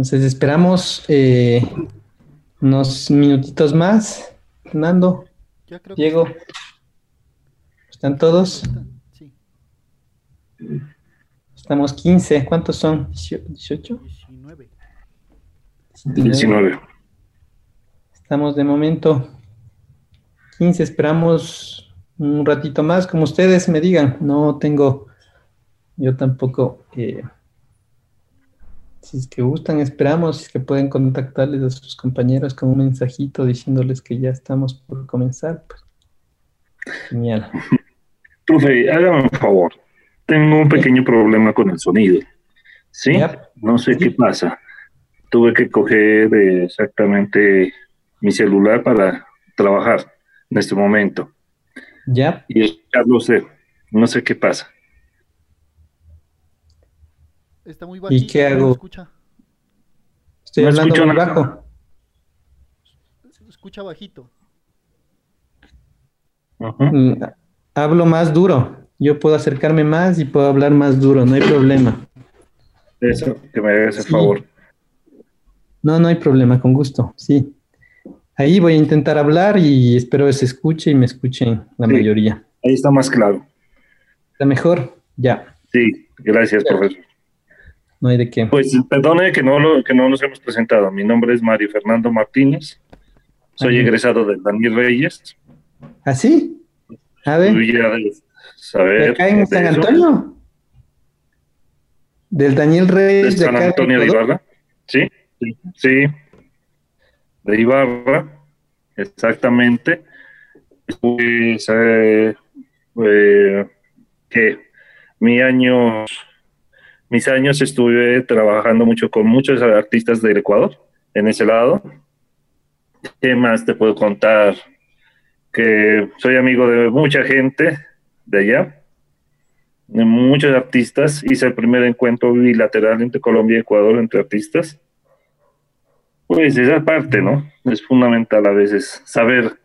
Entonces esperamos eh, unos minutitos más. Fernando, Diego, ¿están todos? Sí. Estamos 15. ¿Cuántos son? ¿18? 19. 19. Estamos de momento 15. Esperamos un ratito más, como ustedes me digan. No tengo, yo tampoco. Eh, si es que gustan, esperamos, si es que pueden contactarles a sus compañeros con un mensajito diciéndoles que ya estamos por comenzar. Pues. Genial. Profe, hágame un favor. Tengo un pequeño problema con el sonido. ¿Sí? No sé qué pasa. Tuve que coger exactamente mi celular para trabajar en este momento. Ya. Y ya lo sé. No sé qué pasa. Está muy bajito. ¿Y qué hago? Escucha. Estoy hablando muy bajo. Escucha bajito. Mm, hablo más duro. Yo puedo acercarme más y puedo hablar más duro, no hay problema. Eso, que me hagas el favor. No, no hay problema, con gusto, sí. Ahí voy a intentar hablar y espero que se escuche y me escuchen la mayoría. Ahí está más claro. ¿Está mejor? Ya. Sí, gracias, profesor. No hay de qué. Pues perdone que no, lo, que no nos hemos presentado. Mi nombre es Mario Fernando Martínez. Soy egresado del Daniel Reyes. ¿Ah, sí? A ver. saber, acá en San Antonio? ¿Del Daniel Reyes de, San Antonio de, Ibarra? Sí, sí, De Ibarra, exactamente. Pues, eh, eh, que mi año mis años estuve trabajando mucho con muchos artistas del Ecuador, en ese lado. ¿Qué más te puedo contar? Que soy amigo de mucha gente de allá, de muchos artistas. Hice el primer encuentro bilateral entre Colombia y Ecuador entre artistas. Pues esa parte, ¿no? Es fundamental a veces saber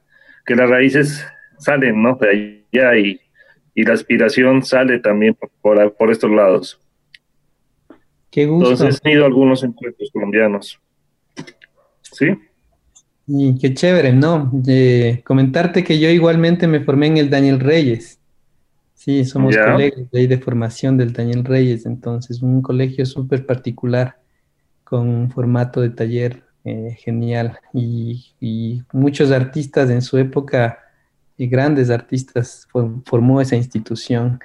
que las raíces salen, ¿no? De allá y, la aspiración sale también por estos lados. Qué gusto. Entonces he ido algunos encuentros colombianos. ¿Sí? Y qué chévere, ¿no? Comentarte que yo igualmente me formé en el Daniel Reyes. Sí, somos colegas de, de formación del Daniel Reyes, entonces un colegio súper particular con un formato de taller eh, genial y, muchos artistas en su época y grandes artistas formó esa institución.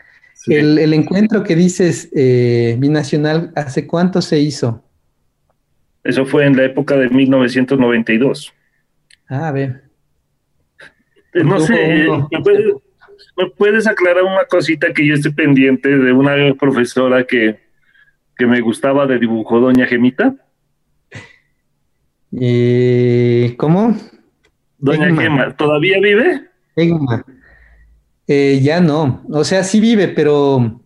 El, encuentro que dices eh, binacional, ¿hace cuánto se hizo? Eso fue en la época de 1992. Ah, a ver. Eh, no sé, ¿me puedes, aclarar una cosita que yo estoy pendiente de una profesora que, me gustaba de dibujo, doña Gemita? Eh, ¿Cómo? Doña Gema, ¿todavía vive? Gema. Eh, ya no, o sea, sí vive, pero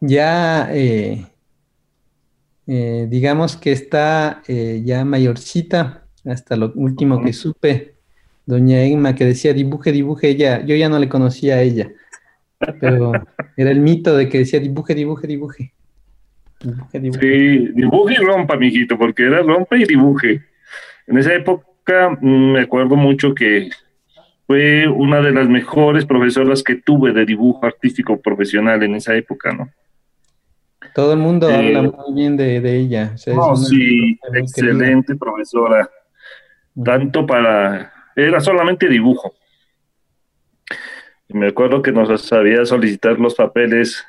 ya, eh, eh, digamos que está ya mayorcita, hasta lo último que supe, doña Emma, que decía dibuje, dibuje, ella, yo ya no le conocía a ella, pero era el mito de que decía dibuje, dibuje, dibuje. dibuje, dibuje. Sí, dibuje y rompa, mijito, porque era rompa y dibuje. En esa época mm, me acuerdo mucho que fue una de las mejores profesoras que tuve de dibujo artístico profesional en esa época, ¿no? Todo el mundo habla muy bien de, ella. sí, excelente profesora. Tanto para... Era solamente dibujo. Y me acuerdo que nos sabía solicitar los papeles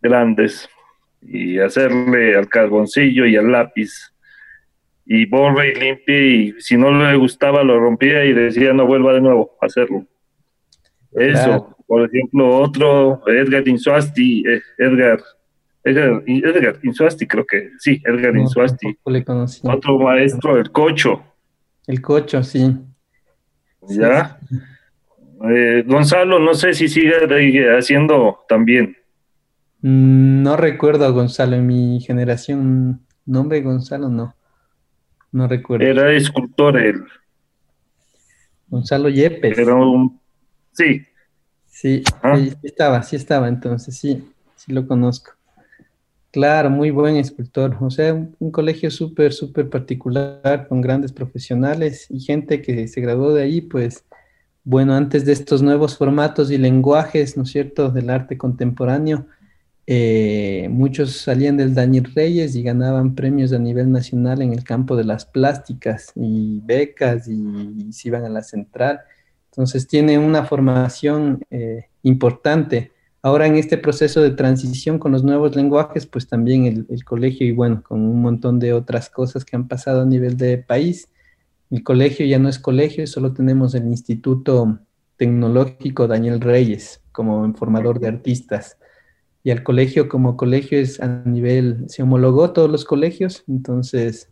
grandes y hacerle al carboncillo y al lápiz y borra y limpia y si no le gustaba lo rompía y decía no vuelva de nuevo a hacerlo. Eso, por ejemplo, otro, Edgar Insuasti, eh, Edgar, Edgar, Edgar Insuasti creo que, sí, Edgar Insuasti. Otro maestro, el Cocho. El Cocho, sí. Ya. Eh, Gonzalo, no sé si sigue haciendo también. Mm, no recuerdo a Gonzalo, en mi generación, nombre Gonzalo no. No recuerdo. Era escultor él. Gonzalo Yepes. Era un... Sí. Sí, sí, estaba, sí estaba, entonces sí, sí lo conozco. Claro, muy buen escultor. O sea, un, colegio súper, súper particular, con grandes profesionales y gente que se graduó de ahí, pues, bueno, antes de estos nuevos formatos y lenguajes, ¿no es cierto?, del arte contemporáneo, eh, muchos salían del Daniel Reyes y ganaban premios a nivel nacional en el campo de las plásticas y becas y, se iban a la central. Entonces tiene una formación eh, importante. Ahora en este proceso de transición con los nuevos lenguajes, pues también el, el, colegio y bueno, con un montón de otras cosas que han pasado a nivel de país, el colegio ya no es colegio, solo tenemos el Instituto Tecnológico Daniel Reyes como formador de artistas y al colegio como colegio es a nivel, se homologó todos los colegios, entonces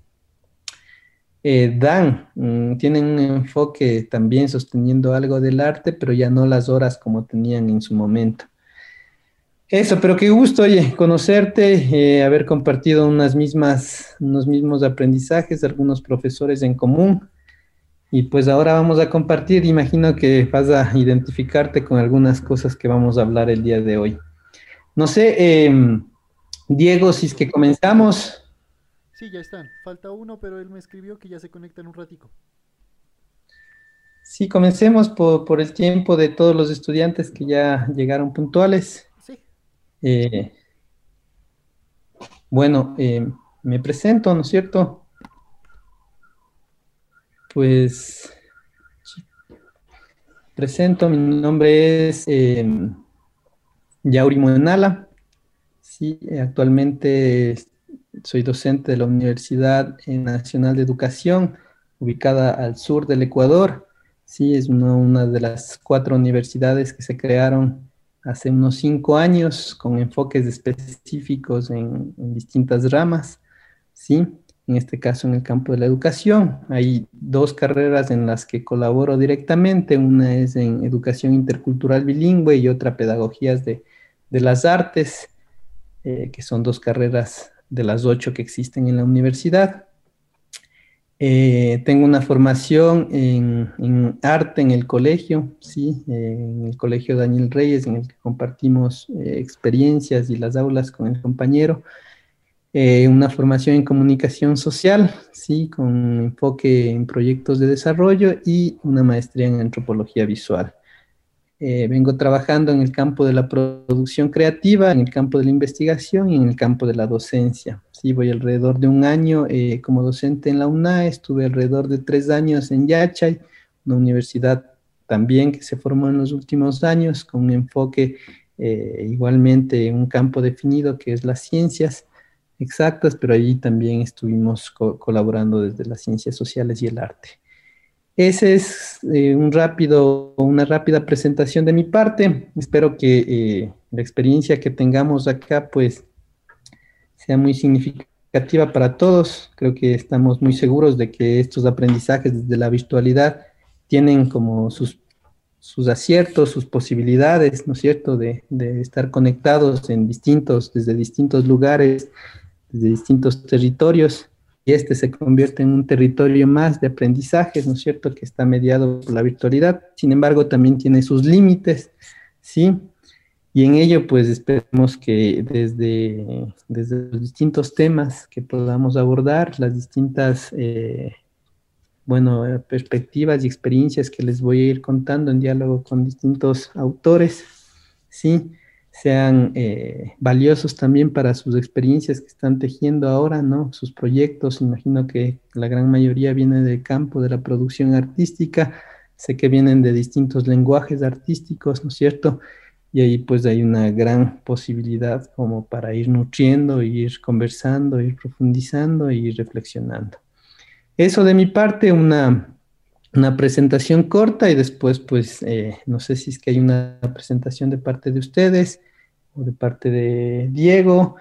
eh, dan, mm, tienen un enfoque también sosteniendo algo del arte, pero ya no las horas como tenían en su momento. Eso, pero qué gusto, oye, conocerte, eh, haber compartido unas mismas, unos mismos aprendizajes, algunos profesores en común. Y pues ahora vamos a compartir, imagino que vas a identificarte con algunas cosas que vamos a hablar el día de hoy. No sé, em, Diego, si es que comenzamos. Sí, ya están. Falta uno, pero él me escribió que ya se conecta en un ratico. Sí, comencemos por, el tiempo de todos los estudiantes que ya llegaron puntuales. Sí. Eh, bueno, em, me presento, ¿no es cierto? Pues presento, mi nombre es em, Yauri Muenala. Sí, actualmente soy docente de la Universidad Nacional de Educación, ubicada al sur del Ecuador. Sí, es una, de las cuatro universidades que se crearon hace unos cinco años con enfoques específicos en, en distintas ramas. Sí, en este caso en el campo de la educación. Hay dos carreras en las que colaboro directamente, una es en educación intercultural bilingüe y otra pedagogías de, las artes, eh, que son dos carreras de las ocho que existen en la universidad. Eh, tengo una formación en, arte en el colegio, sí, en el colegio Daniel Reyes, en el que compartimos eh, experiencias y las aulas con el compañero. Una formación en comunicación social, sí, con enfoque en proyectos de desarrollo y una maestría en antropología visual. Eh, vengo trabajando en el campo de la producción creativa, en el campo de la investigación y en el campo de la docencia. Sí, voy alrededor de un año eh, como docente en la UNAE, estuve alrededor de tres años en Yachay, una universidad también que se formó en los últimos años con un enfoque igualmente en un campo definido que es las ciencias exactas, pero allí también estuvimos colaborando desde las ciencias sociales y el arte. Ese es eh, un rápido, una rápida presentación de mi parte. Espero que eh, la experiencia que tengamos acá pues sea muy significativa para todos. Creo que estamos muy seguros de que estos aprendizajes desde la virtualidad tienen como sus, sus aciertos, sus posibilidades, ¿no es cierto?, de, de estar conectados en distintos, desde distintos lugares de distintos territorios y este se convierte en un territorio más de aprendizaje, ¿no es cierto?, que está mediado por la virtualidad. Sin embargo, también tiene sus límites, ¿sí? Y en ello, pues esperemos que desde, desde los distintos temas que podamos abordar, las distintas, eh, bueno, perspectivas y experiencias que les voy a ir contando en diálogo con distintos autores, ¿sí? Sean eh, valiosos también para sus experiencias que están tejiendo ahora, ¿no? Sus proyectos, imagino que la gran mayoría viene del campo de la producción artística, sé que vienen de distintos lenguajes artísticos, ¿no es cierto? Y ahí pues hay una gran posibilidad como para ir nutriendo, ir conversando, ir profundizando y ir reflexionando. Eso de mi parte, una, una presentación corta y después, pues, eh, no sé si es que hay una presentación de parte de ustedes o de parte de Diego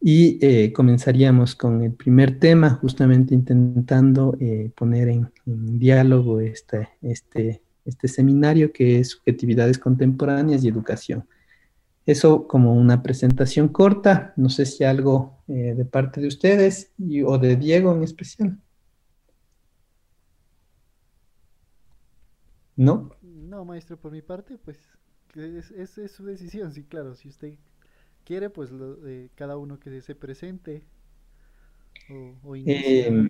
y eh, comenzaríamos con el primer tema, justamente intentando eh, poner en, diálogo este, este, este seminario que es Subjetividades Contemporáneas y Educación. Eso como una presentación corta, no sé si algo de parte de ustedes o de Diego en especial. ¿No? No, maestro, por mi parte, pues es, es, su decisión, sí, claro. Si usted quiere, pues cada uno que se presente. O, em,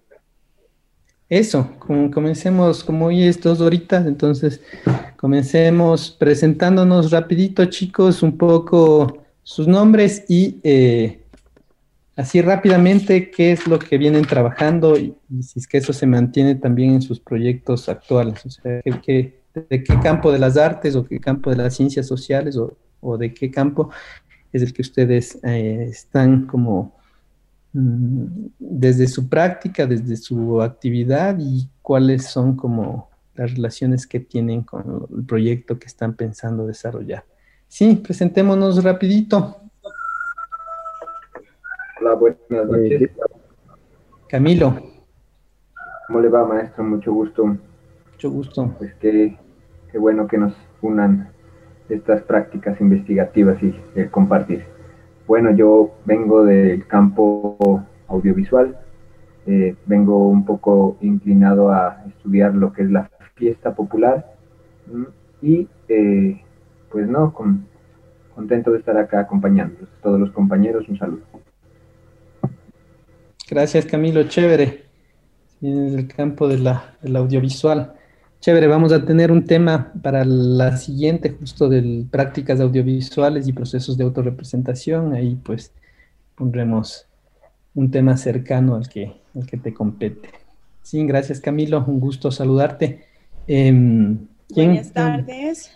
eso, comencemos, como hoy es dos horitas, entonces comencemos presentándonos rapidito, chicos, un poco sus nombres y eh, así rápidamente qué es lo que vienen trabajando y, si es que eso se mantiene también en sus proyectos actuales, o sea, de qué campo de las artes o qué campo de las ciencias sociales o, de qué campo es el que ustedes eh, están como mm, desde su práctica, desde su actividad y cuáles son como las relaciones que tienen con el proyecto que están pensando desarrollar. Sí, presentémonos rapidito. Hola, buenas noches. Camilo. ¿Cómo le va, maestro? Mucho gusto. Mucho gusto. Pues qué, qué bueno que nos unan estas prácticas investigativas y el compartir. Bueno, yo vengo del campo audiovisual, eh, vengo un poco inclinado a estudiar lo que es la fiesta popular y eh, pues no, contento de estar acá acompañando a todos los compañeros, un saludo. Gracias, Camilo. Chévere. En el campo de la, del audiovisual. Chévere, vamos a tener un tema para la siguiente, justo de prácticas audiovisuales y procesos de autorrepresentación. Ahí pues pondremos un tema cercano al que, al que te compete. Sí, gracias Camilo, un gusto saludarte. Em, Buenas tardes.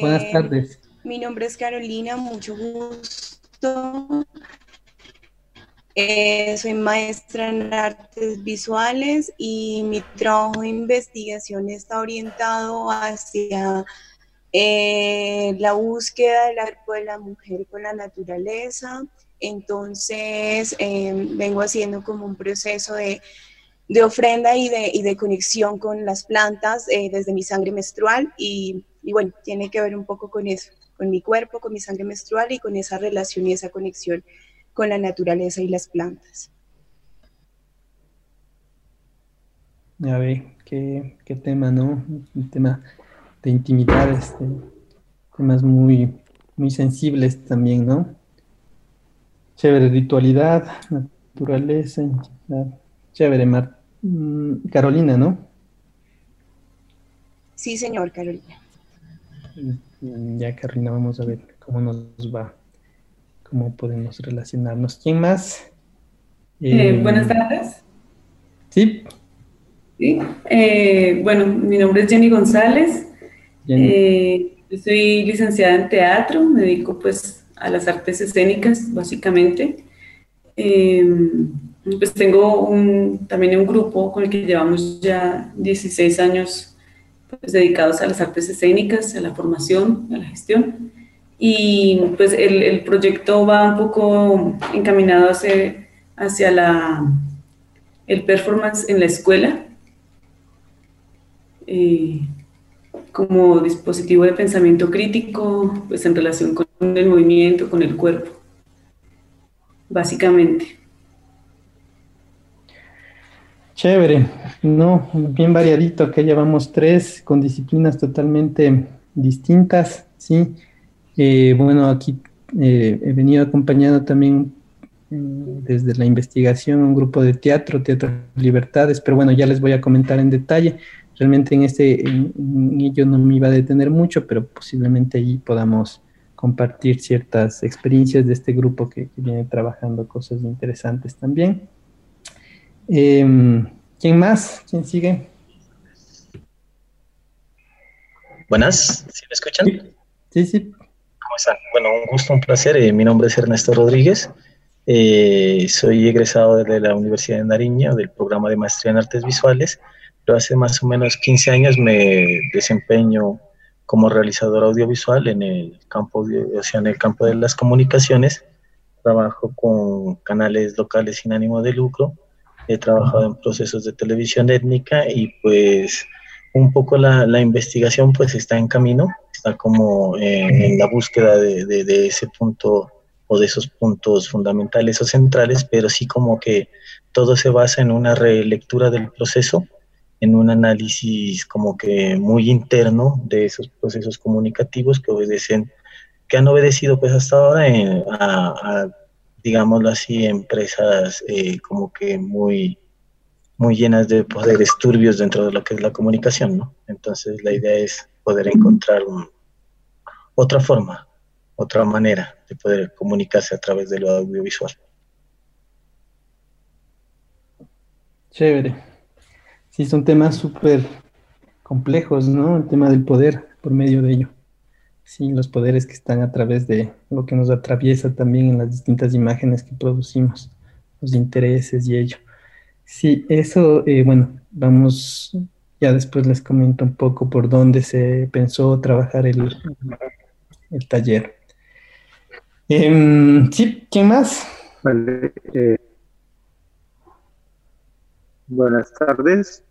Buenas eh, tardes. Mi nombre es Carolina, mucho gusto. Eh, soy maestra en artes visuales y mi trabajo de investigación está orientado hacia eh, la búsqueda del arco de la mujer con la naturaleza. Entonces, eh, vengo haciendo como un proceso de, ofrenda y de, conexión con las plantas desde mi sangre menstrual y, y bueno, tiene que ver un poco con eso, con mi cuerpo, con mi sangre menstrual y con esa relación y esa conexión con la naturaleza y las plantas. Ya ve, qué, tema, ¿no? Un tema de intimidad, este, temas muy, muy sensibles también, ¿no? Chévere, ritualidad, naturaleza, chévere, Mar mm, Carolina, ¿no? Sí, señor, Carolina. Mm, ya, Carolina, vamos a ver cómo nos va cómo podemos relacionarnos. ¿Quién más? Eh, eh, buenas tardes. Sí. Sí. Eh, bueno, mi nombre es Jenny González. yo soy licenciada en teatro, me dedico pues a las artes escénicas básicamente. pues tengo un, también un grupo con el que llevamos ya 16 años pues, dedicados a las artes escénicas, a la formación, a la gestión y pues el, el, proyecto va un poco encaminado hacia, hacia la, el performance en la escuela eh, como dispositivo de pensamiento crítico, pues en relación con el movimiento, con el cuerpo, básicamente. Chévere, no, bien variadito, que llevamos tres con disciplinas totalmente distintas, ¿sí? Eh, bueno, aquí eh, he venido acompañando también mm, desde la investigación un grupo de teatro, Teatro Libertades, pero bueno, ya les voy a comentar en detalle. Realmente en este, en, ello no me iba a detener mucho, pero posiblemente ahí podamos compartir ciertas experiencias de este grupo que, viene trabajando cosas interesantes también. Em, ¿Quién más? ¿Quién sigue? Buenas, ¿sí me escuchan? Sí, sí. Bueno, un gusto, un placer. Eh, mi nombre es Ernesto Rodríguez. Eh, soy egresado de la Universidad de Nariño del programa de maestría en artes visuales, pero hace más o menos 15 años me desempeño como realizador audiovisual en el campo, o sea, en el campo de las comunicaciones. Trabajo con canales locales sin ánimo de lucro. He trabajado en procesos de televisión étnica y pues un poco la, la investigación pues está en camino está como en la búsqueda de, de, ese punto o de esos puntos fundamentales o centrales, pero sí como que todo se basa en una relectura del proceso, en un análisis como que muy interno de esos procesos comunicativos que obedecen que han obedecido pues hasta ahora a, digámoslo así, empresas eh, como que muy, muy llenas de poderes turbios dentro de lo que es la comunicación, ¿no? Entonces la idea es poder encontrar otra forma, otra manera de poder comunicarse a través de lo audiovisual. Chévere. Sí, son temas súper complejos, ¿no? El tema del poder por medio de ello. Sí, los poderes que están a través de lo que nos atraviesa también en las distintas imágenes que producimos, los intereses y ello. Sí, eso, eh, bueno, vamos, ya después les comento un poco por dónde se pensó trabajar el, el taller. Em, sí, ¿quién más? Vale. Eh, buenas tardes.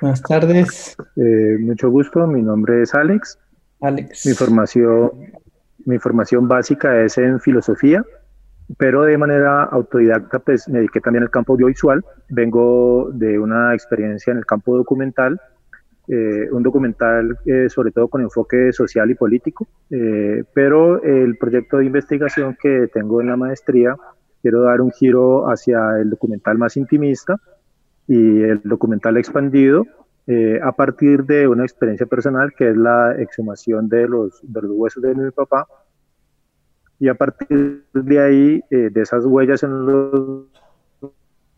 Buenas tardes. Eh, mucho gusto, mi nombre es Alex. Alex. Mi formación, mi formación básica es en filosofía, pero de manera autodidacta pues me dediqué también al campo audiovisual. Vengo de una experiencia en el campo documental, eh, un documental eh, sobre todo con enfoque social y político, eh, pero el proyecto de investigación que tengo en la maestría, quiero dar un giro hacia el documental más intimista y el documental expandido, eh, a partir de una experiencia personal que es la exhumación de los, de los huesos de mi papá. Y a partir de ahí, eh, de esas huellas en los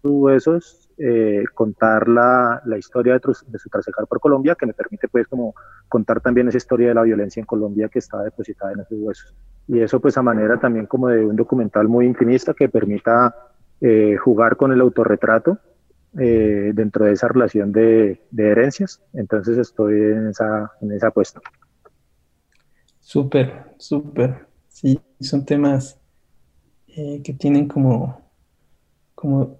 huesos, eh, contar la, la historia de, de, su trasejar por Colombia, que me permite pues como contar también esa historia de la violencia en Colombia que está depositada en esos huesos. Y eso pues a manera también como de un documental muy intimista que permita jugar con el autorretrato eh, dentro de esa relación de, herencias. Entonces estoy en esa, en esa apuesta. Súper, súper. Sí, son temas eh, que tienen como, como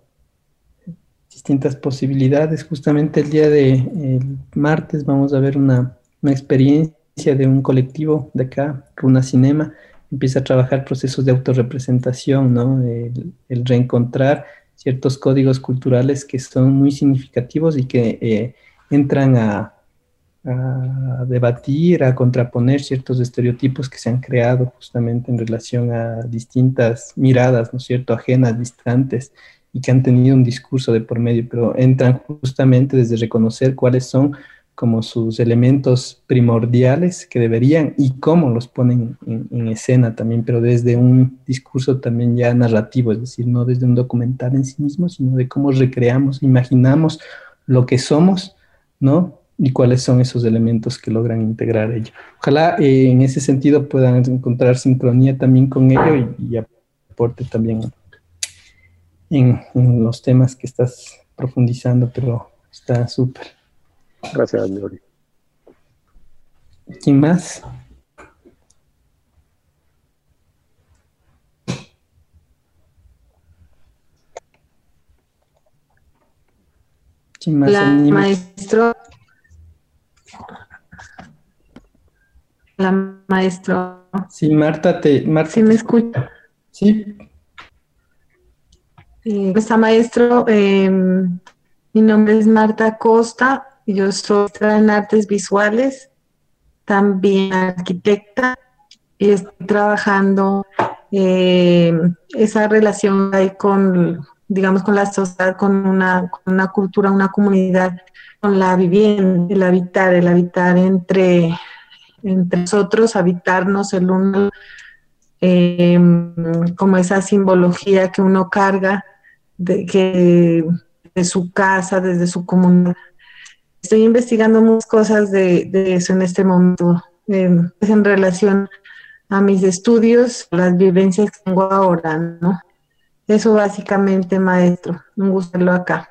distintas posibilidades. Justamente el día de martes vamos a ver una, una experiencia de un colectivo de acá, Runa Cinema, empieza a trabajar procesos de autorrepresentación, ¿no? El, el reencontrar ciertos códigos culturales que son muy significativos y que eh, entran a, debatir, a contraponer ciertos estereotipos que se han creado justamente en relación a distintas miradas, ¿no es cierto?, ajenas, distantes, y que han tenido un discurso de por medio, pero entran justamente desde reconocer cuáles son como sus elementos primordiales que deberían y cómo los ponen en, escena también, pero desde un discurso también ya narrativo, es decir, no desde un documental en sí mismo, sino de cómo recreamos, imaginamos lo que somos, ¿no? Y cuáles son esos elementos que logran integrar ello. Ojalá eh, en ese sentido puedan encontrar sincronía también con ello y, aporte también en, en los temas que estás profundizando, pero está súper. Gracias, Lori. ¿Quién más? ¿Quién más? La maestro. La maestro. Sí, Marta, te. Marta, ¿Sí me escucha? Sí. Eh, está maestro. Eh, mi nombre es Marta Costa. Yo soy en artes visuales, también arquitecta y estoy trabajando eh, esa relación ahí con, digamos, con la sociedad, con una, una cultura, una comunidad, con la vivienda, el habitar, el habitar entre, entre nosotros, habitarnos el uno, eh, como esa simbología que uno carga de, que, de su casa, desde su comunidad estoy investigando muchas cosas de, eso en este momento, pues, en relación a mis estudios, las vivencias que tengo ahora, ¿no? Eso básicamente, maestro. Un gusto verlo acá.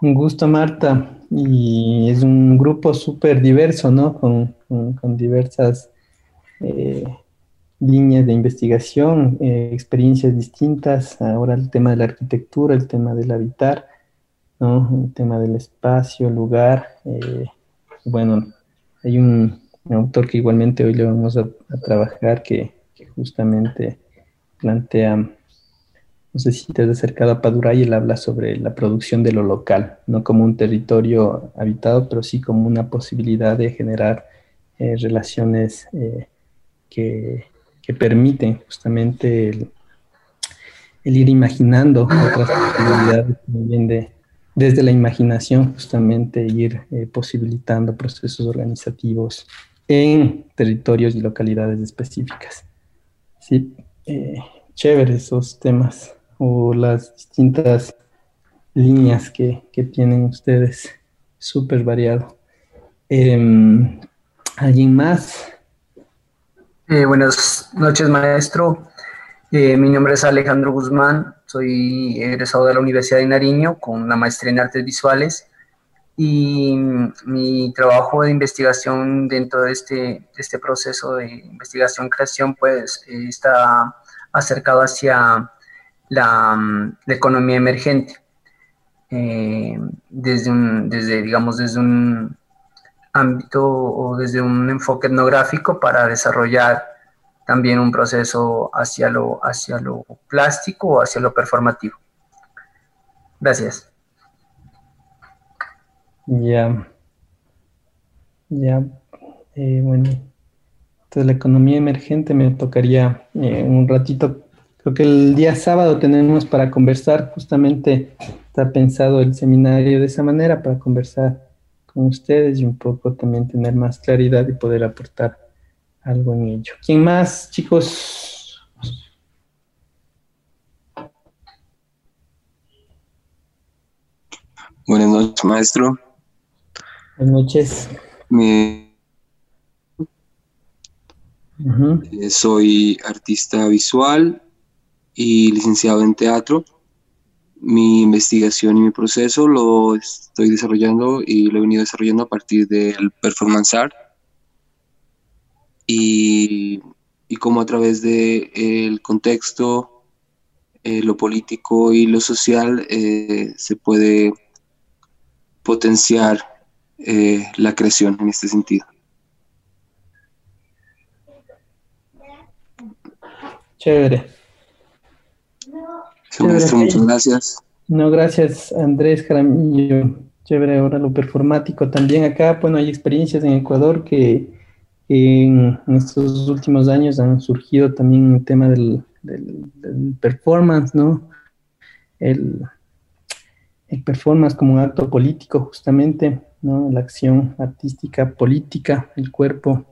Un gusto, Marta. Y es un grupo súper diverso, ¿no? Con, diversas eh, líneas de investigación, eh, experiencias distintas. Ahora el tema de la arquitectura, el tema del habitar. El tema del espacio, lugar. Eh, bueno, hay un, autor que igualmente hoy le vamos a, trabajar que, justamente plantea, no sé si te has acercado a Paduray, él habla sobre la producción de lo local, no como un territorio habitado, pero sí como una posibilidad de generar eh, relaciones eh, que, permiten justamente el, ir imaginando otras posibilidades también de, desde la imaginación, justamente ir eh, posibilitando procesos organizativos en territorios y localidades específicas. Sí, eh, chévere esos temas o las distintas líneas que, tienen ustedes, súper variado. Em, ¿Alguien más? Eh, buenas noches, maestro. Eh, mi nombre es Alejandro Guzmán, soy egresado de la Universidad de Nariño con una maestría en artes visuales y mi trabajo de investigación dentro de este, este proceso de investigación-creación pues está acercado hacia la, economía emergente. Eh, desde, desde, digamos, desde un ámbito o desde un enfoque etnográfico para desarrollar también un proceso hacia lo, hacia lo plástico o hacia lo performativo. Gracias. Ya. Ya. Eh, bueno. Entonces la economía emergente me tocaría eh, un ratito. Creo que el día sábado tenemos para conversar. Justamente está pensado el seminario de esa manera para conversar con ustedes y un poco también tener más claridad y poder aportar algo en ello. ¿Quién más, chicos? Buenas noches, maestro. Buenas noches. Eh, soy artista visual y licenciado en teatro. Mi investigación y mi proceso lo estoy desarrollando y lo he venido desarrollando a partir del performance art y, y cómo a través del el contexto, eh, lo político y lo social eh, se puede potenciar eh, la creación en este sentido. Chévere. Muchas gracias. No, gracias Andrés Jaramillo. Chévere, ahora lo performático también acá. Bueno, hay experiencias en Ecuador que en estos últimos años han surgido también el tema del, del performance, ¿no? El, el performance como un acto político justamente, ¿no? la acción artística política, el cuerpo,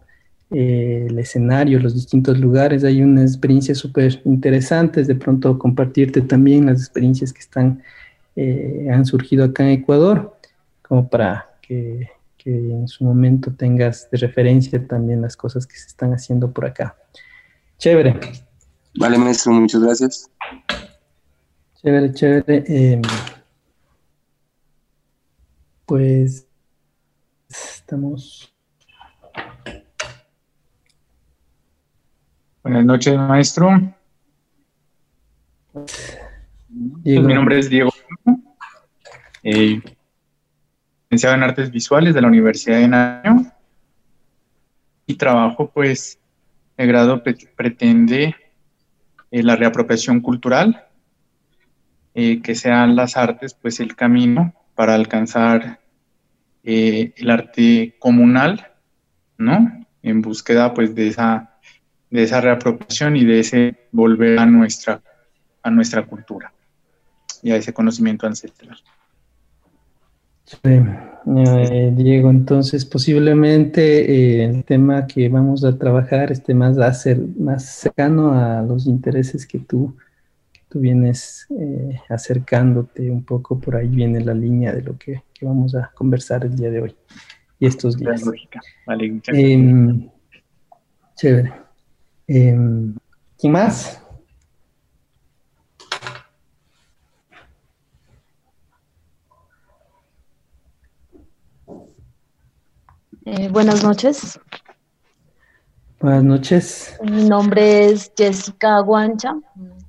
eh, el escenario, los distintos lugares. Hay unas experiencias súper interesantes, de pronto compartirte también las experiencias que están, eh, han surgido acá en Ecuador, como para que, que en su momento tengas de referencia también las cosas que se están haciendo por acá. Chévere. Vale, maestro, muchas gracias. Chévere, chévere. Em, pues estamos. Buenas noches, maestro. Mi nombre es Diego. Eh, licenciado en Artes Visuales de la Universidad de Naño. Y trabajo, pues, el grado pretende eh, la reapropiación cultural, eh, que sean las artes, pues, el camino para alcanzar eh, el arte comunal, ¿no? En búsqueda pues de esa, de esa reapropiación y de ese volver a nuestra, a nuestra cultura y a ese conocimiento ancestral. Eh, Diego, entonces posiblemente eh, el tema que vamos a trabajar esté más, a ser, más cercano a los intereses que tú tú vienes eh, acercándote un poco, por ahí viene la línea de lo que, vamos a conversar el día de hoy y estos días. Vale, em, chévere. Em, ¿Quién más? Eh, buenas noches. Buenas noches. Mi nombre es Jessica Guancha,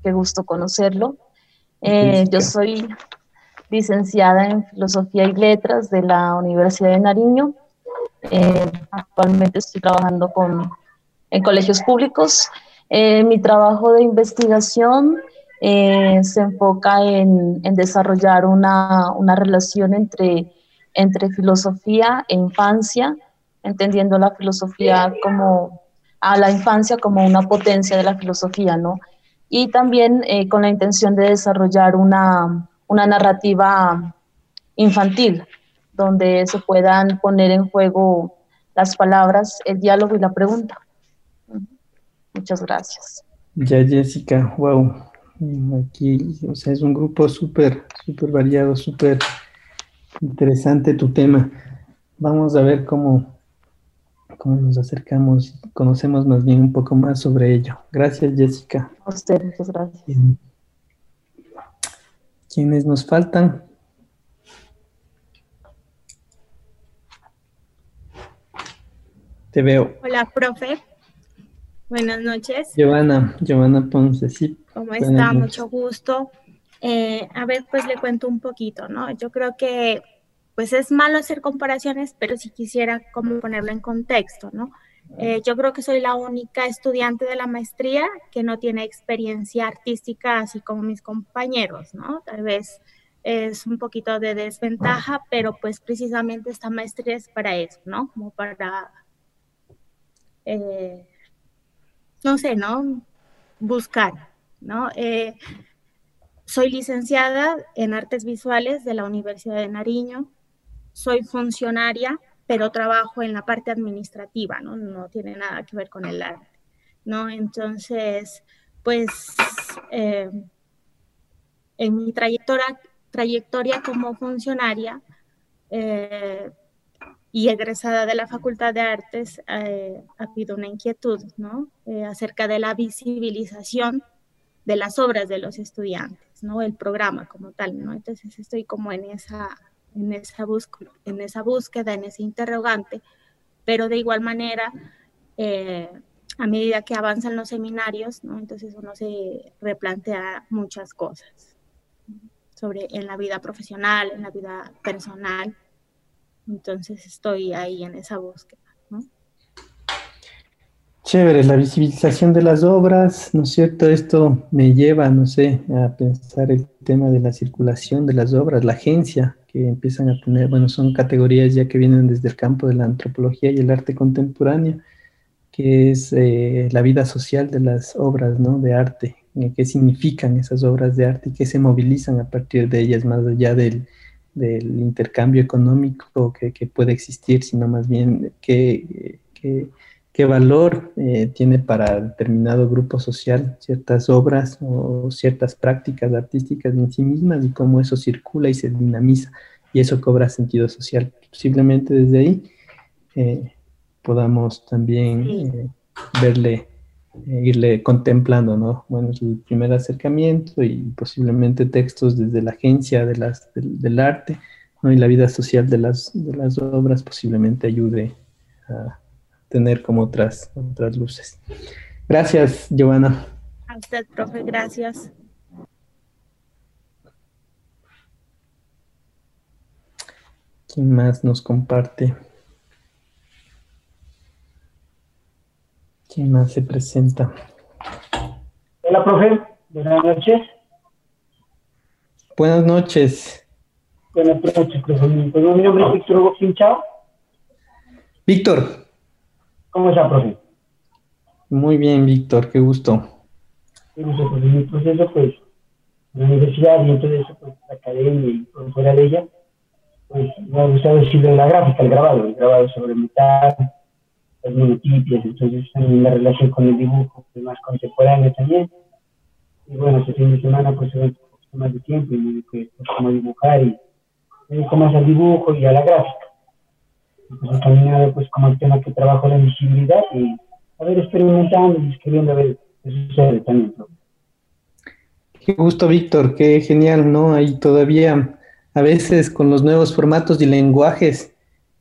qué gusto conocerlo. Eh, yo soy licenciada en Filosofía y Letras de la Universidad de Nariño. Eh, actualmente estoy trabajando con, en colegios públicos. Eh, mi trabajo de investigación se enfoca en, desarrollar una, relación entre, filosofía e infancia, entendiendo la filosofía como a la infancia como una potencia de la filosofía, ¿no? Y también eh, con la intención de desarrollar una narrativa infantil, donde se puedan poner en juego las palabras, el diálogo y la pregunta. Muchas gracias. Ya, Jessica, wow. Aquí, o sea, es un grupo súper, súper variado, súper interesante tu tema. Vamos a ver cómo, cómo nos acercamos, conocemos más bien un poco más sobre ello. Gracias, Jessica. A usted, muchas gracias. ¿Quiénes nos faltan? Te veo. Hola, profe. Buenas noches. Giovanna, Giovanna Ponce, sí. ¿Cómo está? Mucho gusto. Eh, a ver, pues le cuento un poquito, ¿no? Yo creo que, pues es malo hacer comparaciones, pero si quisiera como ponerlo en contexto, ¿no? Eh, yo creo que soy la única estudiante de la maestría que no tiene experiencia artística, así como mis compañeros, ¿no? Tal vez es un poquito de desventaja, pero pues precisamente esta maestría es para eso, ¿no? Como para eh, no sé, ¿no? Buscar, ¿no? Eh, soy licenciada en artes visuales de la Universidad de Nariño, soy funcionaria, pero trabajo en la parte administrativa, ¿no? No tiene nada que ver con el arte, ¿no? Entonces, pues, eh, en mi trayectoria, trayectoria como funcionaria, eh, y egresada de la Facultad de Artes, eh, ha habido una inquietud ¿no? Eh, acerca de la visibilización de las obras de los estudiantes, ¿no? el programa como tal. ¿no? Entonces estoy como en esa, en, esa búsqueda, en esa búsqueda, en ese interrogante, pero de igual manera, eh, a medida que avanzan los seminarios, ¿no? entonces uno se replantea muchas cosas sobre en la vida profesional, en la vida personal, entonces estoy ahí en esa búsqueda. ¿no? Chévere, la visibilización de las obras, ¿no es cierto? Esto me lleva, no sé, a pensar el tema de la circulación de las obras, la agencia que empiezan a tener, bueno, son categorías ya que vienen desde el campo de la antropología y el arte contemporáneo, que es eh, la vida social de las obras, ¿no? De arte, eh, qué significan esas obras de arte y qué se movilizan a partir de ellas, más allá del, del intercambio económico que, puede existir, sino más bien qué, qué, valor eh, tiene para determinado grupo social ciertas obras o ciertas prácticas artísticas en sí mismas y cómo eso circula y se dinamiza y eso cobra sentido social. Posiblemente desde ahí eh, podamos también eh, verle irle contemplando, ¿no? Bueno, es el primer acercamiento y posiblemente textos desde la agencia de las, del, arte, ¿no? Y la vida social de las, de las obras posiblemente ayude a tener como otras, otras luces. Gracias, Giovanna. A usted, profe, gracias. ¿Quién más nos comparte? ¿Quién más se presenta? Hola, profe. Buenas noches. Buenas noches. Buenas noches, profe. Pues, mi nombre es Víctor Hugo Pinchao. Víctor. ¿Cómo está, profe? Muy bien, Víctor. Qué gusto. Qué gusto, profe. Mi proceso, pues, en la universidad y entonces, pues, la academia y por fuera de ella, pues, me ha gustado decirlo la gráfica, el grabado, el grabado sobre metal, las monotipias, entonces la relación con el dibujo es más contemporáneo también. Y bueno, este fin de semana pues tuve un poco más de tiempo y me pues, como dibujar y me dedico más al dibujo y a la gráfica. Entonces he caminado pues como el tema que trabajo la visibilidad y a ver experimentando y escribiendo a ver qué sucede también. Qué gusto, Víctor, qué genial, ¿no? Ahí todavía a veces con los nuevos formatos y lenguajes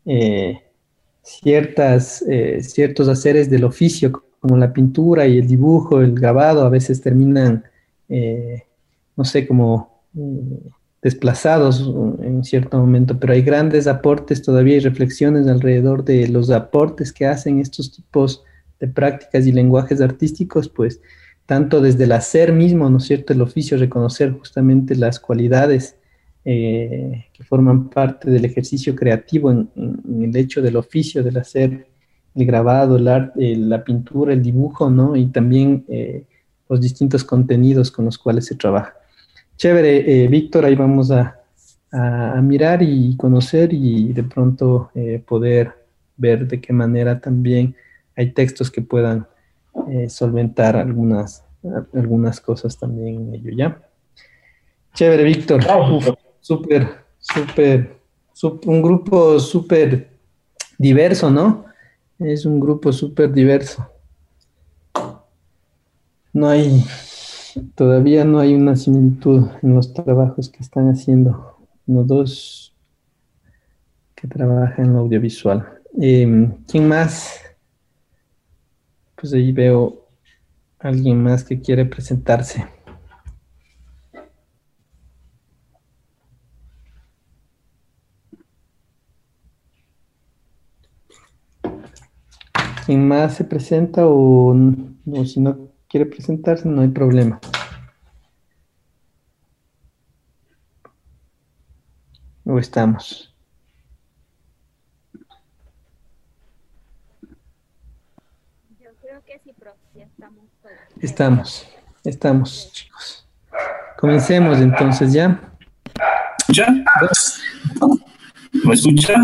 eh, ciertas, eh, ciertos haceres del oficio, como la pintura y el dibujo, el grabado, a veces terminan, eh, no sé, como eh, desplazados en cierto momento, pero hay grandes aportes todavía y reflexiones alrededor de los aportes que hacen estos tipos de prácticas y lenguajes artísticos, pues tanto desde el hacer mismo, ¿no es cierto?, el oficio, reconocer justamente las cualidades eh, que forman parte del ejercicio creativo en, el hecho del oficio, del hacer el grabado, el arte, la pintura, el dibujo, ¿no? Y también eh, los distintos contenidos con los cuales se trabaja. Chévere, eh, Víctor, ahí vamos a, mirar y conocer y de pronto eh, poder ver de qué manera también hay textos que puedan solventar algunas, algunas cosas también en ello, ¿ya? Chévere, Víctor. Súper, súper, un grupo súper diverso, ¿no? Es un grupo súper diverso. No hay, todavía no hay una similitud en los trabajos que están haciendo los dos que trabajan en audiovisual. Em, ¿Quién más? Pues ahí veo alguien más que quiere presentarse. ¿Quién más se presenta o, si no quiere presentarse, no hay problema. ¿O estamos? Yo creo que sí, profe, ya estamos todos. Estamos, estamos, chicos. Comencemos entonces ya. ¿Ya? ¿Me escucha?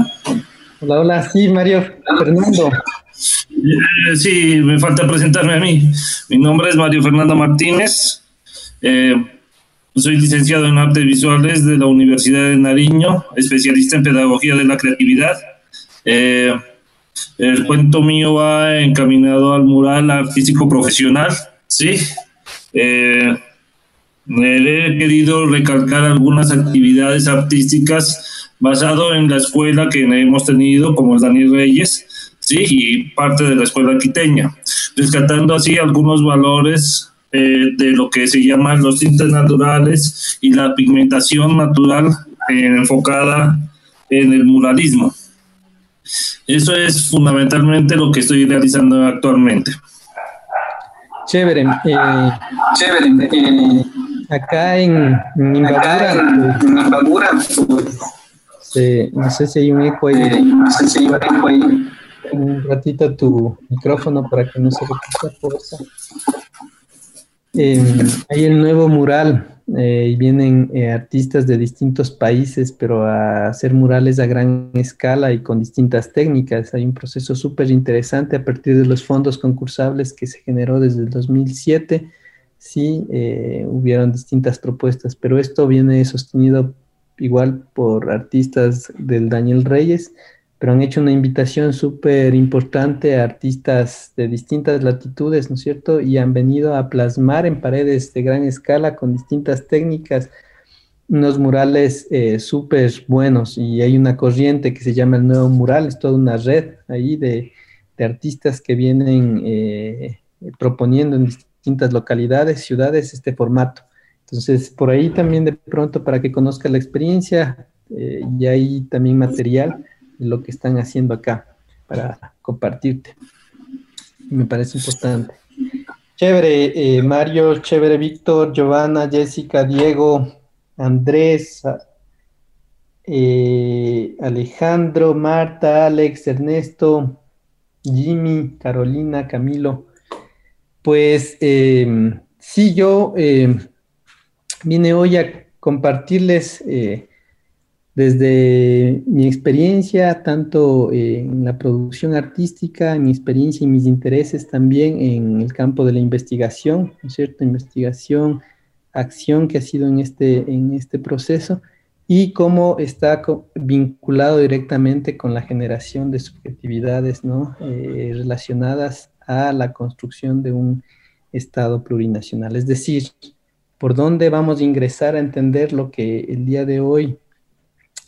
Hola, hola, sí, Mario, Fernando. Eh, sí, me falta presentarme a mí. Mi nombre es Mario Fernando Martínez. Eh, soy licenciado en Artes Visuales de la Universidad de Nariño, especialista en Pedagogía de la Creatividad. Eh, el cuento mío va encaminado al mural artístico profesional, ¿sí? he querido recalcar algunas actividades artísticas basado en la escuela que hemos tenido, como es Daniel Reyes, ¿sí? y parte de la escuela quiteña, rescatando así algunos valores eh, de lo que se llaman los tintes naturales y la pigmentación natural eh, enfocada en el muralismo. Eso es fundamentalmente lo que estoy realizando actualmente. Chévere. Eh, Chévere. acá en, Imbabura, no sé si hay un eco ahí. no sé si hay un eco ahí un ratito tu micrófono para que no se repita por Eh, hay el nuevo mural eh, y vienen eh, artistas de distintos países, pero a hacer murales a gran escala y con distintas técnicas. Hay un proceso súper interesante a partir de los fondos concursables que se generó desde el 2007. Sí, eh, hubieron distintas propuestas, pero esto viene sostenido igual por artistas del Daniel Reyes, pero han hecho una invitación súper importante a artistas de distintas latitudes, ¿no es cierto? Y han venido a plasmar en paredes de gran escala con distintas técnicas unos murales eh, súper buenos y hay una corriente que se llama el nuevo mural, es toda una red ahí de, artistas que vienen eh, proponiendo en distintas localidades, ciudades, este formato. Entonces, por ahí también de pronto para que conozca la experiencia eh, y hay también material lo que están haciendo acá para compartirte. Me parece importante. Chévere, eh, Mario, chévere, Víctor, Giovanna, Jessica, Diego, Andrés, eh, Alejandro, Marta, Alex, Ernesto, Jimmy, Carolina, Camilo. Pues em, sí, yo em, vine hoy a compartirles eh, desde mi experiencia, tanto en la producción artística, mi experiencia y mis intereses también en el campo de la investigación, ¿no es cierto? Investigación, acción que ha sido en este, en este proceso y cómo está vinculado directamente con la generación de subjetividades ¿no? Eh, relacionadas a la construcción de un Estado plurinacional. Es decir, por dónde vamos a ingresar a entender lo que el día de hoy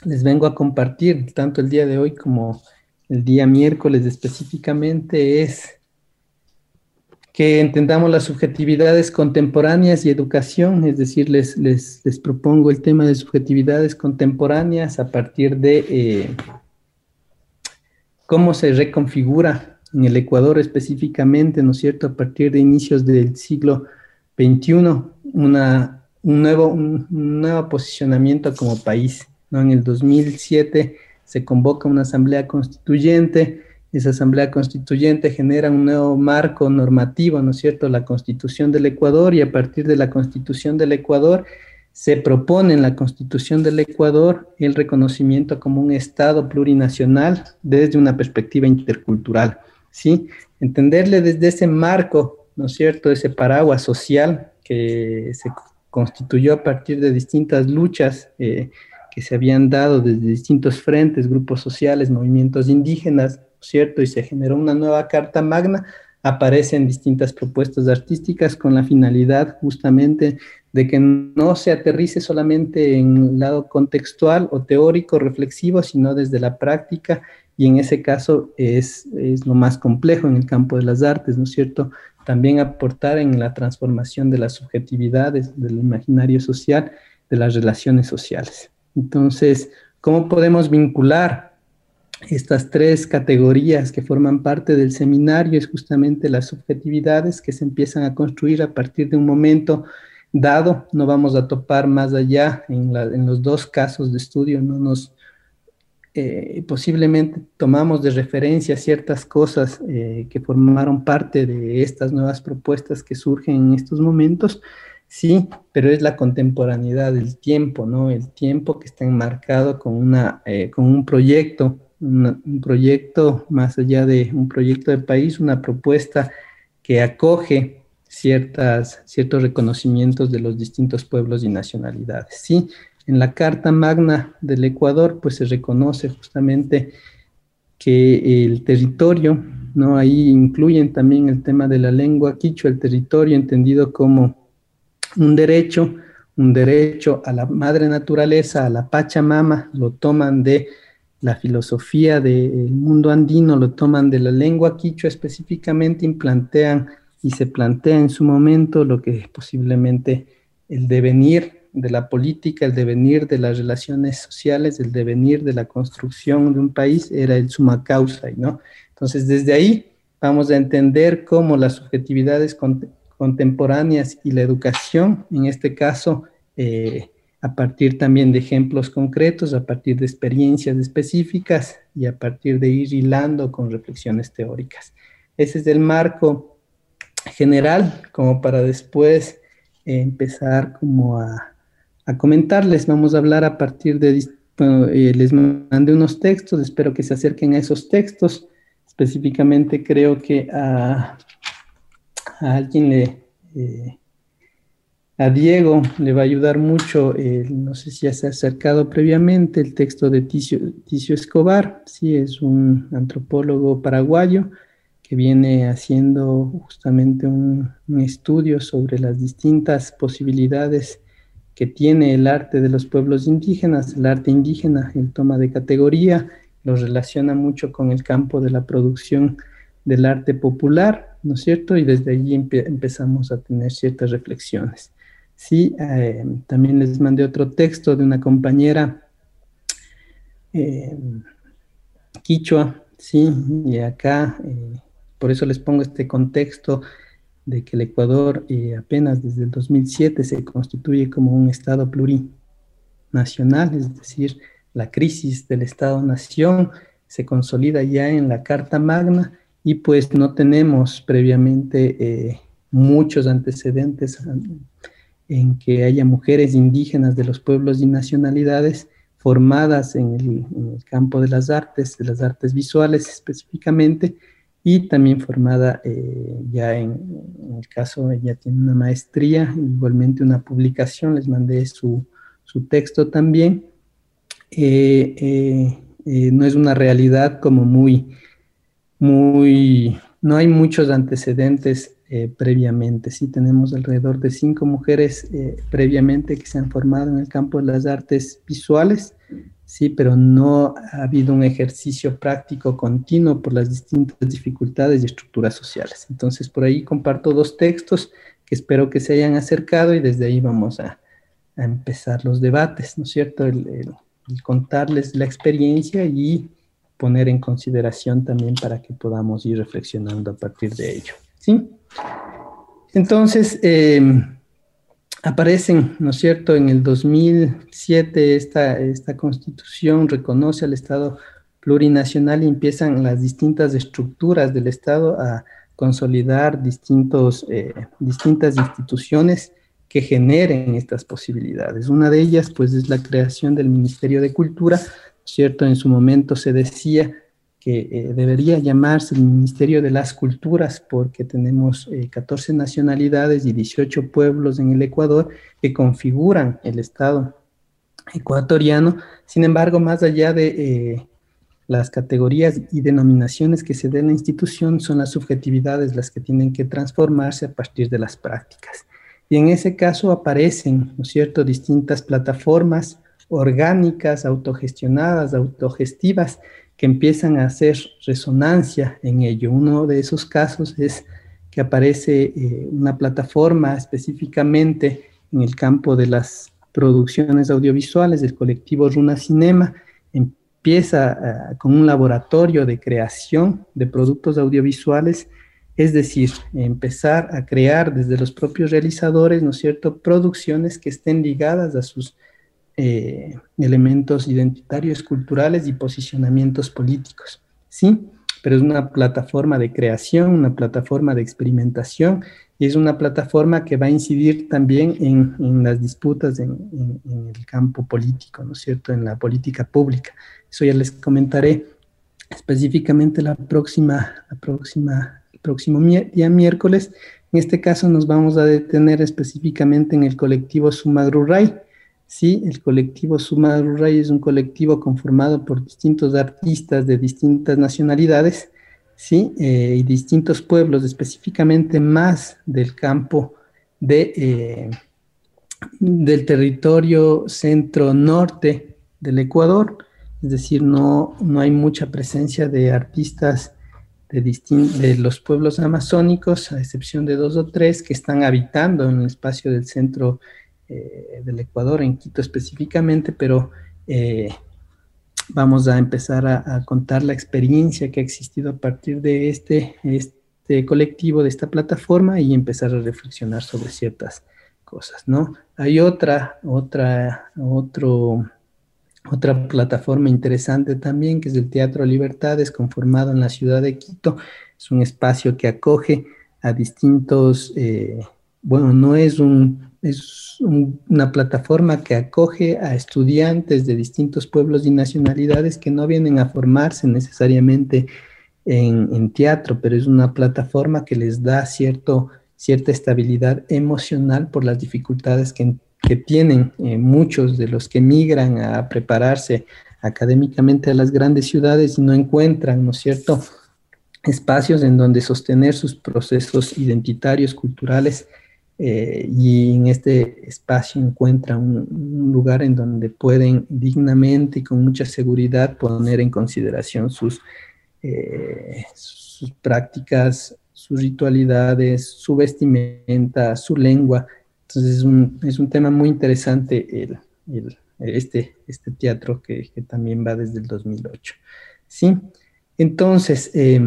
les vengo a compartir, tanto el día de hoy como el día miércoles específicamente, es que entendamos las subjetividades contemporáneas y educación, es decir, les, les, propongo el tema de subjetividades contemporáneas a partir de eh, cómo se reconfigura en el Ecuador específicamente, ¿no es cierto?, a partir de inicios del siglo XXI, una, un, nuevo, un nuevo posicionamiento como país. En el 2007 se convoca una asamblea constituyente esa asamblea constituyente genera un nuevo marco normativo, ¿no es cierto?, la constitución del Ecuador y a partir de la constitución del Ecuador se propone en la constitución del Ecuador el reconocimiento como un Estado plurinacional desde una perspectiva intercultural, ¿sí? Entenderle desde ese marco, ¿no es cierto?, ese paraguas social que se constituyó a partir de distintas luchas eh, que se habían dado desde distintos frentes, grupos sociales, movimientos indígenas, ¿cierto? Y se generó una nueva Carta Magna, aparecen distintas propuestas artísticas con la finalidad justamente de que no se aterrice solamente en el lado contextual o teórico, reflexivo, sino desde la práctica, y en ese caso es, es lo más complejo en el campo de las artes, ¿no es cierto? También aportar en la transformación de las subjetividades, del imaginario social, de las relaciones sociales. Entonces, ¿cómo podemos vincular estas tres categorías que forman parte del seminario? Es justamente las subjetividades que se empiezan a construir a partir de un momento dado, no vamos a topar más allá en, los dos casos de estudio, no nos eh, posiblemente tomamos de referencia ciertas cosas eh, que formaron parte de estas nuevas propuestas que surgen en estos momentos, sí, pero es la contemporaneidad del tiempo, ¿no? El tiempo que está enmarcado con, una, eh, con un proyecto, un proyecto más allá de un proyecto de país, una propuesta que acoge ciertas, ciertos reconocimientos de los distintos pueblos y nacionalidades. Sí, en la Carta Magna del Ecuador, pues se reconoce justamente que el territorio, ¿no? Ahí incluyen también el tema de la lengua quichua, el territorio entendido como un derecho, un derecho a la madre naturaleza, a la Pachamama, lo toman de la filosofía del mundo andino, lo toman de la lengua quichua específicamente y plantean y se plantea en su momento lo que posiblemente el devenir de la política, el devenir de las relaciones sociales, el devenir de la construcción de un país era el suma causa, ¿no? Entonces, desde ahí vamos a entender cómo las subjetividades contemporáneas y la educación, en este caso, eh, a partir también de ejemplos concretos, a partir de experiencias específicas y a partir de ir hilando con reflexiones teóricas. Ese es el marco general, como para después eh, empezar como a, comentarles. Vamos a hablar a partir de, bueno, eh, les mandé unos textos, espero que se acerquen a esos textos. Específicamente creo que alguien le, eh, a Diego le va a ayudar mucho, no sé si ya se ha acercado previamente, el texto de Ticio, Escobar, sí, es un antropólogo paraguayo que viene haciendo justamente un, estudio sobre las distintas posibilidades que tiene el arte de los pueblos indígenas, el arte indígena, el toma de categoría, lo relaciona mucho con el campo de la producción del arte popular, ¿no es cierto? Y desde allí empezamos a tener ciertas reflexiones. Sí, eh, también les mandé otro texto de una compañera eh, quichua, sí, y acá eh, por eso les pongo este contexto de que el Ecuador apenas desde el 2007 se constituye como un Estado plurinacional, es decir, la crisis del Estado-Nación se consolida ya en la Carta Magna y pues no tenemos previamente eh, muchos antecedentes en que haya mujeres indígenas de los pueblos y nacionalidades formadas en el, campo de las artes, de las artes visuales específicamente, y también formada eh, ya en, el caso, ella tiene una maestría, igualmente una publicación, les mandé su, su texto también. Eh, no es una realidad como muy, muy, no hay muchos antecedentes previamente, sí tenemos alrededor de cinco mujeres previamente que se han formado en el campo de las artes visuales, sí, pero no ha habido un ejercicio práctico continuo por las distintas dificultades y estructuras sociales. Entonces, por ahí comparto dos textos que espero que se hayan acercado y desde ahí vamos a, empezar los debates, ¿no es cierto? El, contarles la experiencia y poner en consideración también para que podamos ir reflexionando a partir de ello, ¿sí? Entonces, eh, aparecen, ¿no es cierto? En el 2007 esta, esta constitución reconoce al Estado plurinacional y empiezan las distintas estructuras del Estado a consolidar distintos, eh, distintas instituciones que generen estas posibilidades. Una de ellas, pues, es la creación del Ministerio de Cultura, ¿cierto? En su momento se decía que eh, debería llamarse el Ministerio de las Culturas porque tenemos 14 nacionalidades y 18 pueblos en el Ecuador que configuran el Estado ecuatoriano. Sin embargo, más allá de eh, las categorías y denominaciones que se den en la institución, son las subjetividades las que tienen que transformarse a partir de las prácticas. Y en ese caso aparecen, ¿no es cierto?, distintas plataformas orgánicas, autogestionadas, autogestivas, que empiezan a hacer resonancia en ello. Uno de esos casos es que aparece eh, una plataforma específicamente en el campo de las producciones audiovisuales del colectivo Runa Cinema. Empieza eh, con un laboratorio de creación de productos audiovisuales, es decir, empezar a crear desde los propios realizadores, ¿no es cierto?, producciones que estén ligadas a sus eh, elementos identitarios, culturales y posicionamientos políticos, ¿sí? Pero es una plataforma de creación, una plataforma de experimentación y es una plataforma que va a incidir también en, las disputas en, el campo político, ¿no es cierto?, en la política pública. Eso ya les comentaré específicamente la próxima, la próxima, el próximo día miércoles. En este caso nos vamos a detener específicamente en el colectivo Sumadruray, Sí, el colectivo Sumaruray es un colectivo conformado por distintos artistas de distintas nacionalidades, sí, eh, y distintos pueblos, específicamente más del campo de, eh, del territorio centro-norte del Ecuador, es decir, no, no hay mucha presencia de artistas de, de los pueblos amazónicos, a excepción de dos o tres que están habitando en el espacio del centro eh, del Ecuador, en Quito específicamente, pero eh, vamos a empezar a, contar la experiencia que ha existido a partir de este, este colectivo, de esta plataforma y empezar a reflexionar sobre ciertas cosas, ¿no? Hay otra, otra, otro, otra plataforma interesante también, que es el Teatro Libertades, conformado en la ciudad de Quito. Es un espacio que acoge a distintos, eh, bueno, no es un una plataforma que acoge a estudiantes de distintos pueblos y nacionalidades que no vienen a formarse necesariamente en, teatro, pero es una plataforma que les da cierta estabilidad emocional por las dificultades que, tienen eh, muchos de los que migran a prepararse académicamente a las grandes ciudades y no encuentran, ¿no es cierto?, espacios en donde sostener sus procesos identitarios, culturales, eh, y en este espacio encuentran un, lugar en donde pueden dignamente y con mucha seguridad poner en consideración sus, eh, sus prácticas, sus ritualidades, su vestimenta, su lengua. Entonces es un, es un tema muy interesante el, el, este, este teatro que, que, también va desde el 2008. ¿sí? Entonces, eh,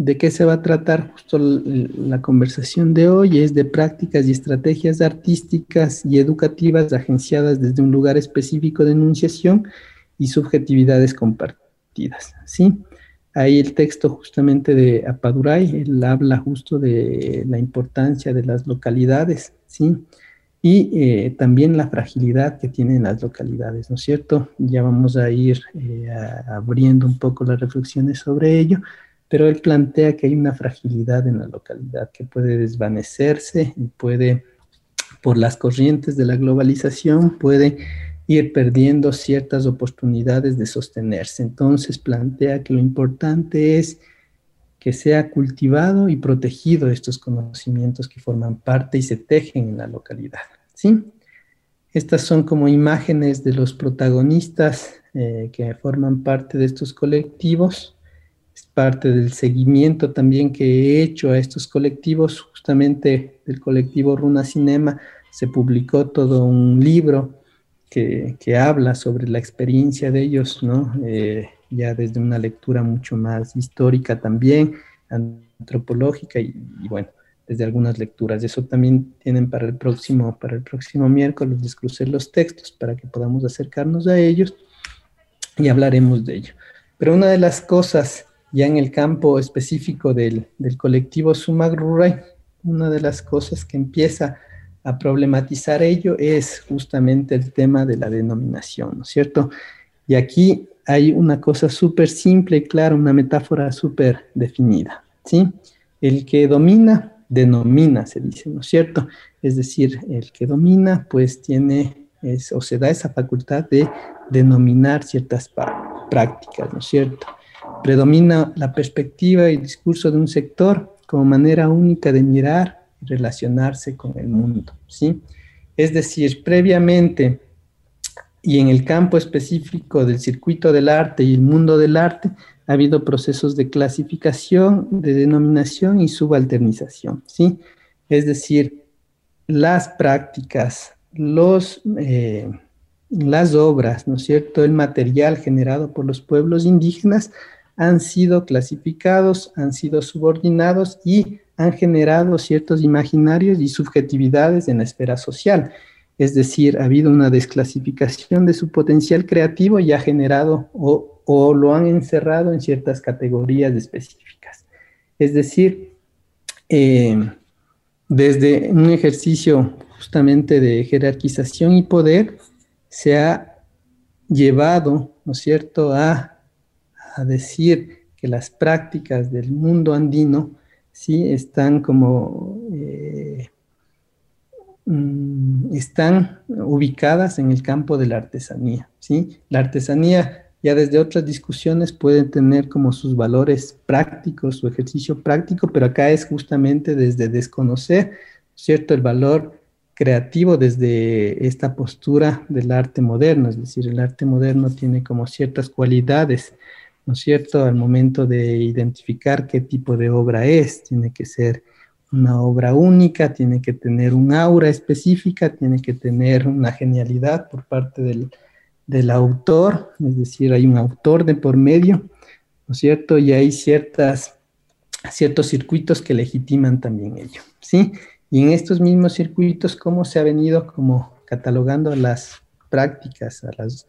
¿De qué se va a tratar justo la conversación de hoy? Es de prácticas y estrategias artísticas y educativas agenciadas desde un lugar específico de enunciación y subjetividades compartidas. ¿sí? Ahí el texto justamente de Apaduray, habla justo de la importancia de las localidades, ¿sí? Y eh, también la fragilidad que tienen las localidades, ¿no es cierto? Ya vamos a ir eh, abriendo un poco las reflexiones sobre ello, pero él plantea que hay una fragilidad en la localidad que puede desvanecerse y puede, por las corrientes de la globalización, puede ir perdiendo ciertas oportunidades de sostenerse. Entonces plantea que lo importante es que sea cultivado y protegido estos conocimientos que forman parte y se tejen en la localidad. ¿sí? Estas son como imágenes de los protagonistas eh, que forman parte de estos colectivos parte del seguimiento también que he hecho a estos colectivos, justamente del colectivo Runa Cinema, se publicó todo un libro que, habla sobre la experiencia de ellos, ¿no? Eh, ya desde una lectura mucho más histórica también, antropológica y, bueno, desde algunas lecturas. Eso también tienen para el próximo, para el próximo miércoles, descrucer los textos para que podamos acercarnos a ellos y hablaremos de ello. Pero una de las cosas, ya en el campo específico del, del colectivo Sumac Ruray, una de las cosas que empieza a problematizar ello es justamente el tema de la denominación, ¿no es cierto? Y aquí hay una cosa súper simple y clara, una metáfora súper definida, ¿sí? El que domina, denomina, se dice, ¿no es cierto? Es decir, el que domina, pues tiene o se da esa facultad de denominar ciertas prácticas, ¿no es cierto? Predomina la perspectiva y discurso de un sector como manera única de mirar y relacionarse con el mundo, ¿sí? Es decir, previamente y en el campo específico del circuito del arte y el mundo del arte, ha habido procesos de clasificación, de denominación y subalternización, ¿sí? Es decir, las prácticas, los, eh, las obras, ¿no es cierto?, el material generado por los pueblos indígenas han sido clasificados, han sido subordinados y han generado ciertos imaginarios y subjetividades en la esfera social. Es decir, ha habido una desclasificación de su potencial creativo y ha generado o lo han encerrado en ciertas categorías específicas. Es decir, eh, desde un ejercicio justamente de jerarquización y poder, se ha llevado, ¿no es cierto?, a, decir que las prácticas del mundo andino, sí, están como, eh, mm, están ubicadas en el campo de la artesanía, ¿sí? La artesanía ya desde otras discusiones pueden tener como sus valores prácticos, su ejercicio práctico, pero acá es justamente desde desconocer, ¿cierto?, el valor creativo desde esta postura del arte moderno, es decir, el arte moderno tiene como ciertas cualidades, ¿no es cierto?, al momento de identificar qué tipo de obra es, tiene que ser una obra única, tiene que tener un aura específica, tiene que tener una genialidad por parte del del autor, es decir, hay un autor de por medio, ¿no es cierto? Y hay ciertas, ciertos circuitos que legitiman también ello, ¿sí? Y en estos mismos circuitos, ¿cómo se ha venido como catalogando las prácticas, a las,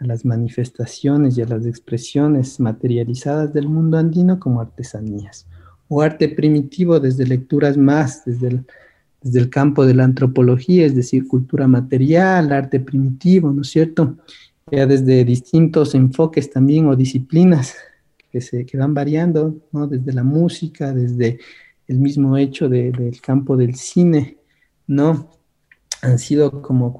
a las manifestaciones y a las expresiones materializadas del mundo andino como artesanías? O arte primitivo desde lecturas más, desde el desde el campo de la antropología, es decir, cultura material, arte primitivo, ¿no es cierto? Ya desde distintos enfoques también o disciplinas que, se, que van variando, ¿no? Desde la música, desde el mismo hecho del campo del cine, ¿no? Han sido como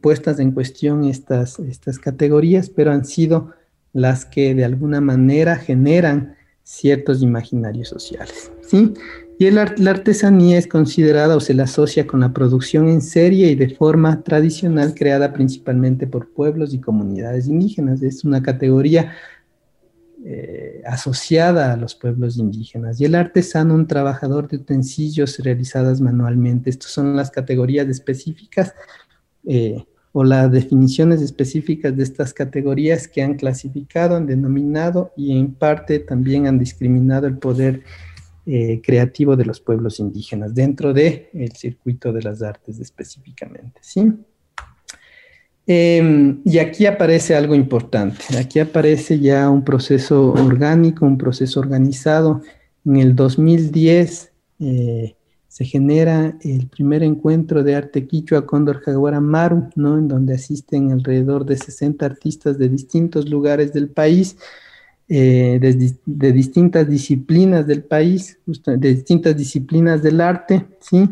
puestas en cuestión estas, estas categorías, pero han sido las que de alguna manera generan ciertos imaginarios sociales, ¿sí? Y la artesanía es considerada o se la asocia con la producción en serie y de forma tradicional creada principalmente por pueblos y comunidades indígenas. Es una categoría eh, asociada a los pueblos indígenas. Y el artesano, un trabajador de utensilios realizadas manualmente. Estas son las categorías específicas eh, o las definiciones específicas de estas categorías que han clasificado, han denominado y en parte también han discriminado el poder eh, creativo de los pueblos indígenas dentro del el circuito de las artes específicamente, ¿sí? Em, y aquí aparece algo importante, aquí aparece ya un proceso orgánico, un proceso organizado. En el 2010 eh, se genera el primer encuentro de arte quichua Cóndor Jaguara Maru, ¿no? en donde asisten alrededor de 60 artistas de distintos lugares del país eh, de, distintas disciplinas del país, de distintas disciplinas del arte, ¿sí?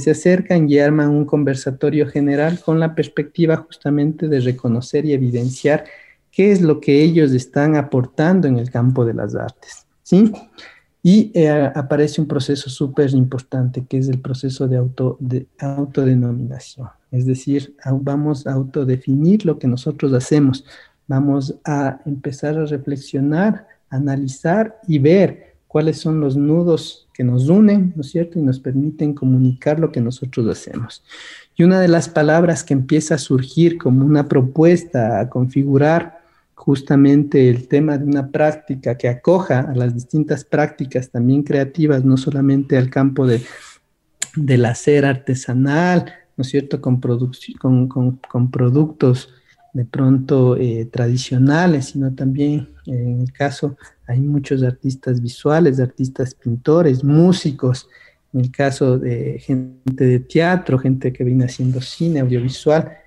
Se acercan y arman un conversatorio general con la perspectiva justamente de reconocer y evidenciar qué es lo que ellos están aportando en el campo de las artes. ¿sí? Y eh, aparece un proceso súper importante que es el proceso de, auto, de autodenominación. Es decir, vamos a autodefinir lo que nosotros hacemos, vamos a empezar a reflexionar, analizar y ver cuáles son los nudos que nos unen, ¿no es cierto? Y nos permiten comunicar lo que nosotros hacemos. Y una de las palabras que empieza a surgir como una propuesta a configurar justamente el tema de una práctica que acoja a las distintas prácticas también creativas, no solamente al campo de, del hacer artesanal, ¿no es cierto?, con, con, con, productos de pronto eh, tradicionales, sino también en el caso hay muchos artistas visuales, artistas pintores, músicos, en el caso de gente de teatro, gente que viene haciendo cine, audiovisual,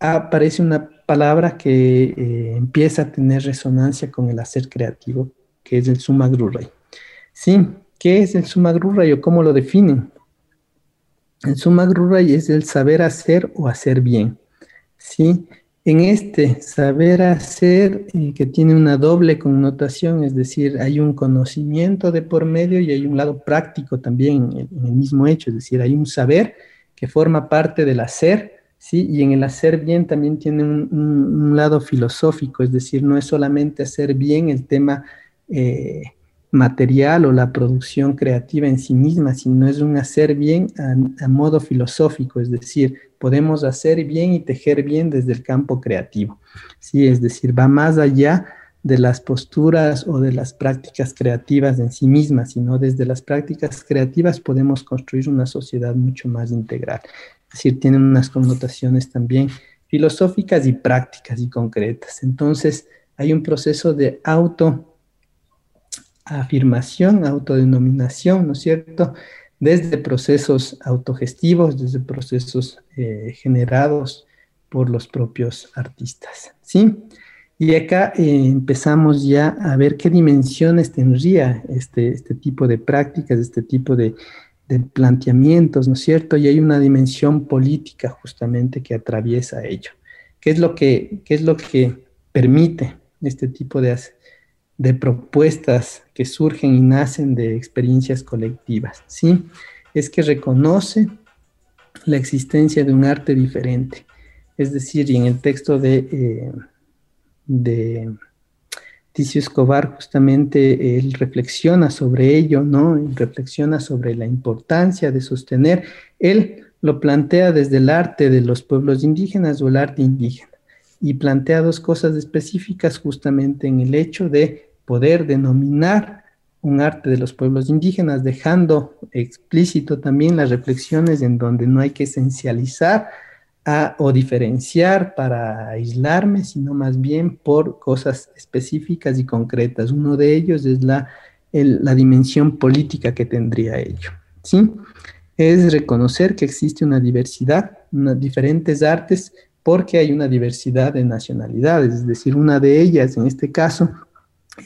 aparece una palabra que eh, empieza a tener resonancia con el hacer creativo, que es el sumagrurray. ¿Sí? ¿Qué es el sumagrurray o cómo lo definen? El sumagrurray es el saber hacer o hacer bien. ¿Sí? En este saber hacer, eh, que tiene una doble connotación, es decir, hay un conocimiento de por medio y hay un lado práctico también en el mismo hecho, es decir, hay un saber que forma parte del hacer, ¿sí? Y en el hacer bien también tiene un, lado filosófico, es decir, no es solamente hacer bien el tema eh, material o la producción creativa en sí misma, sino es un hacer bien a, modo filosófico, es decir, podemos hacer bien y tejer bien desde el campo creativo, ¿sí? Es decir, va más allá de las posturas o de las prácticas creativas en sí mismas, sino desde las prácticas creativas podemos construir una sociedad mucho más integral. Es decir, tienen unas connotaciones también filosóficas y prácticas y concretas. Entonces, hay un proceso de autoafirmación, autodenominación, ¿no es cierto? Desde procesos autogestivos, desde procesos eh, generados por los propios artistas, ¿sí? Y acá eh, empezamos ya a ver qué dimensiones tendría este, este tipo de prácticas, este tipo de, de planteamientos, ¿no es cierto? Y hay una dimensión política justamente que atraviesa ello. ¿Qué es lo que, es lo que permite este tipo de, de propuestas que surgen y nacen de experiencias colectivas? ¿Sí? Es que reconoce la existencia de un arte diferente. Es decir, y en el texto de, eh, de Ticio Escobar justamente él reflexiona sobre ello, ¿no? reflexiona sobre la importancia de sostener. Él lo plantea desde el arte de los pueblos indígenas o el arte indígena y plantea dos cosas específicas justamente en el hecho de poder denominar un arte de los pueblos indígenas, dejando explícito también las reflexiones en donde no hay que esencializar o diferenciar para aislarme, sino más bien por cosas específicas y concretas. Uno de ellos es la, la dimensión política que tendría ello. ¿sí? Es reconocer que existe una diversidad, diferentes artes, porque hay una diversidad de nacionalidades, es decir, una de ellas, en este caso,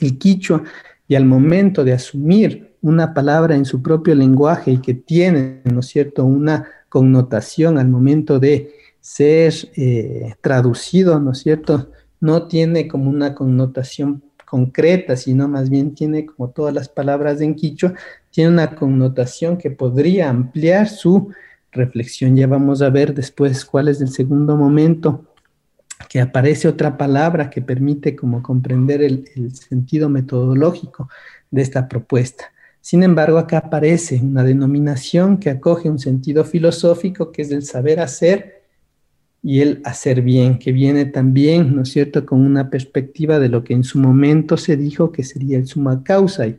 el quichua, y al momento de asumir una palabra en su propio lenguaje y que tiene, ¿no es cierto?, una connotación al momento de ser eh, traducido, ¿no es cierto? No tiene como una connotación concreta, sino más bien tiene como todas las palabras en quichua, tiene una connotación que podría ampliar su reflexión. Ya vamos a ver después cuál es el segundo momento que aparece otra palabra que permite como comprender el, sentido metodológico de esta propuesta. Sin embargo, acá aparece una denominación que acoge un sentido filosófico que es el saber hacer y el hacer bien, que viene también, ¿no es cierto?, con una perspectiva de lo que en su momento se dijo que sería el suma causa y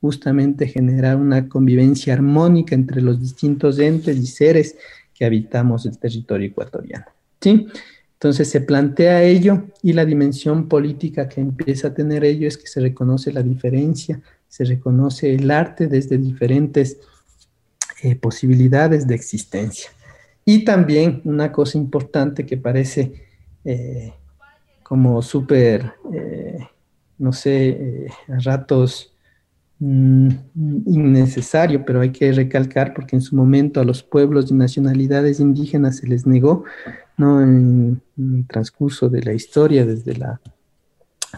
justamente generar una convivencia armónica entre los distintos entes y seres que habitamos el territorio ecuatoriano. ¿Sí? Entonces se plantea ello y la dimensión política que empieza a tener ello es que se reconoce la diferencia, se reconoce el arte desde diferentes eh, posibilidades de existencia. Y también una cosa importante que parece eh, como súper, eh, no sé, a ratos mm, innecesario, pero hay que recalcar porque en su momento a los pueblos y nacionalidades indígenas se les negó, ¿no? En, el transcurso de la historia, desde la,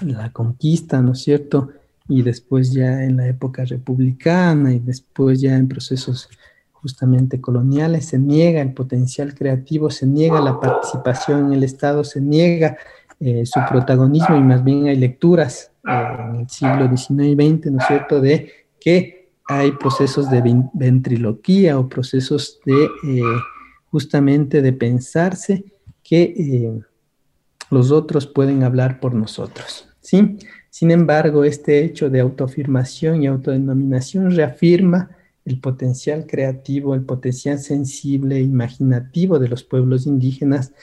la conquista, ¿no es cierto? Y después ya en la época republicana y después ya en procesos justamente coloniales, se niega el potencial creativo, se niega la participación en el Estado, se niega eh, su protagonismo y más bien hay lecturas eh, en el siglo XIX y XX, ¿no es cierto?, de que hay procesos de ventriloquía o procesos de eh, justamente de pensarse que los otros pueden hablar por nosotros, ¿sí? Sin embargo, este hecho de autoafirmación y autodenominación reafirma el potencial creativo, el potencial sensible, imaginativo de los pueblos indígenas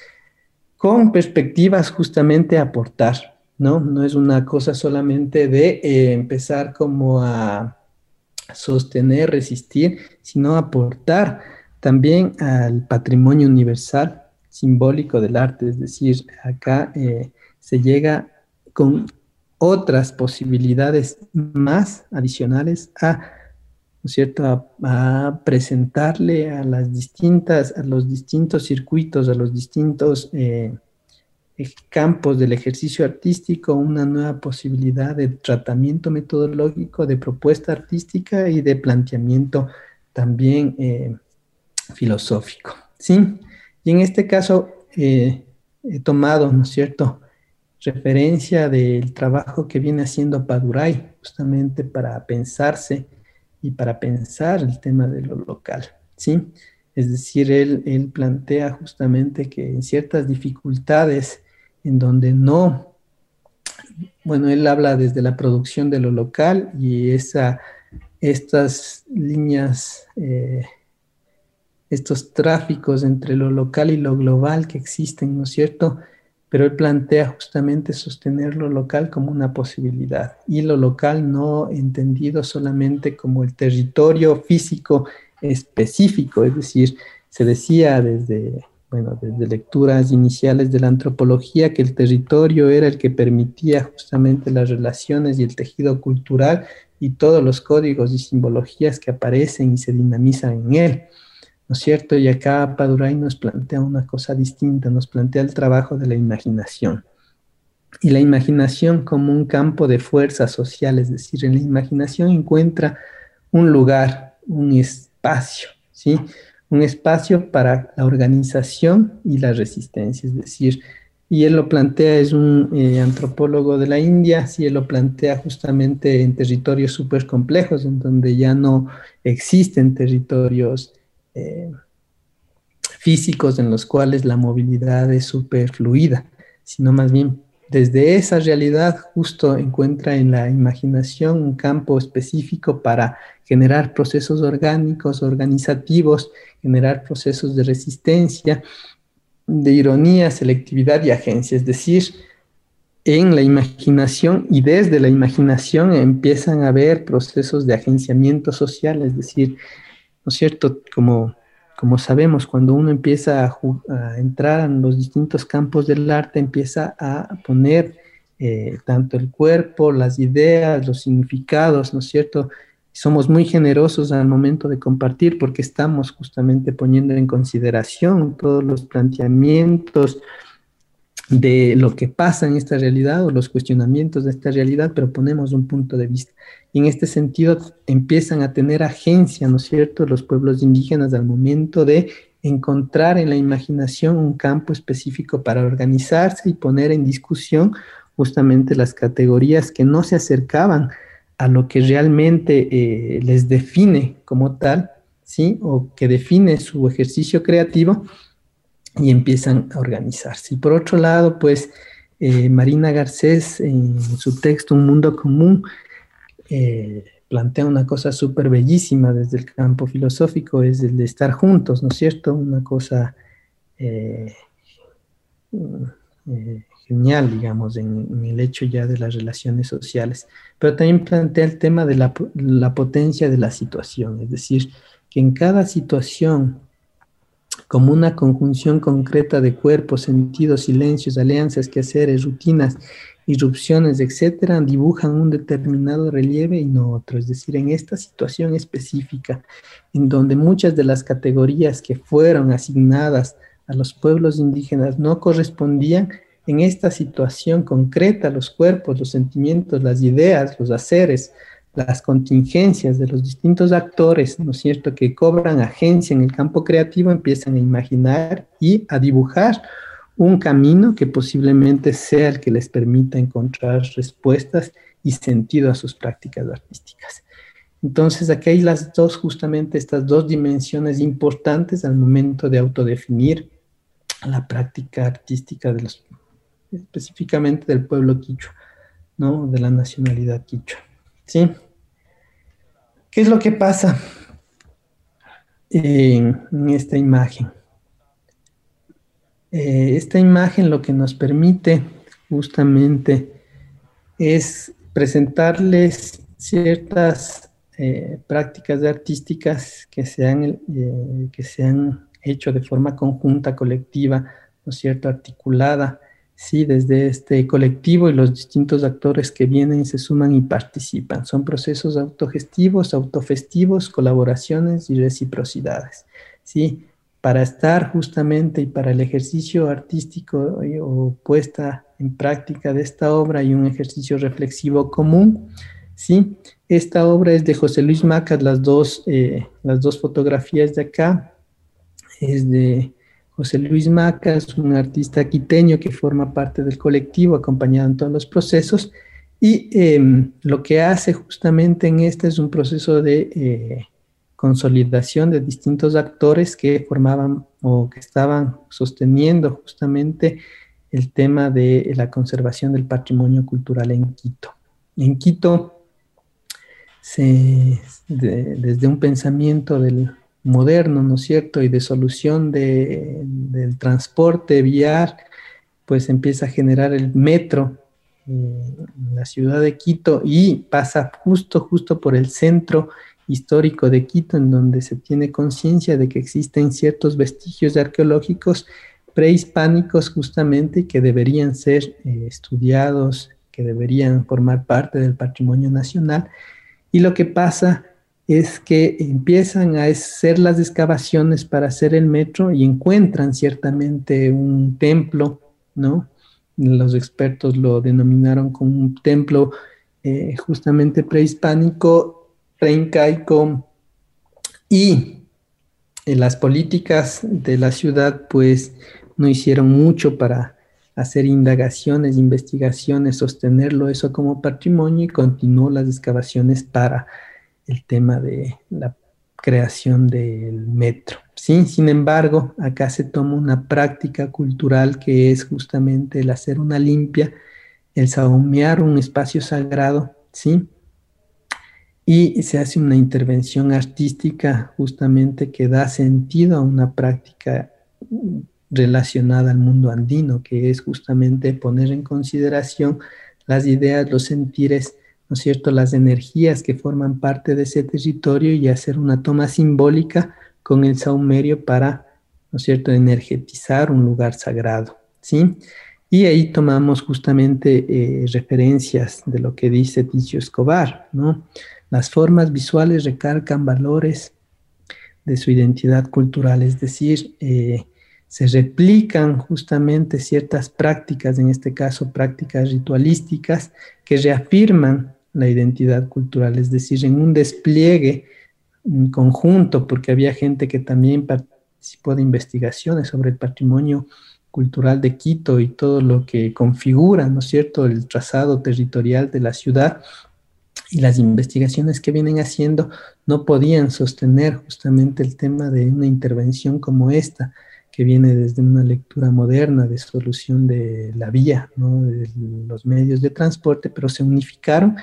con perspectivas justamente aportar, ¿no? No es una cosa solamente de eh, empezar como a sostener, resistir, sino aportar también al patrimonio universal simbólico del arte, es decir, acá eh, se llega con otras posibilidades más adicionales a, ¿no es cierto?, a, presentarle a las distintas, a los distintos circuitos, a los distintos eh, campos del ejercicio artístico una nueva posibilidad de tratamiento metodológico, de propuesta artística y de planteamiento también eh, filosófico, ¿sí? Y en este caso eh, he tomado, ¿no es cierto?, referencia del trabajo que viene haciendo Paduray, justamente para pensarse y para pensar el tema de lo local, ¿sí? Es decir, él, él plantea justamente que en ciertas dificultades en donde no, bueno, él habla desde la producción de lo local y esa, estas líneas, eh, estos tráficos entre lo local y lo global que existen, ¿no es cierto? Pero él plantea justamente sostener lo local como una posibilidad y lo local no entendido solamente como el territorio físico específico, es decir, se decía desde bueno, desde lecturas iniciales de la antropología, que el territorio era el que permitía justamente las relaciones y el tejido cultural y todos los códigos y simbologías que aparecen y se dinamizan en él. ¿No es cierto? Y acá Paduray nos plantea una cosa distinta, nos plantea el trabajo de la imaginación. Y la imaginación como un campo de fuerza social, es decir, en la imaginación encuentra un lugar, un espacio, ¿sí? un espacio para la organización y la resistencia, es decir, y él lo plantea, es un eh, antropólogo de la India, si él lo plantea justamente en territorios súper complejos, en donde ya no existen territorios eh, físicos en los cuales la movilidad es súper fluida, sino más bien desde esa realidad justo encuentra en la imaginación un campo específico para generar procesos orgánicos, organizativos, generar procesos de resistencia, de ironía, selectividad y agencia. Es decir, en la imaginación y desde la imaginación empiezan a haber procesos de agenciamiento social, es decir, ¿no es cierto? Como como sabemos, cuando uno empieza a, entrar en los distintos campos del arte, empieza a poner eh, tanto el cuerpo, las ideas, los significados, ¿no es cierto? Somos muy generosos al momento de compartir porque estamos justamente poniendo en consideración todos los planteamientos, de lo que pasa en esta realidad o los cuestionamientos de esta realidad, pero ponemos un punto de vista. Y en este sentido empiezan a tener agencia, ¿no es cierto?, los pueblos indígenas al momento de encontrar en la imaginación un campo específico para organizarse y poner en discusión justamente las categorías que no se acercaban a lo que realmente eh, les define como tal, ¿sí? O que define su ejercicio creativo y empiezan a organizarse. Y por otro lado, pues eh, Marina Garcés en su texto Un Mundo Común eh, plantea una cosa súper bellísima desde el campo filosófico, es el de estar juntos, ¿no es cierto? Una cosa eh, genial, digamos, en, el hecho ya de las relaciones sociales. Pero también plantea el tema de la, la potencia de la situación, es decir, que en cada situación como una conjunción concreta de cuerpos, sentidos, silencios, alianzas, quehaceres, rutinas, irrupciones, etcétera, dibujan un determinado relieve y no otro. Es decir, en esta situación específica, en donde muchas de las categorías que fueron asignadas a los pueblos indígenas no correspondían, en esta situación concreta, los cuerpos, los sentimientos, las ideas, los haceres, las contingencias de los distintos actores, ¿no es cierto?, que cobran agencia en el campo creativo, empiezan a imaginar y a dibujar un camino que posiblemente sea el que les permita encontrar respuestas y sentido a sus prácticas artísticas. Entonces, aquí hay las dos, justamente estas dos dimensiones importantes al momento de autodefinir la práctica artística de los, específicamente del pueblo quichua, ¿no? De la nacionalidad quichua. ¿Sí? ¿Qué es lo que pasa en, esta imagen? eh, esta imagen lo que nos permite justamente es presentarles ciertas eh, prácticas artísticas que se, han, eh, que se han hecho de forma conjunta, colectiva, ¿no es cierto?, articulada, sí, desde este colectivo y los distintos actores que vienen, se suman y participan. Son procesos autogestivos, autofestivos, colaboraciones y reciprocidades, sí, para estar justamente y para el ejercicio artístico eh, o puesta en práctica de esta obra y un ejercicio reflexivo común, ¿sí? Esta obra es de José Luis Macas, las dos, eh, las dos fotografías de acá, es de José Luis Macas, un artista quiteño que forma parte del colectivo, acompañado en todos los procesos, y em, lo que hace justamente en este es un proceso de eh, consolidación de distintos actores que formaban o que estaban sosteniendo justamente el tema de la conservación del patrimonio cultural en Quito. En Quito desde un pensamiento del moderno, ¿no es cierto?, y de solución del transporte vial, pues empieza a generar el metro en la ciudad de Quito y pasa justo, justo por el centro histórico de Quito, en donde se tiene conciencia de que existen ciertos vestigios arqueológicos prehispánicos justamente que deberían ser eh, estudiados, que deberían formar parte del patrimonio nacional y lo que pasa es que empiezan a hacer las excavaciones para hacer el metro y encuentran ciertamente un templo, ¿no? Los expertos lo denominaron como un templo eh, justamente prehispánico, preincaico, y en las políticas de la ciudad pues no hicieron mucho para hacer indagaciones, investigaciones, sostenerlo eso como patrimonio y continuó las excavaciones para el tema de la creación del metro. ¿sí? Sin embargo, acá se toma una práctica cultural que es justamente el hacer una limpia, el saumear un espacio sagrado, ¿sí? Y se hace una intervención artística justamente que da sentido a una práctica relacionada al mundo andino, que es justamente poner en consideración las ideas, los sentires, ¿no es cierto?, las energías que forman parte de ese territorio y hacer una toma simbólica con el saumerio para, ¿no cierto?, energetizar un lugar sagrado, ¿sí? Y ahí tomamos justamente eh, referencias de lo que dice Ticio Escobar, ¿no? Las formas visuales recargan valores de su identidad cultural, es decir, eh, se replican justamente ciertas prácticas, en este caso prácticas ritualísticas, que reafirman la identidad cultural, es decir, en un despliegue en conjunto, porque había gente que también participó de investigaciones sobre el patrimonio cultural de Quito y todo lo que configura, ¿no es cierto?, el trazado territorial de la ciudad y las investigaciones que vienen haciendo no podían sostener justamente el tema de una intervención como esta, que viene desde una lectura moderna de solución de la vía, de los medios de transporte, pero se unificaron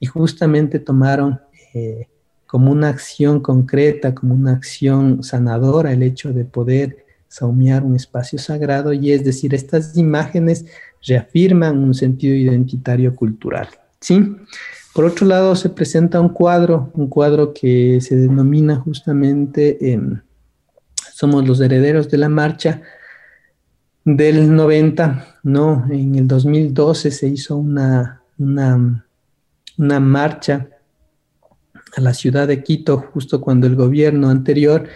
y justamente tomaron eh, como una acción concreta, como una acción sanadora el hecho de poder saumear un espacio sagrado y es decir, estas imágenes reafirman un sentido identitario cultural. ¿sí? Por otro lado, se presenta un cuadro, un cuadro que se denomina justamente... en somos los herederos de la marcha del 90, ¿no? En el 2012 se hizo una, una marcha a la ciudad de Quito justo cuando el gobierno anterior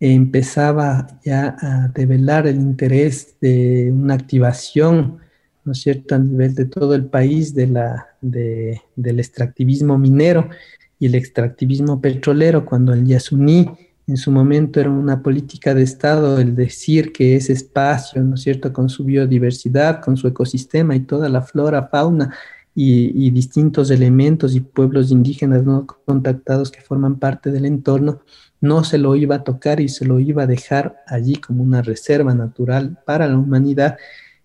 empezaba ya a develar el interés de una activación, ¿no es cierto?, a nivel de todo el país de la, de, del extractivismo minero y el extractivismo petrolero, cuando el Yasuní en su momento era una política de Estado el decir que ese espacio, ¿no es cierto?, con su biodiversidad, con su ecosistema y toda la flora, fauna y, distintos elementos y pueblos indígenas no contactados que forman parte del entorno, no se lo iba a tocar y se lo iba a dejar allí como una reserva natural para la humanidad.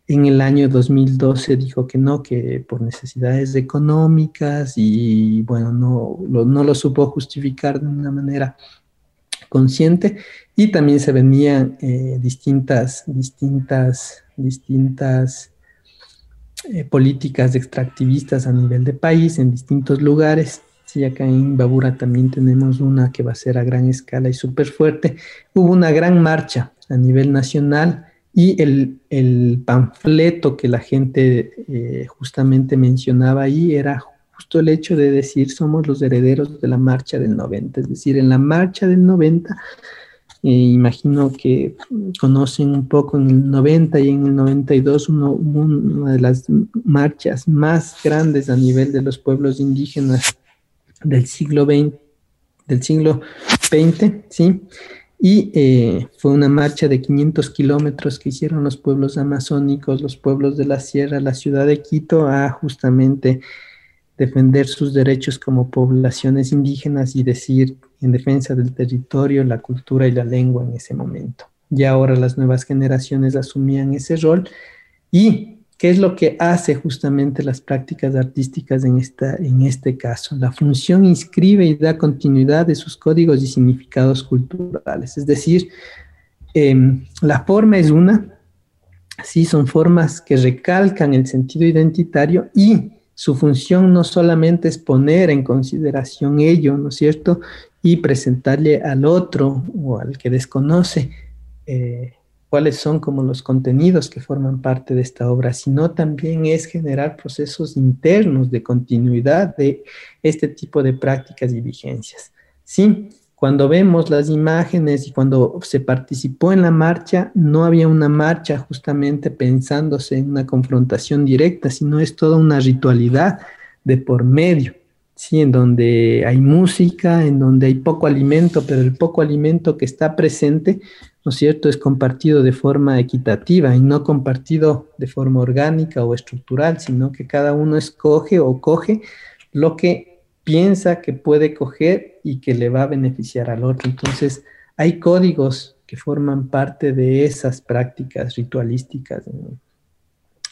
En el año 2012 dijo que no, que por necesidades económicas y bueno, no, no lo supo justificar de una manera consciente y también se venían eh, distintas, distintas, distintas eh, políticas extractivistas a nivel de país en distintos lugares. Sí, acá en Babura también tenemos una que va a ser a gran escala y súper fuerte. Hubo una gran marcha a nivel nacional y el, el panfleto que la gente eh, justamente mencionaba ahí era justo el hecho de decir somos los herederos de la marcha del 90, es decir, en la marcha del 90, eh, imagino que conocen un poco en el 90 y en el 92 una de las marchas más grandes a nivel de los pueblos indígenas del siglo XX, del siglo XX, ¿sí? Y eh, fue una marcha de 500 kilómetros que hicieron los pueblos amazónicos, los pueblos de la sierra, la ciudad de Quito, a justamente defender sus derechos como poblaciones indígenas y decir en defensa del territorio, la cultura y la lengua en ese momento. Y ahora las nuevas generaciones asumían ese rol y ¿Qué es lo que hace justamente las prácticas artísticas en, esta, en este caso? La función inscribe y da continuidad de sus códigos y significados culturales. Es decir, em, la forma es una, sí, son formas que recalcan el sentido identitario y su función no solamente es poner en consideración ello, ¿no es cierto? Y presentarle al otro o al que desconoce eh, cuáles son como los contenidos que forman parte de esta obra, sino también es generar procesos internos de continuidad de este tipo de prácticas y vigencias. Sí, cuando vemos las imágenes y cuando se participó en la marcha, no había una marcha justamente pensándose en una confrontación directa, sino es toda una ritualidad de por medio. Sí, en donde hay música, en donde hay poco alimento, pero el poco alimento que está presente ¿no es cierto?, es compartido de forma equitativa y no compartido de forma orgánica o estructural, sino que cada uno escoge o coge lo que piensa que puede coger y que le va a beneficiar al otro. Entonces, hay códigos que forman parte de esas prácticas ritualísticas en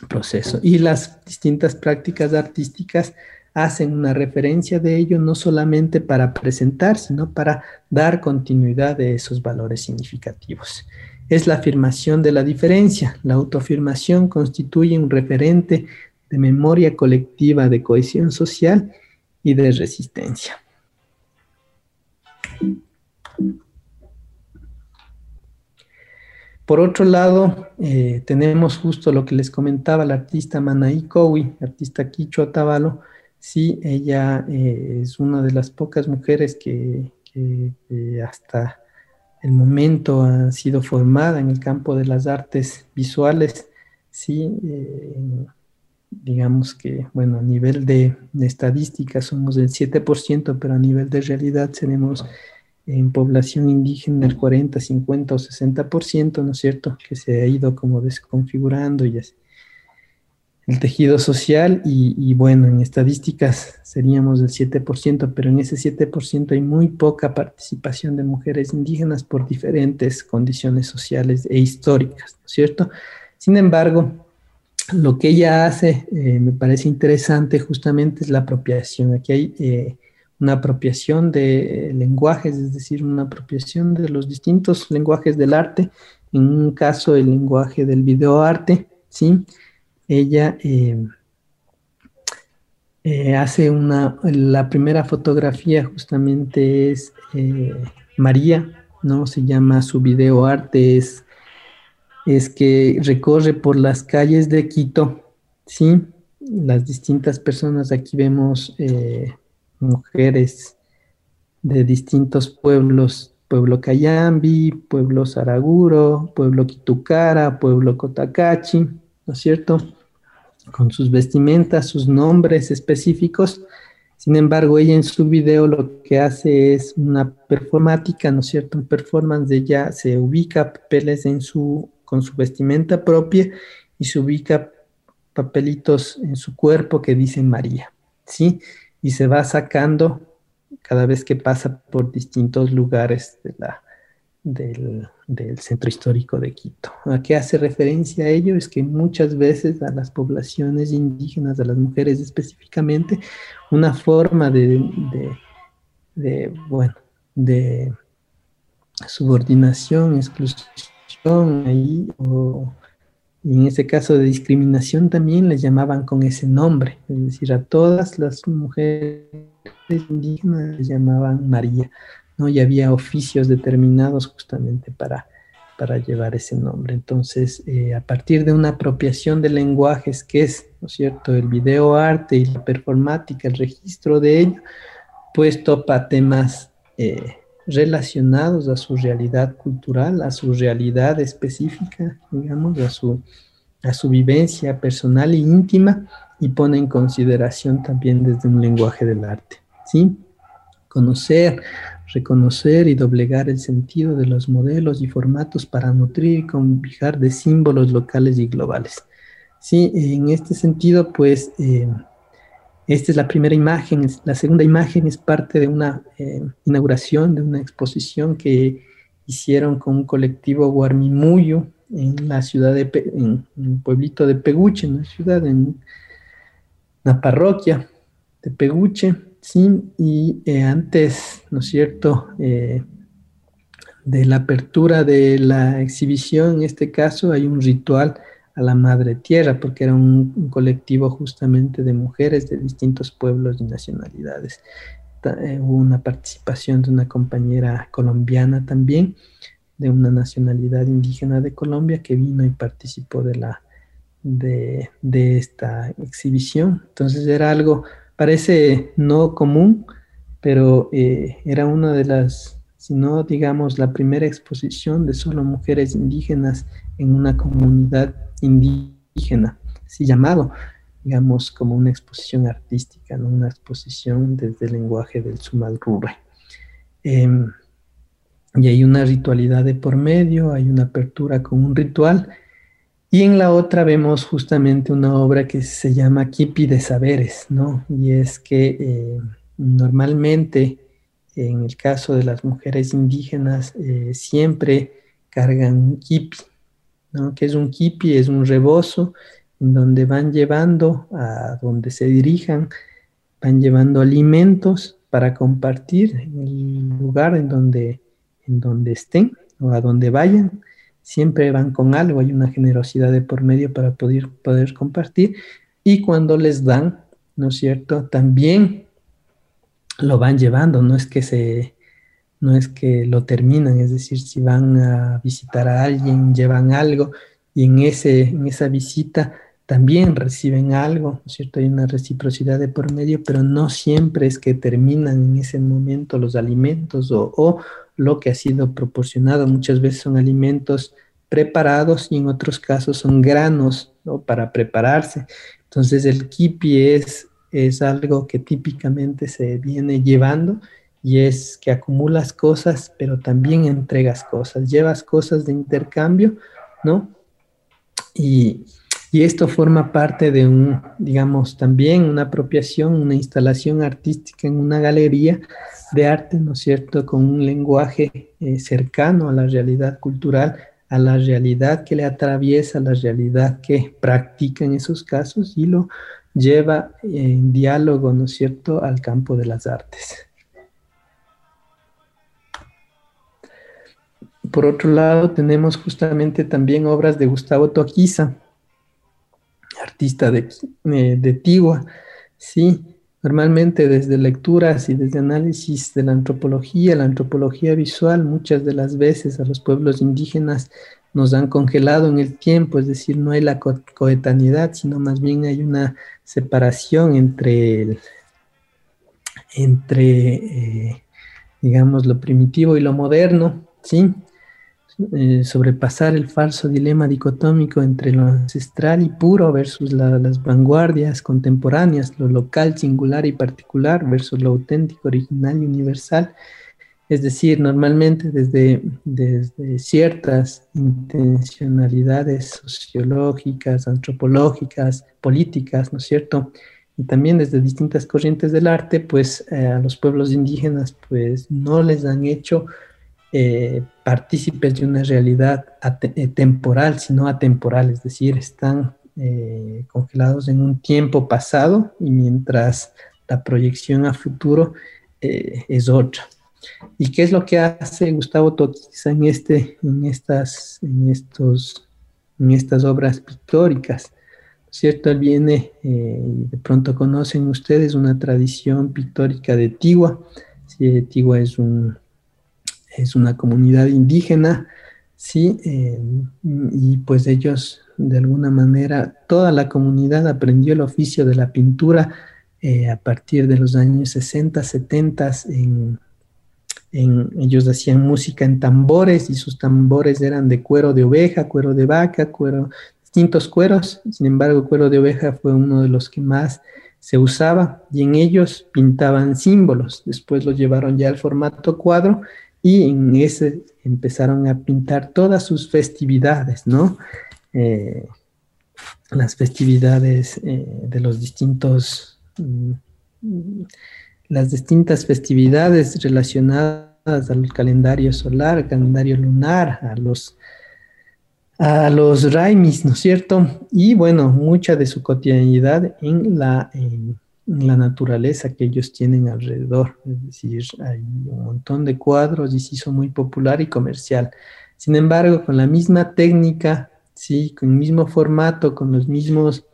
el proceso. Y las distintas prácticas artísticas hacen una referencia de ello no solamente para presentar, sino para dar continuidad de esos valores significativos. Es la afirmación de la diferencia. La autoafirmación constituye un referente de memoria colectiva, de cohesión social y de resistencia. Por otro lado, eh, tenemos justo lo que les comentaba la artista Manaí Kowi, artista quichua tabalo, Sí, ella eh, es una de las pocas mujeres que, hasta el momento ha sido formada en el campo de las artes visuales. Sí, eh, digamos que, bueno, a nivel de, estadística somos del 7%, pero a nivel de realidad tenemos en población indígena el 40, 50 o 60%, ¿no es cierto?, que se ha ido como desconfigurando y así el tejido social y, bueno, en estadísticas seríamos del 7%, pero en ese 7% hay muy poca participación de mujeres indígenas por diferentes condiciones sociales e históricas, ¿no es cierto? Sin embargo, lo que ella hace eh, me parece interesante justamente es la apropiación. Aquí hay eh, una apropiación de lenguajes, es decir, una apropiación de los distintos lenguajes del arte, en un caso el lenguaje del videoarte, ¿sí? ella eh, eh, hace una, la primera fotografía justamente es eh, María, ¿no? Se llama su video arte, es, es que recorre por las calles de Quito, ¿sí? Las distintas personas, aquí vemos mujeres de distintos pueblos, pueblo Cayambi, pueblo Saraguro, pueblo Quitucara, pueblo Cotacachi, ¿no es cierto? con sus vestimentas, sus nombres específicos. Sin embargo, ella en su video lo que hace es una performática, ¿no es cierto? Un performance de ella se ubica papeles en su, con su vestimenta propia y se ubica papelitos en su cuerpo que dicen María, ¿sí? Y se va sacando cada vez que pasa por distintos lugares de la, del, centro histórico de Quito. ¿A qué hace referencia a ello? Es que muchas veces a las poblaciones indígenas, a las mujeres específicamente, una forma de, bueno, de subordinación, exclusión, ahí, y en ese caso de discriminación también les llamaban con ese nombre, es decir, a todas las mujeres indígenas les llamaban María, ¿no? Y había oficios determinados justamente para, para llevar ese nombre. Entonces, eh, a partir de una apropiación de lenguajes que es, ¿no es cierto?, el video arte y la performática, el registro de ello, pues topa temas eh, relacionados a su realidad cultural, a su realidad específica, digamos, a su, a su vivencia personal e íntima y pone en consideración también desde un lenguaje del arte, ¿sí? Conocer, reconocer y doblegar el sentido de los modelos y formatos para nutrir y convijar de símbolos locales y globales. Sí, en este sentido, pues, eh, esta es la primera imagen. La segunda imagen es parte de una eh, inauguración, de una exposición que hicieron con un colectivo Guarmimuyo en la ciudad de, en, pueblito de Peguche, en una ciudad, en la parroquia de Peguche, sí, y eh, antes, ¿no es cierto?, eh, de la apertura de la exhibición, en este caso, hay un ritual a la madre tierra, porque era un, colectivo justamente de mujeres de distintos pueblos y nacionalidades. Eh, hubo una participación de una compañera colombiana también, de una nacionalidad indígena de Colombia, que vino y participó de, la, de, esta exhibición. Entonces era algo, parece no común, pero eh, era una de las, si no digamos, la primera exposición de solo mujeres indígenas en una comunidad indígena, así llamado, digamos, como una exposición artística, ¿no? una exposición desde el lenguaje del Sumalrure. Em, y hay una ritualidad de por medio, hay una apertura con un ritual, y en la otra vemos justamente una obra que se llama Kipi de Saberes, ¿no? Y es que eh, normalmente, en el caso de las mujeres indígenas, eh, siempre cargan un kipi, que es un kipi, es un rebozo en donde van llevando a donde se dirijan, van llevando alimentos para compartir en el lugar en donde, en donde estén o a donde vayan. Siempre van con algo, hay una generosidad de por medio para poder, poder compartir. Y cuando les dan, ¿no es cierto? También lo van llevando, no es que se, no es que lo terminan, es decir, si van a visitar a alguien, llevan algo y en, ese, en esa visita también reciben algo, ¿no cierto? Hay una reciprocidad de por medio, pero no siempre es que terminan en ese momento los alimentos o, lo que ha sido proporcionado. Muchas veces son alimentos preparados y en otros casos son granos para prepararse. Entonces el kipi es, es algo que típicamente se viene llevando y es que acumulas cosas, pero también entregas cosas, llevas cosas de intercambio, ¿no? Y, esto forma parte de un, digamos, también una apropiación, una instalación artística en una galería de arte, ¿no es cierto?, con un lenguaje eh, cercano a la realidad cultural, a la realidad que le atraviesa, la realidad que practica en esos casos y lo lleva en diálogo, ¿no es cierto?, al campo de las artes. Por otro lado, tenemos justamente también obras de Gustavo Toquiza, artista de, eh, de Tigua, sí, normalmente desde lecturas y desde análisis de la antropología, la antropología visual, muchas de las veces a los pueblos indígenas nos han congelado en el tiempo, es decir, no hay la coetaneidad, sino más bien hay una separación entre, entre eh, digamos, lo primitivo y lo moderno, ¿sí? Eh, sobrepasar el falso dilema dicotómico entre lo ancestral y puro versus las vanguardias contemporáneas, lo local, singular y particular versus lo auténtico, original y universal. Es decir, normalmente desde, desde ciertas intencionalidades sociológicas, antropológicas, políticas, ¿no es cierto? Y también desde distintas corrientes del arte, pues eh, a los pueblos indígenas pues no les han hecho eh, partícipes de una realidad eh, temporal, sino atemporal, es decir, están eh, congelados en un tiempo pasado y mientras la proyección a futuro es otra. ¿Y qué es lo que hace Gustavo Toquiza en, este, en, estas, en, estos, en estas obras pictóricas? ¿Cierto? Él viene, eh, de pronto conocen ustedes una tradición pictórica de Tigua. Sí, Tigua es, un, es una comunidad indígena, sí, eh, y pues ellos de alguna manera, toda la comunidad aprendió el oficio de la pintura eh, a partir de los años 60, 70 en ellos hacían música en tambores y sus tambores eran de cuero de oveja, cuero de vaca, cuero, distintos cueros. Sin embargo, cuero de oveja fue uno de los que más se usaba y en ellos pintaban símbolos. Después los llevaron ya al formato cuadro y en ese empezaron a pintar todas sus festividades, ¿no? Eh, las festividades eh, de los distintos mm, las distintas festividades relacionadas al calendario solar, calendario lunar, a los, a los raimis, ¿no es cierto? Y bueno, mucha de su cotidianidad en la, la naturaleza que ellos tienen alrededor. Es decir, hay un montón de cuadros y se hizo muy popular y comercial. Sin embargo, con la misma técnica, sí, con el mismo formato, con los mismos...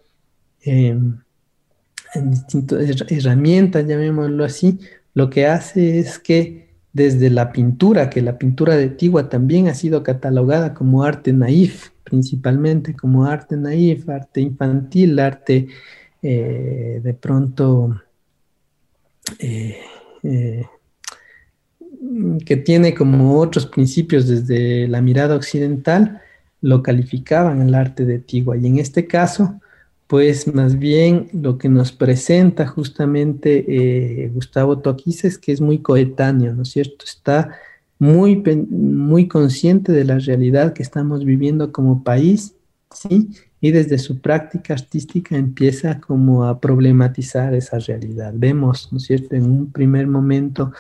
Distintas herramientas, llamémoslo así, lo que hace es que desde la pintura, que la pintura de Tigua también ha sido catalogada como arte naif, principalmente como arte naif, arte infantil, arte eh, de pronto eh, eh, que tiene como otros principios desde la mirada occidental, lo calificaban el arte de Tigua. Y en este caso, pues más bien lo que nos presenta justamente Gustavo Toquiza es que es muy coetáneo, ¿no es cierto? Está muy, muy consciente de la realidad que estamos viviendo como país, ¿sí? Y desde su práctica artística empieza como a problematizar esa realidad. Vemos, ¿no es cierto? En un primer momento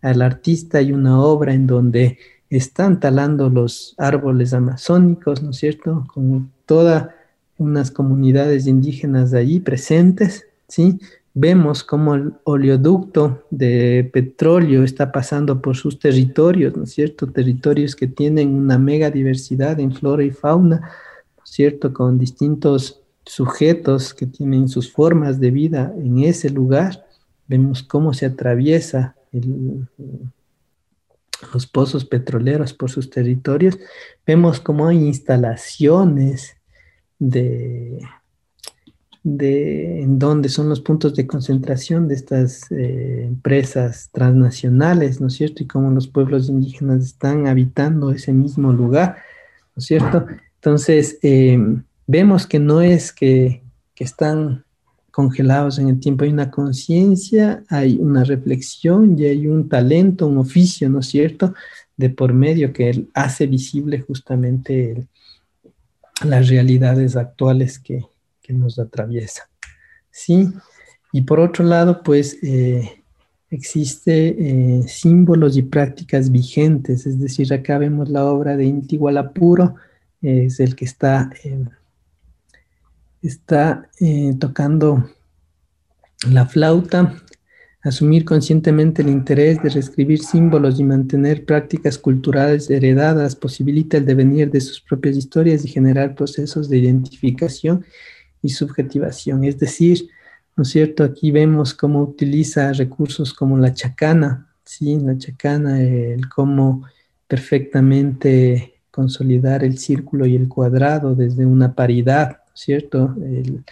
al artista hay una obra en donde están talando los árboles amazónicos, ¿no es cierto? Con toda unas comunidades indígenas de allí presentes, ¿sí? Vemos cómo el oleoducto de petróleo está pasando por sus territorios, ¿no es cierto? Territorios que tienen una mega diversidad en flora y fauna, ¿no es cierto? Con distintos sujetos que tienen sus formas de vida en ese lugar. Vemos cómo se atraviesa los pozos petroleros por sus territorios. Vemos cómo hay instalaciones de, de en dónde son los puntos de concentración de estas eh, empresas transnacionales, ¿no es cierto? Y cómo los pueblos indígenas están habitando ese mismo lugar, ¿no es cierto? Entonces, eh, vemos que no es que, están congelados en el tiempo, hay una conciencia, hay una reflexión y hay un talento, un oficio, ¿no es cierto?, de por medio que hace visible justamente las realidades actuales que, nos atraviesan. ¿sí? Y por otro lado, pues eh, existe eh, símbolos y prácticas vigentes, es decir, acá vemos la obra de Inti Gualapuro, es el que está, eh, está tocando la flauta Asumir conscientemente el interés de reescribir símbolos y mantener prácticas culturales heredadas posibilita el devenir de sus propias historias y generar procesos de identificación y subjetivación. Es decir, ¿no es cierto? Aquí vemos cómo utiliza recursos como la chacana, ¿sí? La chacana, el cómo perfectamente consolidar el círculo y el cuadrado desde una paridad, ¿cierto? El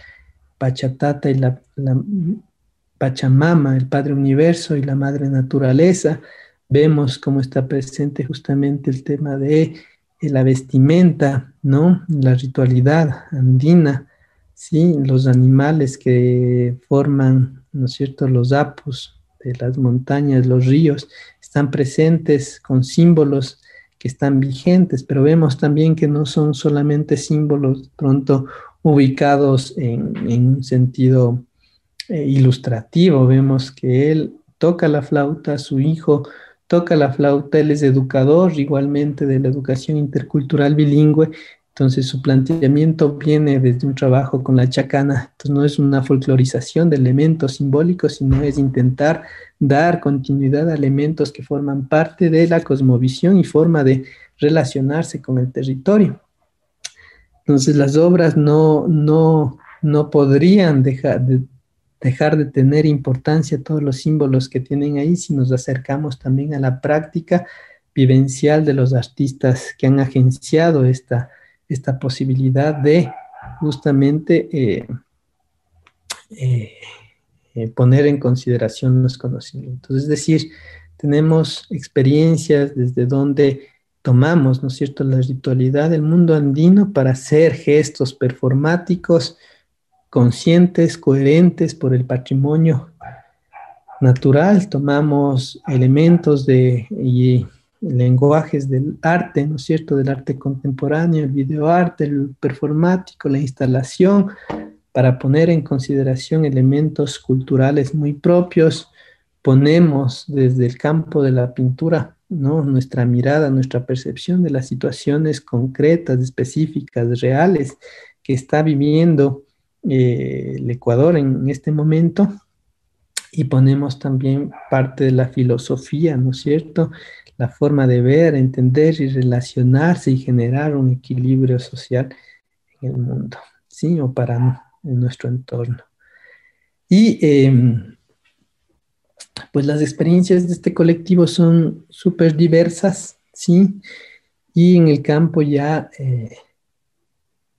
pachatata y la, Pachamama, el Padre Universo y la Madre Naturaleza, vemos cómo está presente justamente el tema de la vestimenta, ¿no? La ritualidad andina, ¿sí? Los animales que forman, ¿no es cierto?, los apus de las montañas, los ríos, están presentes con símbolos que están vigentes, pero vemos también que no son solamente símbolos pronto ubicados en, un sentido eh, ilustrativo. Vemos que él toca la flauta, su hijo toca la flauta, él es educador igualmente de la educación intercultural bilingüe. Entonces su planteamiento viene desde un trabajo con la chacana, entonces no es una folclorización de elementos simbólicos, sino es intentar dar continuidad a elementos que forman parte de la cosmovisión y forma de relacionarse con el territorio. Entonces las obras no, no, no podrían dejar de, dejar de tener importancia todos los símbolos que tienen ahí si nos acercamos también a la práctica vivencial de los artistas que han agenciado esta, esta posibilidad de justamente eh, eh, eh, poner en consideración los conocimientos. Es decir, tenemos experiencias desde donde tomamos, ¿no es cierto?, la ritualidad del mundo andino para hacer gestos performáticos conscientes, coherentes por el patrimonio natural, tomamos elementos de lenguajes del arte, ¿no es cierto?, del arte contemporáneo, el videoarte, el performático, la instalación, para poner en consideración elementos culturales muy propios, ponemos desde el campo de la pintura, ¿no? Nuestra mirada, nuestra percepción de las situaciones concretas, específicas, reales que está viviendo eh, el Ecuador en este momento y ponemos también parte de la filosofía, ¿no es cierto? la forma de ver, entender y relacionarse y generar un equilibrio social en el mundo, ¿sí? O para nuestro entorno. Y em, pues las experiencias de este colectivo son súper diversas, ¿sí? Y en el campo ya eh,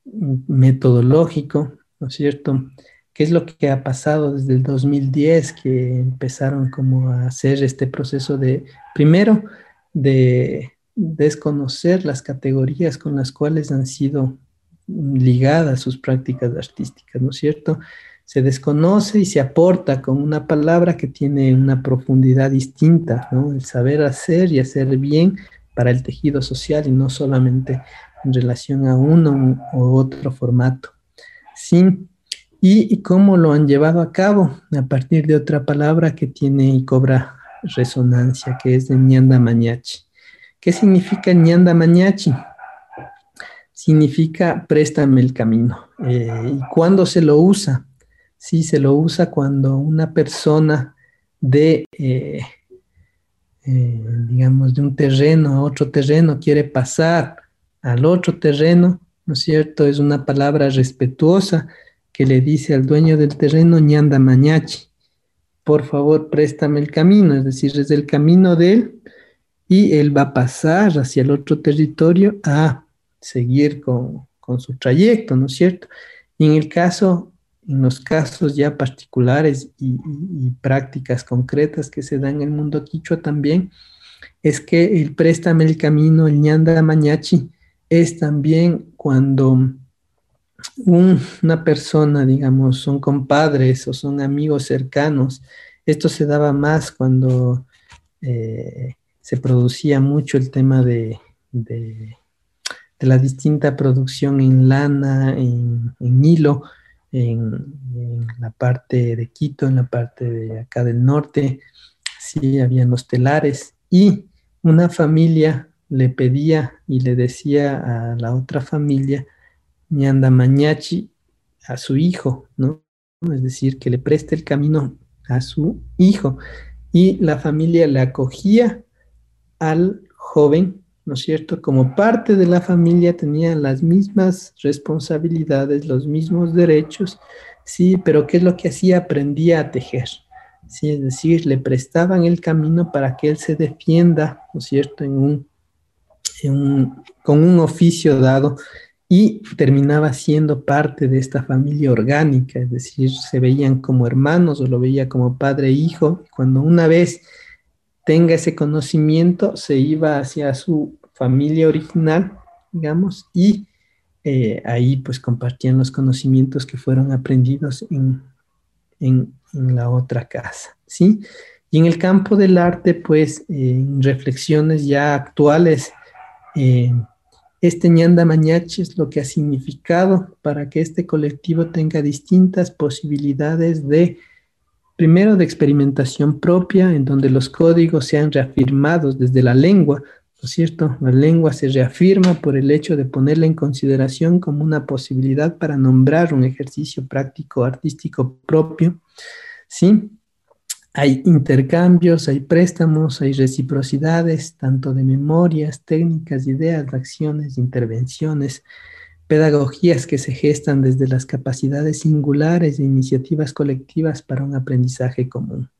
metodológico, ¿no es cierto? ¿Qué es lo que ha pasado desde el 2010 que empezaron como a hacer este proceso de, primero, de desconocer las categorías con las cuales han sido ligadas sus prácticas artísticas, ¿no es cierto? Se desconoce y se aporta con una palabra que tiene una profundidad distinta, ¿no? El saber hacer y hacer bien para el tejido social y no solamente en relación a uno u otro formato. Sí, y, cómo lo han llevado a cabo a partir de otra palabra que tiene y cobra resonancia, que es de ñanda mañachi. ¿Qué significa ñanda mañachi? Significa préstame el camino. Eh, ¿Y cuándo se lo usa? Sí, se lo usa cuando una persona de, eh, eh, digamos, de un terreno a otro terreno quiere pasar al otro terreno, ¿no es cierto? Es una palabra respetuosa que le dice al dueño del terreno ñanda mañachi por favor, préstame el camino, es decir, es el camino de él y él va a pasar hacia el otro territorio a seguir con, su trayecto, ¿no es cierto? Y en el caso, en los casos ya particulares y, prácticas concretas que se dan en el mundo quichua también, es que el préstame el camino, el ñanda mañachi, es también cuando una persona, digamos, son compadres o son amigos cercanos. Esto se daba más cuando eh, se producía mucho el tema de, la distinta producción en lana, en, hilo, en, la parte de Quito, en la parte de acá del norte. Sí, habían los telares y una familia le pedía y le decía a la otra familia, ñanda mañachi a su hijo, ¿no? Es decir, que le preste el camino a su hijo. Y la familia le acogía al joven, ¿no es cierto? Como parte de la familia tenía las mismas responsabilidades, los mismos derechos, sí, pero ¿qué es lo que hacía? Aprendía a tejer. Sí, es decir, le prestaban el camino para que él se defienda, ¿no es cierto?, con un oficio dado y terminaba siendo parte de esta familia orgánica, es decir, se veían como hermanos o lo veía como padre e hijo. Cuando una vez tenga ese conocimiento, se iba hacia su familia original, digamos, y eh, ahí pues compartían los conocimientos que fueron aprendidos en, en, la otra casa, ¿sí? Y en el campo del arte, pues, en reflexiones ya actuales, eh, este ñanda mañachi es lo que ha significado para que este colectivo tenga distintas posibilidades de, primero, de experimentación propia, en donde los códigos sean reafirmados desde la lengua ¿no es cierto? La lengua se reafirma por el hecho de ponerla en consideración como una posibilidad para nombrar un ejercicio práctico artístico propio, ¿sí? Hay intercambios, hay préstamos, hay reciprocidades, tanto de memorias, técnicas, ideas, acciones, intervenciones, pedagogías que se gestan desde las capacidades singulares e iniciativas colectivas para un aprendizaje común.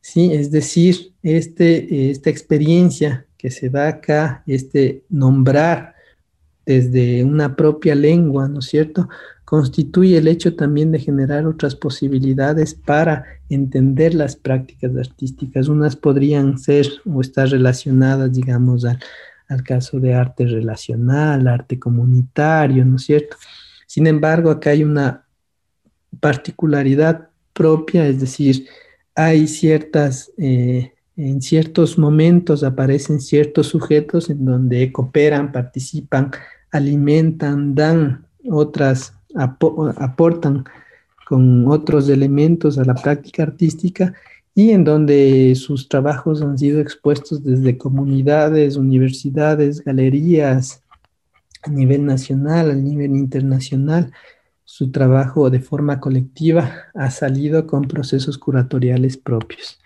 Sí, es decir, este, esta experiencia que se da acá, este nombrar desde una propia lengua, ¿no es cierto? Constituye el hecho también de generar otras posibilidades para entender las prácticas artísticas. Unas podrían ser o estar relacionadas, digamos, al, al caso de arte relacional, arte comunitario, ¿no es cierto? Sin embargo, acá hay una particularidad propia, es decir, hay ciertas eh, en ciertos momentos aparecen ciertos sujetos en donde cooperan, participan, alimentan, dan otras, aportan con otros elementos a la práctica artística y en donde sus trabajos han sido expuestos desde comunidades, universidades, galerías, a nivel nacional, a nivel internacional. Su trabajo de forma colectiva ha salido con procesos curatoriales propios.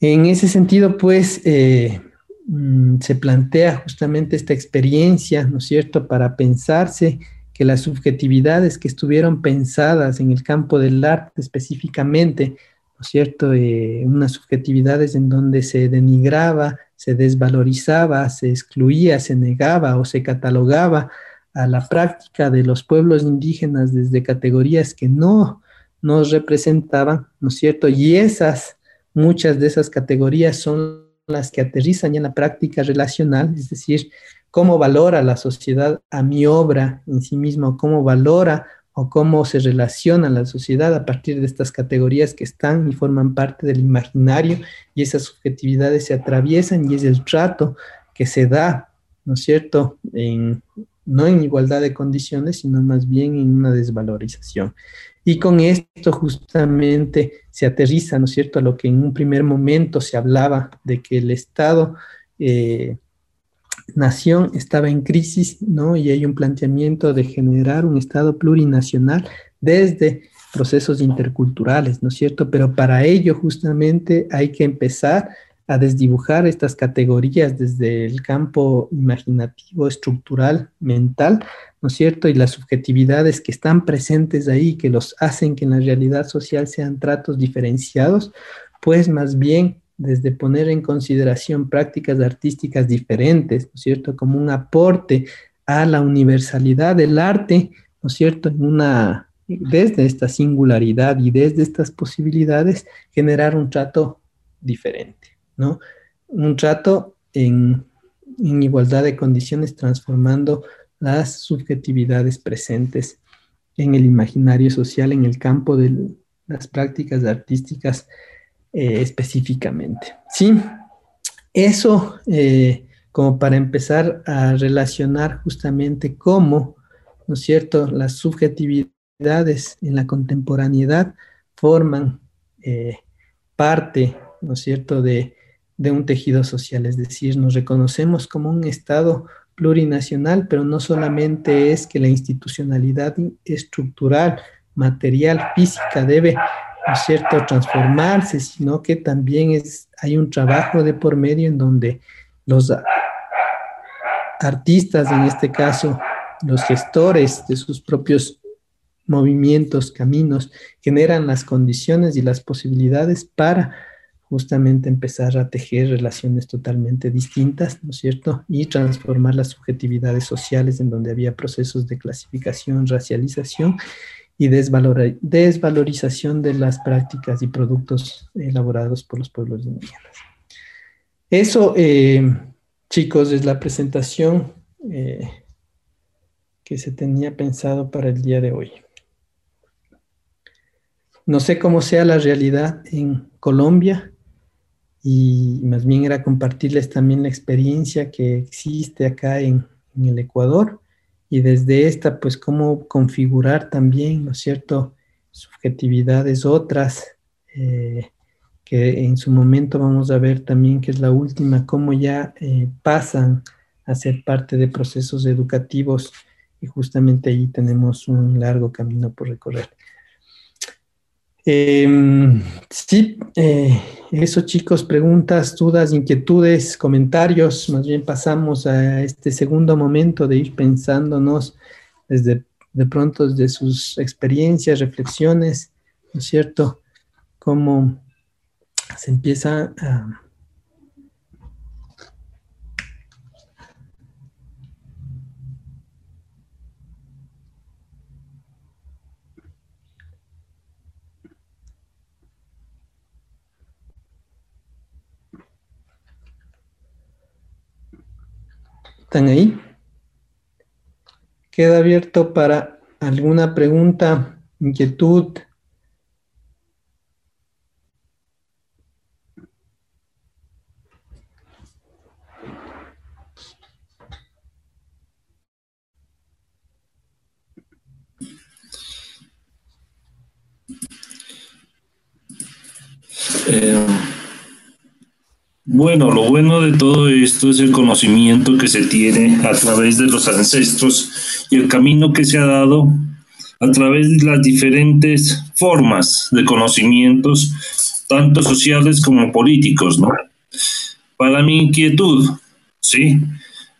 En ese sentido, pues, eh, mm, se plantea justamente esta experiencia, ¿no es cierto?, para pensarse que las subjetividades que estuvieron pensadas en el campo del arte específicamente, ¿no es cierto?, eh, unas subjetividades en donde se denigraba, se desvalorizaba, se excluía, se negaba o se catalogaba a la práctica de los pueblos indígenas desde categorías que no nos representaban, ¿no es cierto? Y esas Muchas de esas categorías son las que aterrizan en la práctica relacional, es decir, cómo valora la sociedad a mi obra en sí misma, cómo valora o cómo se relaciona la sociedad a partir de estas categorías que están y forman parte del imaginario y esas subjetividades se atraviesan y es el trato que se da, ¿no es cierto?, no en igualdad de condiciones, sino más bien en una desvalorización. Y con esto justamente se aterriza, ¿no es cierto?, a lo que en un primer momento se hablaba de que el Estado eh, nación estaba en crisis, ¿no? Y hay un planteamiento de generar un Estado plurinacional desde procesos interculturales, ¿no es cierto? Pero para ello justamente hay que empezar a desdibujar estas categorías desde el campo imaginativo, estructural, mental, ¿no es cierto? Y las subjetividades que están presentes ahí, que los hacen que en la realidad social sean tratos diferenciados, pues más bien desde poner en consideración prácticas artísticas diferentes, ¿no es cierto? Como un aporte a la universalidad del arte, ¿no es cierto? En una, desde esta singularidad y desde estas posibilidades, generar un trato diferente. ¿no? Un trato en, igualdad de condiciones transformando las subjetividades presentes en el imaginario social, en el campo de las prácticas artísticas eh, específicamente. Sí, eso eh, como para empezar a relacionar justamente cómo, ¿no es cierto?, las subjetividades en la contemporaneidad forman eh, parte, ¿no es cierto?, de de un tejido social, es decir, nos reconocemos como un Estado plurinacional, pero no solamente es que la institucionalidad estructural, material, física debe, ¿no es cierto?, transformarse, sino que también es, hay un trabajo de por medio en donde los artistas, en este caso, los gestores de sus propios movimientos, caminos, generan las condiciones y las posibilidades para justamente empezar a tejer relaciones totalmente distintas, ¿no es cierto? Y transformar las subjetividades sociales en donde había procesos de clasificación, racialización y desvalorización de las prácticas y productos elaborados por los pueblos indígenas. Eso, eh, chicos, es la presentación eh, que se tenía pensado para el día de hoy. No sé cómo sea la realidad en Colombia, y más bien era compartirles también la experiencia que existe acá en, el Ecuador y desde esta, pues cómo configurar también, ¿no es cierto?, subjetividades otras eh, que en su momento vamos a ver también que es la última, cómo ya eh, pasan a ser parte de procesos educativos y justamente ahí tenemos un largo camino por recorrer. Em, sí, eh, eso chicos, preguntas, dudas, inquietudes, comentarios. Más bien pasamos a este segundo momento de ir pensándonos desde de pronto desde sus experiencias, reflexiones, ¿no es cierto? Cómo se empieza a ¿Están ahí? Queda abierto para alguna pregunta, inquietud. Eh, bueno, lo bueno de todo esto es el conocimiento que se tiene a través de los ancestros y el camino que se ha dado a través de las diferentes formas de conocimientos, tanto sociales como políticos, ¿no? Para mi inquietud, ¿sí?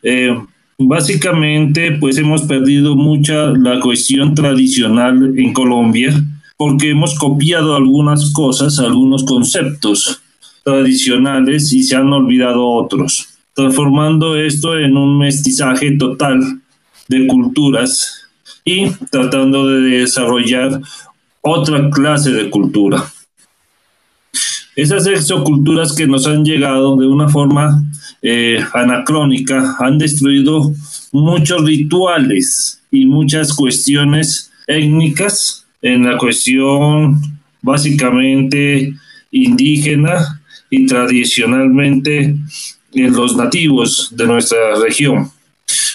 Eh, básicamente, pues hemos perdido mucha la cuestión tradicional en Colombia porque hemos copiado algunas cosas, algunos conceptos tradicionales y se han olvidado otros, transformando esto en un mestizaje total de culturas y tratando de desarrollar otra clase de cultura. Esas exoculturas que nos han llegado de una forma eh, anacrónica han destruido muchos rituales y muchas cuestiones étnicas en la cuestión básicamente indígena y tradicionalmente en los nativos de nuestra región.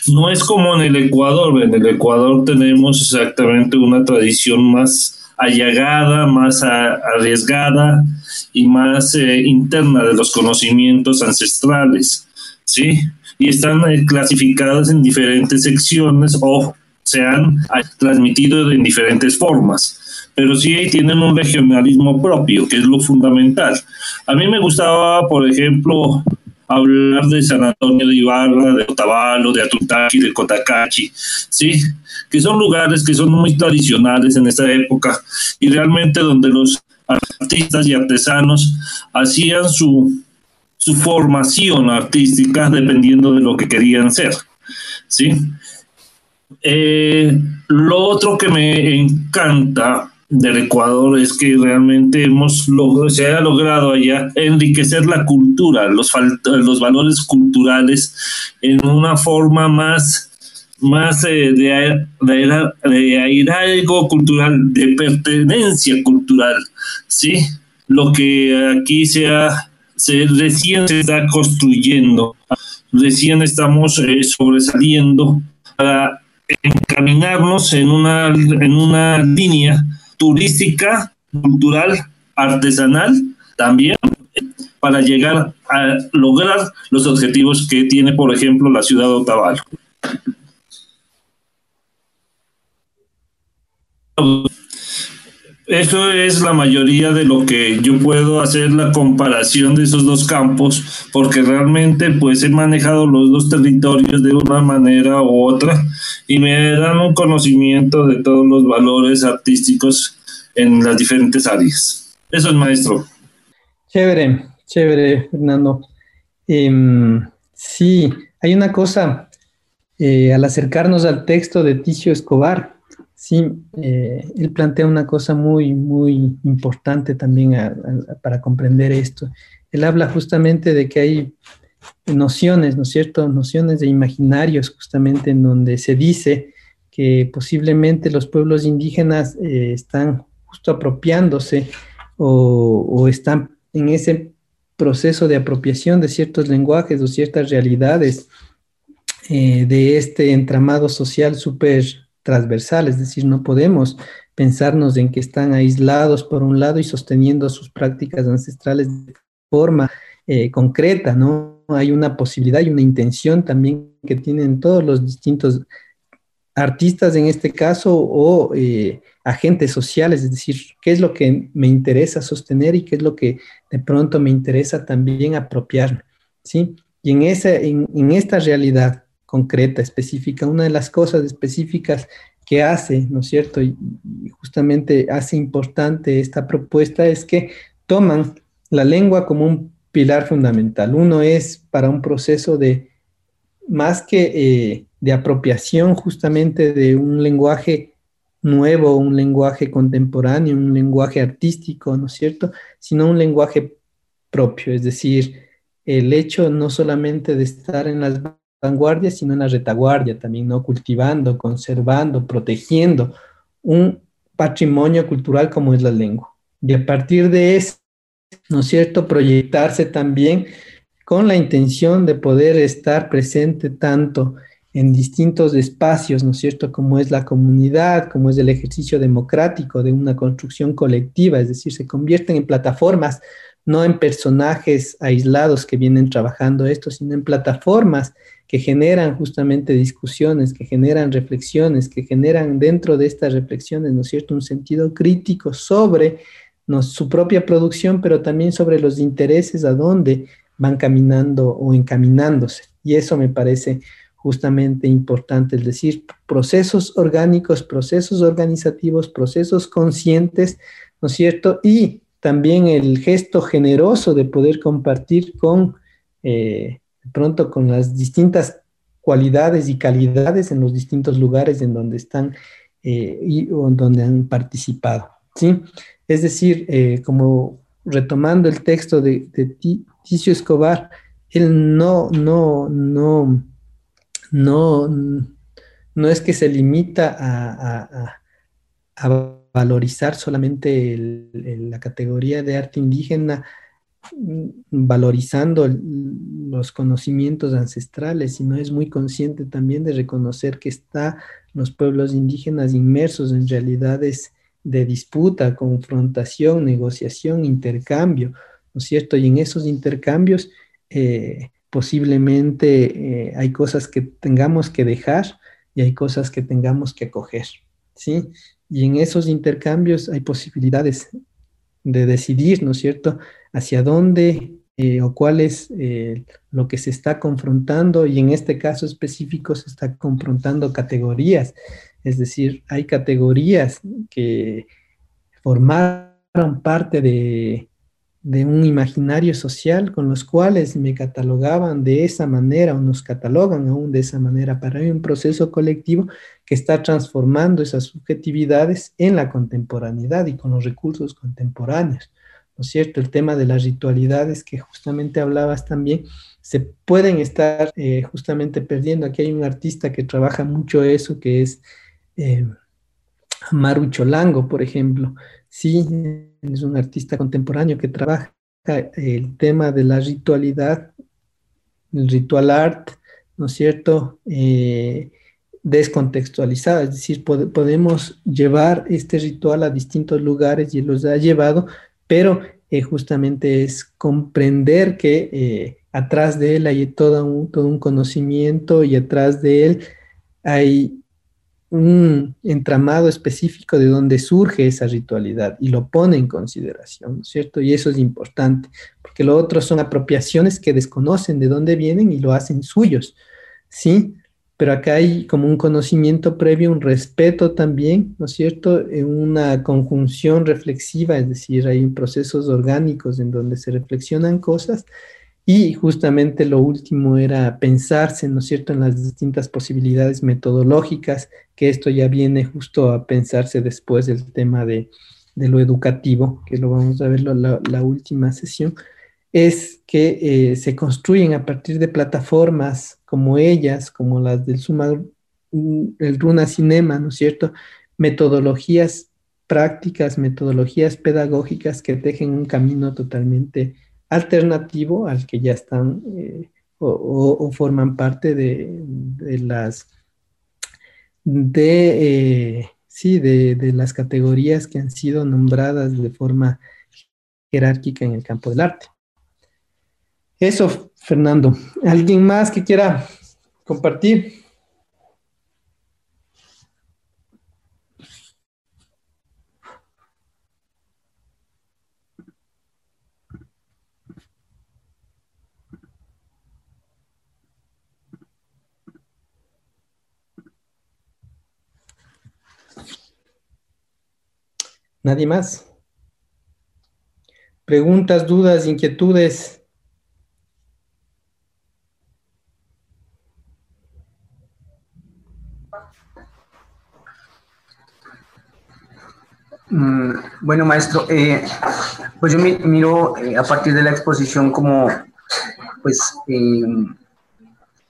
No es como en el Ecuador, en el Ecuador tenemos exactamente una tradición más allagada, más arriesgada y más eh, interna de los conocimientos ancestrales, ¿sí? Y están eh, clasificadas en diferentes secciones o se han transmitido en diferentes formas pero sí tienen un regionalismo propio, que es lo fundamental. A mí me gustaba, por ejemplo, hablar de San Antonio de Ibarra, de Otavalo, de Atutaki, de Cotacachi, ¿sí? Que son lugares que son muy tradicionales en esta época y realmente donde los artistas y artesanos hacían su, su formación artística dependiendo de lo que querían ser, ¿sí? Eh, lo otro que me encanta del Ecuador es que realmente hemos se ha logrado allá enriquecer la cultura, los, los valores culturales en una forma más, más eh, de, de, algo cultural, de pertenencia cultural, ¿sí? Lo que aquí se, se recién se está construyendo, recién estamos eh, sobresaliendo para encaminarnos en una, en una línea turística, cultural, artesanal también para llegar a lograr los objetivos que tiene, por ejemplo, la ciudad de Otavalo. Eso es la mayoría de lo que yo puedo hacer la comparación de esos dos campos, porque realmente pues he manejado los dos territorios de una manera u otra y me dan un conocimiento de todos los valores artísticos en las diferentes áreas. Eso es maestro. Chévere, chévere, Fernando. Em, sí, hay una cosa, eh, al acercarnos al texto de Ticio Escobar, sí, eh, él plantea una cosa muy, muy importante también para comprender esto. Él habla justamente de que hay nociones, ¿no es cierto? Nociones de imaginarios justamente en donde se dice que posiblemente los pueblos indígenas eh, están justo apropiándose o, están en ese proceso de apropiación de ciertos lenguajes o ciertas realidades eh, de este entramado social súper transversal, es decir, no podemos pensarnos en que están aislados por un lado y sosteniendo sus prácticas ancestrales de forma eh, concreta, ¿no? Hay una posibilidad y una intención también que tienen todos los distintos artistas en este caso o eh, agentes sociales, es decir, qué es lo que me interesa sostener y qué es lo que de pronto me interesa también apropiarme, ¿sí? Y en, esa, en, esta realidad concreta, específica, una de las cosas específicas que hace, ¿no es cierto? Y, justamente hace importante esta propuesta es que toman la lengua como un pilar fundamental. Uno es para un proceso de, más que eh, de apropiación justamente de un lenguaje nuevo, un lenguaje contemporáneo, un lenguaje artístico, ¿no es cierto? Sino un lenguaje propio, es decir, el hecho no solamente de estar en las vanguardias, sino en la retaguardia también, ¿no? Cultivando, conservando, protegiendo un patrimonio cultural como es la lengua. Y a partir de eso, ¿no es cierto?, proyectarse también con la intención de poder estar presente tanto en distintos espacios, ¿no es cierto?, como es la comunidad, como es el ejercicio democrático de una construcción colectiva, es decir, se convierten en plataformas, no en personajes aislados que vienen trabajando esto, sino en plataformas que generan justamente discusiones, que generan reflexiones, que generan dentro de estas reflexiones, ¿no es cierto?, un sentido crítico sobre su propia producción, pero también sobre los intereses a dónde van caminando o encaminándose. Y eso me parece justamente importante, es decir, procesos orgánicos, procesos organizativos, procesos conscientes, ¿no es cierto? Y también el gesto generoso de poder compartir con, eh, pronto, con las distintas cualidades y calidades en los distintos lugares en donde están eh, y donde han participado, ¿sí? Es decir, eh, como retomando el texto de, Ticio Escobar, él no, no, no, no, no es que se limita a, valorizar solamente la categoría de arte indígena, valorizando los conocimientos ancestrales, sino es muy consciente también de reconocer que están los pueblos indígenas inmersos en realidades de disputa, confrontación, negociación, intercambio, ¿no es cierto? Y en esos intercambios eh, posiblemente eh, hay cosas que tengamos que dejar y hay cosas que tengamos que acoger, ¿sí? Y en esos intercambios hay posibilidades de decidir, ¿no es cierto?, hacia dónde eh, o cuál es eh, lo que se está confrontando y en este caso específico se está confrontando categorías, es decir, hay categorías que formaron parte de, de un imaginario social con los cuales me catalogaban de esa manera o nos catalogan aún de esa manera para un proceso colectivo que está transformando esas subjetividades en la contemporaneidad y con los recursos contemporáneos. ¿No es cierto? El tema de las ritualidades que justamente hablabas también, se pueden estar eh, justamente perdiendo. Aquí hay un artista que trabaja mucho eso, que es eh, Maru Cholango, por ejemplo. Sí, es un artista contemporáneo que trabaja el tema de la ritualidad, el ritual art, ¿no es cierto? Eh, descontextualizada, es decir, podemos llevar este ritual a distintos lugares y los ha llevado, pero eh, justamente es comprender que eh, atrás de él hay todo un, todo un conocimiento y atrás de él hay un entramado específico de donde surge esa ritualidad y lo pone en consideración, ¿no es cierto? Y eso es importante, porque lo otro son apropiaciones que desconocen de dónde vienen y lo hacen suyos, ¿sí? Pero acá hay como un conocimiento previo, un respeto también, ¿no es cierto? Una conjunción reflexiva, es decir, hay procesos orgánicos en donde se reflexionan cosas y justamente lo último era pensarse, ¿no es cierto?, en las distintas posibilidades metodológicas, que esto ya viene justo a pensarse después del tema de, lo educativo, que lo vamos a ver la, la última sesión, es que eh, se construyen a partir de plataformas como ellas, como las del Suma, mm, el Runa Cinema, ¿no es cierto?, metodologías prácticas, metodologías pedagógicas que tejen un camino totalmente alternativo al que ya están eh, o, forman parte de, las de eh, sí, de, de las categorías que han sido nombradas de forma jerárquica en el campo del arte. Eso, Fernando. ¿Alguien más que quiera compartir? ¿Nadie más? Preguntas, dudas, inquietudes. Bueno, maestro, eh, pues yo miro eh, a partir de la exposición como, pues, eh,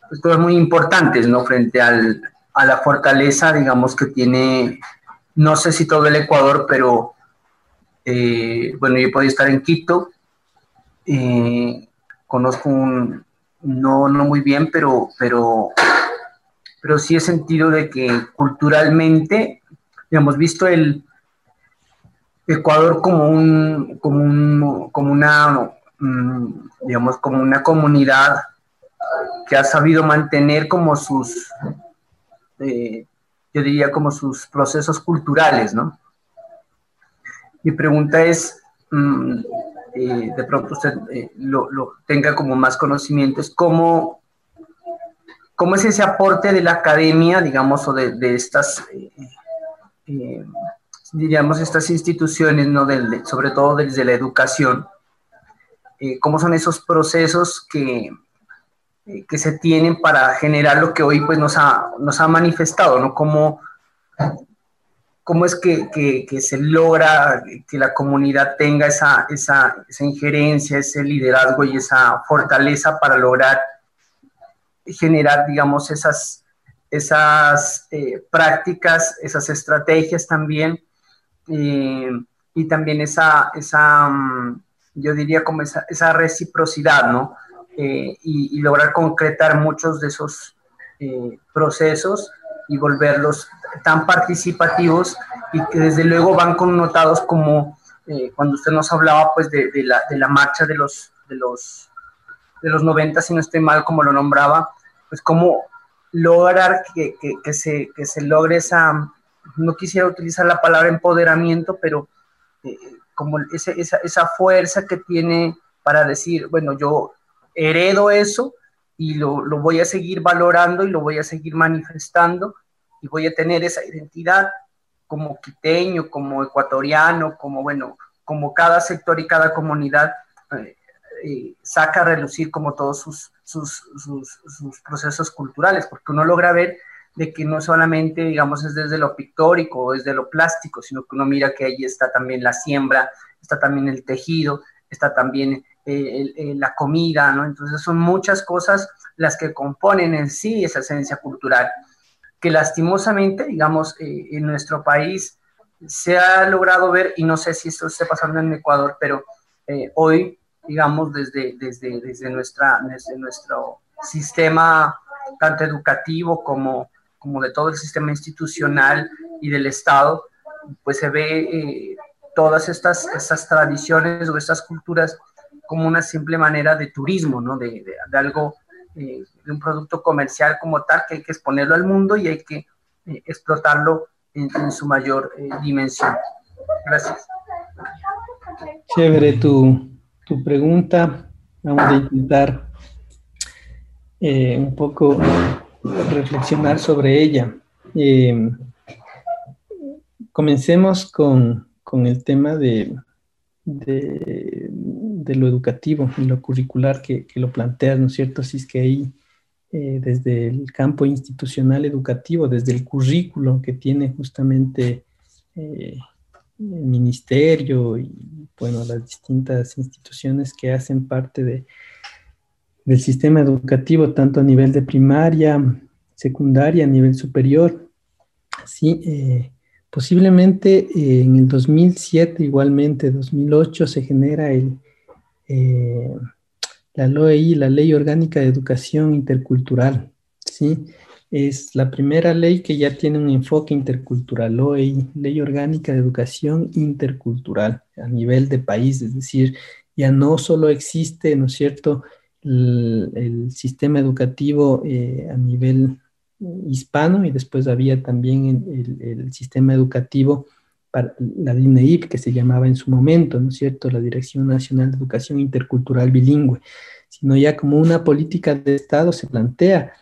pues, cosas muy importantes, ¿no? Frente al, a la fortaleza, digamos, que tiene no sé si todo el Ecuador, pero eh, bueno, yo podido estar en Quito, eh, conozco un, no, no muy bien, pero, pero, pero sí he sentido de que culturalmente, hemos visto el Ecuador como un, como un, como una, mm, digamos, como una comunidad que ha sabido mantener como sus, eh, yo diría como sus procesos culturales, ¿no? Mi pregunta es, mm, eh, de pronto usted eh, lo, tenga como más conocimientos, ¿cómo, ¿cómo es ese aporte de la academia, digamos, o de, estas, eh, diríamos, estas instituciones, ¿no? sobre todo desde la educación, cómo son esos procesos que, eh, que se tienen para generar lo que hoy pues nos ha, nos ha manifestado, ¿no? Cómo, cómo es que, que, se logra que la comunidad tenga esa, esa, esa, injerencia, ese liderazgo y esa fortaleza para lograr generar, digamos, esas, esas eh, prácticas, esas estrategias también, eh, y también esa, esa, mm, yo diría como esa, reciprocidad, ¿no? Eh, y, lograr concretar muchos de esos eh, procesos y volverlos tan participativos y que desde luego van connotados como eh, cuando usted nos hablaba pues de, la, de, la, marcha de los, de los, de los 90, si no estoy mal como lo nombraba, pues como lograr que, que, se, que se logre esa, no quisiera utilizar la palabra empoderamiento, pero como ese, esa, esa fuerza que tiene para decir, bueno, yo heredo eso y lo, lo, voy a seguir valorando y lo voy a seguir manifestando y voy a tener esa identidad como quiteño, como ecuatoriano, como bueno, como cada sector y cada comunidad eh, eh, saca a relucir como todos sus, sus, sus, sus, procesos culturales, porque uno logra ver de que no solamente, digamos, es desde lo pictórico o desde lo plástico, sino que uno mira que ahí está también la siembra, está también el tejido, está también eh, la comida, ¿no? Entonces son muchas cosas las que componen en sí esa esencia cultural, que lastimosamente, digamos, eh, en nuestro país se ha logrado ver, y no sé si esto esté pasando en Ecuador, pero eh, hoy, digamos, desde, desde, desde, nuestra, desde nuestro sistema, tanto educativo como, como de todo el sistema institucional y del Estado, pues se ve todas estas, estas tradiciones o estas culturas como una simple manera de turismo, ¿no? De, de, algo, eh, de un producto comercial como tal, que hay que exponerlo al mundo y hay que eh, explotarlo en, su mayor eh, dimensión. Gracias. Chévere tu, tu pregunta. Vamos a intentar un poco reflexionar sobre ella. comencemos con, con el tema de, de, lo educativo y lo curricular que, que, lo planteas, ¿no es cierto? Si es que ahí, eh, desde el campo institucional educativo, desde el currículo que tiene justamente eh, el ministerio y, bueno, las distintas instituciones que hacen parte de, del sistema educativo, tanto a nivel de primaria, secundaria, a nivel superior, sí, eh, Posiblemente en el 2007, igualmente 2008, se genera el, eh, la LOEI, la Ley Orgánica de Educación Intercultural. ¿sí? es la primera ley que ya tiene un enfoque intercultural, ley, ley orgánica de educación intercultural a nivel de país, es decir, ya no solo existe, ¿no es cierto?, el, sistema educativo eh, a nivel hispano y después había también el, el, sistema educativo para la DINEIP que se llamaba en su momento, ¿no es cierto?, la Dirección Nacional de Educación Intercultural Bilingüe, sino ya como una política de Estado se plantea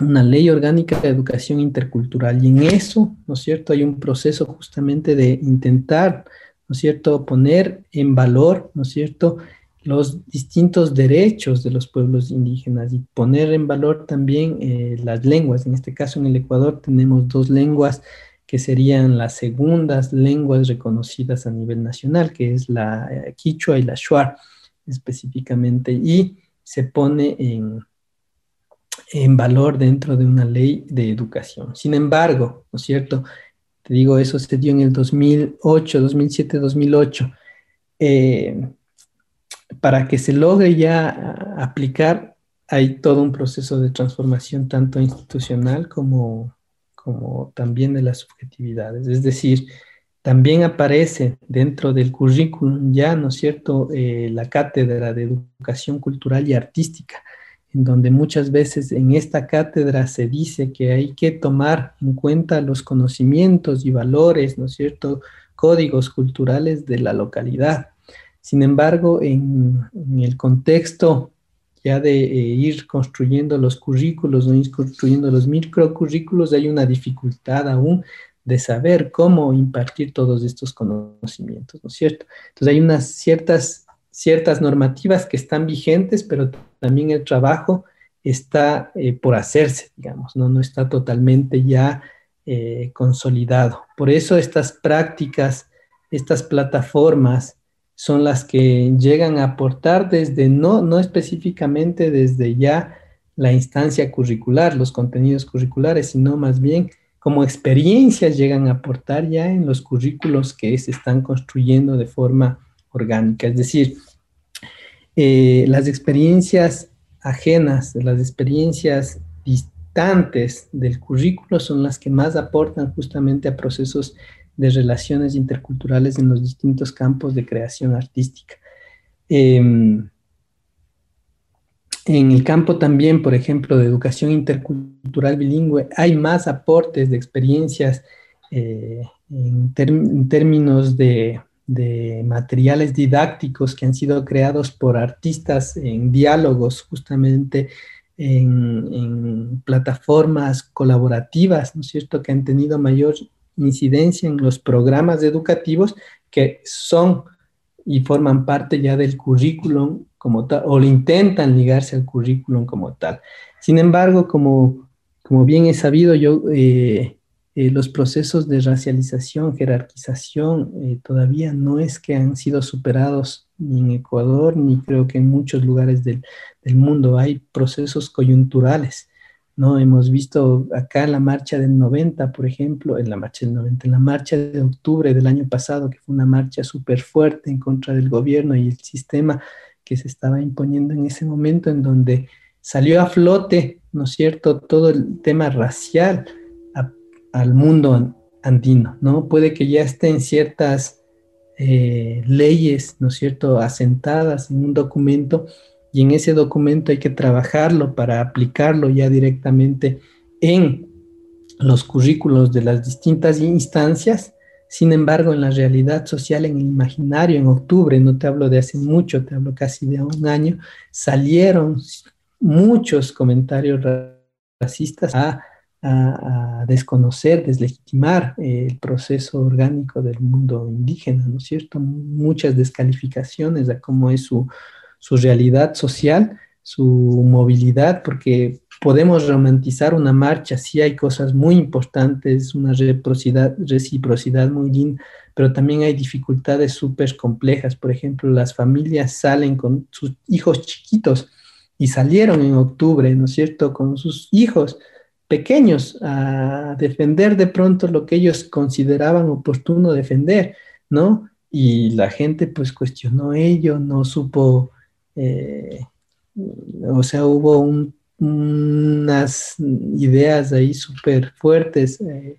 una ley orgánica de educación intercultural. Y en eso, ¿no es cierto?, hay un proceso justamente de intentar, ¿no es cierto?, poner en valor, ¿no es cierto?, los distintos derechos de los pueblos indígenas y poner en valor también eh, las lenguas. En este caso, en el Ecuador tenemos dos lenguas que serían las segundas lenguas reconocidas a nivel nacional, que es la eh, quichua y la shuar específicamente, y se pone en, en valor dentro de una ley de educación. Sin embargo, ¿no es cierto? Te digo, eso se dio en el 2008, 2007, 2008. Para que se logre ya aplicar, hay todo un proceso de transformación tanto institucional como, como también de las subjetividades. Es decir, también aparece dentro del currículum ya, ¿no es cierto?, eh, la cátedra de educación cultural y artística en donde muchas veces en esta cátedra se dice que hay que tomar en cuenta los conocimientos y valores, ¿no es cierto?, códigos culturales de la localidad. Sin embargo, en, el contexto ya de eh, ir construyendo los currículos, ¿no? ir construyendo los microcurrículos, hay una dificultad aún de saber cómo impartir todos estos conocimientos, ¿no es cierto? Entonces hay unas ciertas ciertas normativas que están vigentes, pero también el trabajo está eh, por hacerse, digamos, ¿no? no está totalmente ya eh, consolidado. Por eso estas prácticas, estas plataformas son las que llegan a aportar desde, no, no específicamente desde ya la instancia curricular, los contenidos curriculares, sino más bien como experiencias llegan a aportar ya en los currículos que se están construyendo de forma orgánica. Es decir, eh, las experiencias ajenas, las experiencias distantes del currículo son las que más aportan justamente a procesos de relaciones interculturales en los distintos campos de creación artística. Em, en el campo también, por ejemplo, de educación intercultural bilingüe, hay más aportes de experiencias eh, en términos de de materiales didácticos que han sido creados por artistas en diálogos, justamente en, plataformas colaborativas, ¿no es cierto?, que han tenido mayor incidencia en los programas educativos que son y forman parte ya del currículum como tal, o intentan ligarse al currículum como tal. Sin embargo, como, como bien he sabido, yo eh, eh, los procesos de racialización, jerarquización, eh, todavía no es que han sido superados ni en Ecuador, ni creo que en muchos lugares del, mundo. Hay procesos coyunturales, ¿no? Hemos visto acá la marcha del 90, por ejemplo, en la marcha del 90, en la marcha de octubre del año pasado, que fue una marcha súper fuerte en contra del gobierno y el sistema que se estaba imponiendo en ese momento, en donde salió a flote, ¿no es cierto?, todo el tema racial al mundo andino, ¿no? Puede que ya estén ciertas eh, leyes, ¿no es cierto?, asentadas en un documento y en ese documento hay que trabajarlo para aplicarlo ya directamente en los currículos de las distintas instancias. Sin embargo, en la realidad social, en el imaginario, en octubre, no te hablo de hace mucho, te hablo casi de un año, salieron muchos comentarios racistas a desconocer, deslegitimar eh, el proceso orgánico del mundo indígena, ¿no es cierto? Muchas descalificaciones a cómo es su, su realidad social, su movilidad, porque podemos romantizar una marcha, sí hay cosas muy importantes, una reciprocidad, muy linda, pero también hay dificultades súper complejas. Por ejemplo, las familias salen con sus hijos chiquitos y salieron en octubre, ¿no es cierto?, con sus hijos pequeños a defender de pronto lo que ellos consideraban oportuno defender, ¿no? Y la gente pues cuestionó ello, no supo, eh, o sea, hubo un, unas ideas ahí súper fuertes eh,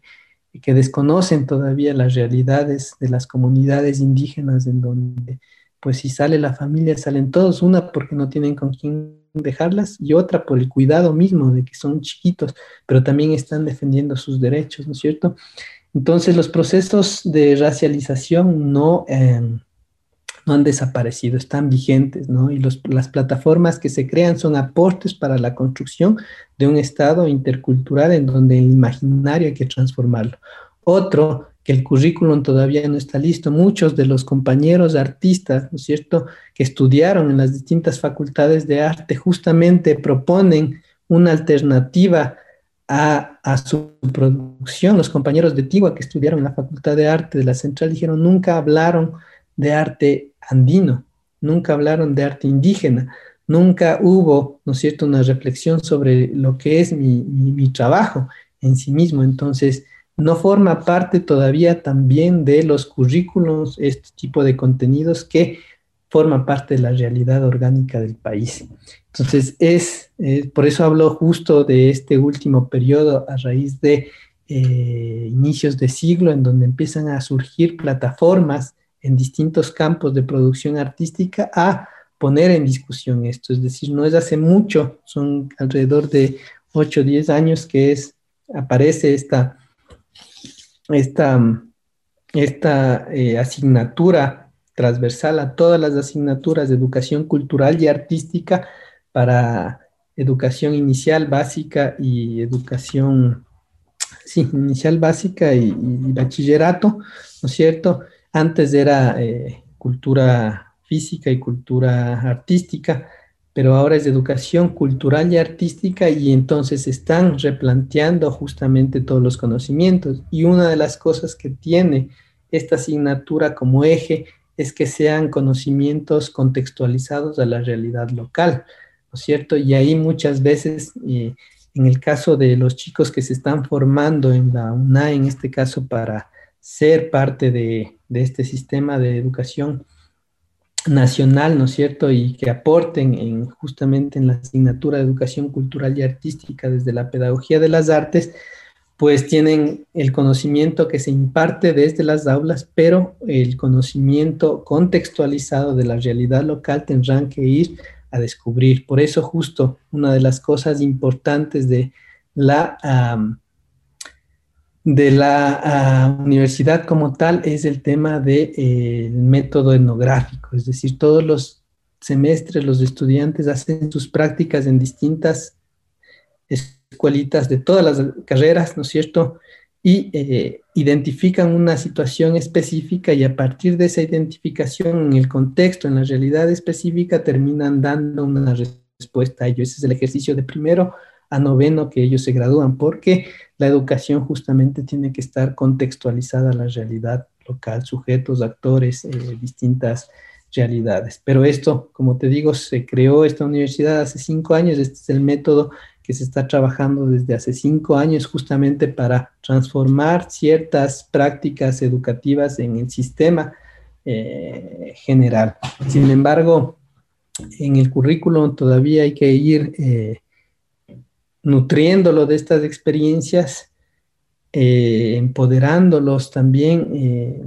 que desconocen todavía las realidades de las comunidades indígenas en donde pues si sale la familia salen todos, una porque no tienen con quién dejarlas y otra por el cuidado mismo de que son chiquitos, pero también están defendiendo sus derechos, ¿no es cierto? Entonces los procesos de racialización no, em, no han desaparecido, están vigentes, ¿no? Y las plataformas que se crean son aportes para la construcción de un Estado intercultural en donde el imaginario hay que transformarlo. Otro, que el currículum todavía no está listo. Muchos de los compañeros artistas, ¿no es cierto?, que estudiaron en las distintas facultades de arte, justamente proponen una alternativa a, a, su producción. Los compañeros de Tigua que estudiaron en la Facultad de Arte de la Central dijeron, nunca hablaron de arte andino, nunca hablaron de arte indígena, nunca hubo, ¿no es cierto?, una reflexión sobre lo que es mi, mi, trabajo en sí mismo. Entonces, no forma parte todavía también de los currículos, este tipo de contenidos que forma parte de la realidad orgánica del país. Entonces, es, eh, por eso hablo justo de este último periodo a raíz de eh, inicios de siglo, en donde empiezan a surgir plataformas en distintos campos de producción artística a poner en discusión esto. Es decir, no es hace mucho, son alrededor de 8 o 10 años que es, aparece esta esta, esta eh, asignatura transversal a todas las asignaturas de educación cultural y artística para educación inicial, básica y educación, sí, inicial, básica y, bachillerato, ¿no es cierto? Antes era eh, cultura física y cultura artística, pero ahora es educación cultural y artística y entonces están replanteando justamente todos los conocimientos. Y una de las cosas que tiene esta asignatura como eje es que sean conocimientos contextualizados a la realidad local, ¿no es cierto? Y ahí muchas veces, eh, en el caso de los chicos que se están formando en la UNA, en este caso para ser parte de, este sistema de educación, nacional, ¿no es cierto? Y que aporten en, justamente en la asignatura de educación cultural y artística desde la pedagogía de las artes, pues tienen el conocimiento que se imparte desde las aulas, pero el conocimiento contextualizado de la realidad local tendrán que ir a descubrir. Por eso justo una de las cosas importantes de la de la ah, universidad como tal es el tema del de, eh, método etnográfico, es decir, todos los semestres los estudiantes hacen sus prácticas en distintas escuelitas de todas las carreras, ¿no es cierto? Y eh, identifican una situación específica y a partir de esa identificación en el contexto, en la realidad específica, terminan dando una respuesta a ello. Ese es el ejercicio de primero a noveno que ellos se gradúan, porque la educación justamente tiene que estar contextualizada a la realidad local, sujetos, actores, eh, distintas realidades. Pero esto, como te digo, se creó esta universidad hace cinco años, este es el método que se está trabajando desde hace cinco años justamente para transformar ciertas prácticas educativas en el sistema eh, general. Sin embargo, en el currículum todavía hay que ir eh, nutriéndolo de estas experiencias, eh, empoderándolos también, eh,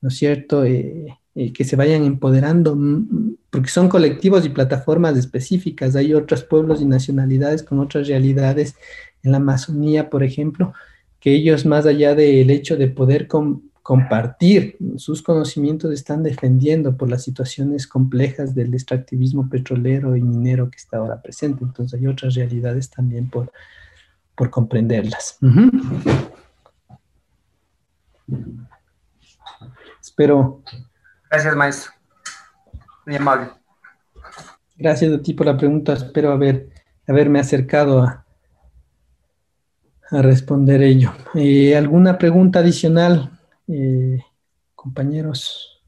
¿no es cierto? Eh, que se vayan empoderando, mm, porque son colectivos y plataformas específicas. Hay otros pueblos y nacionalidades con otras realidades en la Amazonía, por ejemplo, que ellos más allá del hecho de poder compartir sus conocimientos, están defendiendo por las situaciones complejas del extractivismo petrolero y minero que está ahora presente. Entonces hay otras realidades también por, por comprenderlas. Espero. Gracias, maestro. Muy amable. Gracias a ti por la pregunta. Espero haber, haberme acercado a, a responder ello. Eh, ¿Alguna pregunta adicional eh, compañeros.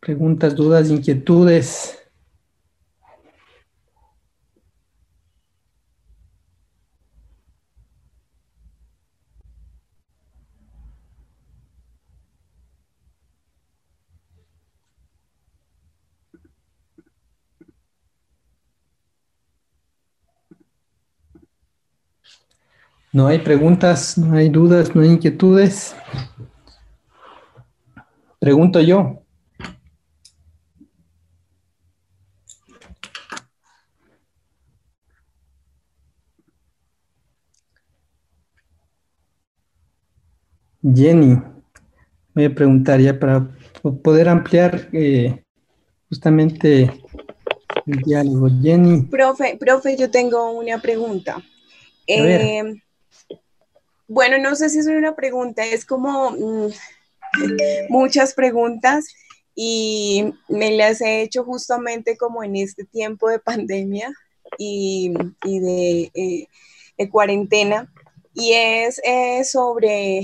Preguntas, dudas, inquietudes. No hay preguntas, no hay dudas, no hay inquietudes. Pregunto yo. Jenny, voy a preguntar ya para poder ampliar eh, justamente el diálogo. Jenny. Profe, profe, yo tengo una pregunta. Eh, bueno, no sé si es una pregunta, es como mm, muchas preguntas y me las he hecho justamente como en este tiempo de pandemia y, de, eh, de, cuarentena y es sobre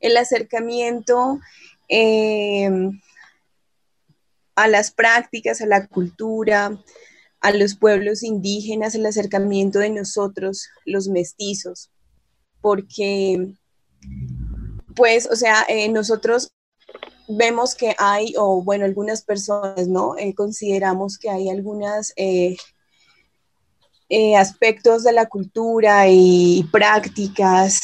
el acercamiento eh, a las prácticas, a la cultura, a los pueblos indígenas, el acercamiento de nosotros, los mestizos, porque, pues, o sea, eh, nosotros vemos que hay, o bueno, algunas personas, ¿no? Eh, consideramos que hay algunas aspectos de la cultura y prácticas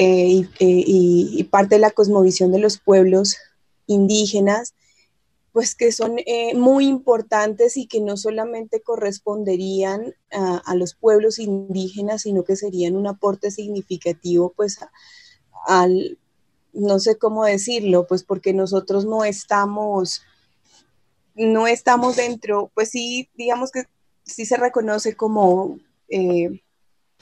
eh, y, parte de la cosmovisión de los pueblos indígenas, pues que son eh, muy importantes y que no solamente corresponderían a, los pueblos indígenas, sino que serían un aporte significativo, pues, al, no sé cómo decirlo, pues porque nosotros no estamos, no estamos dentro, pues sí, digamos que sí se reconoce como... Eh,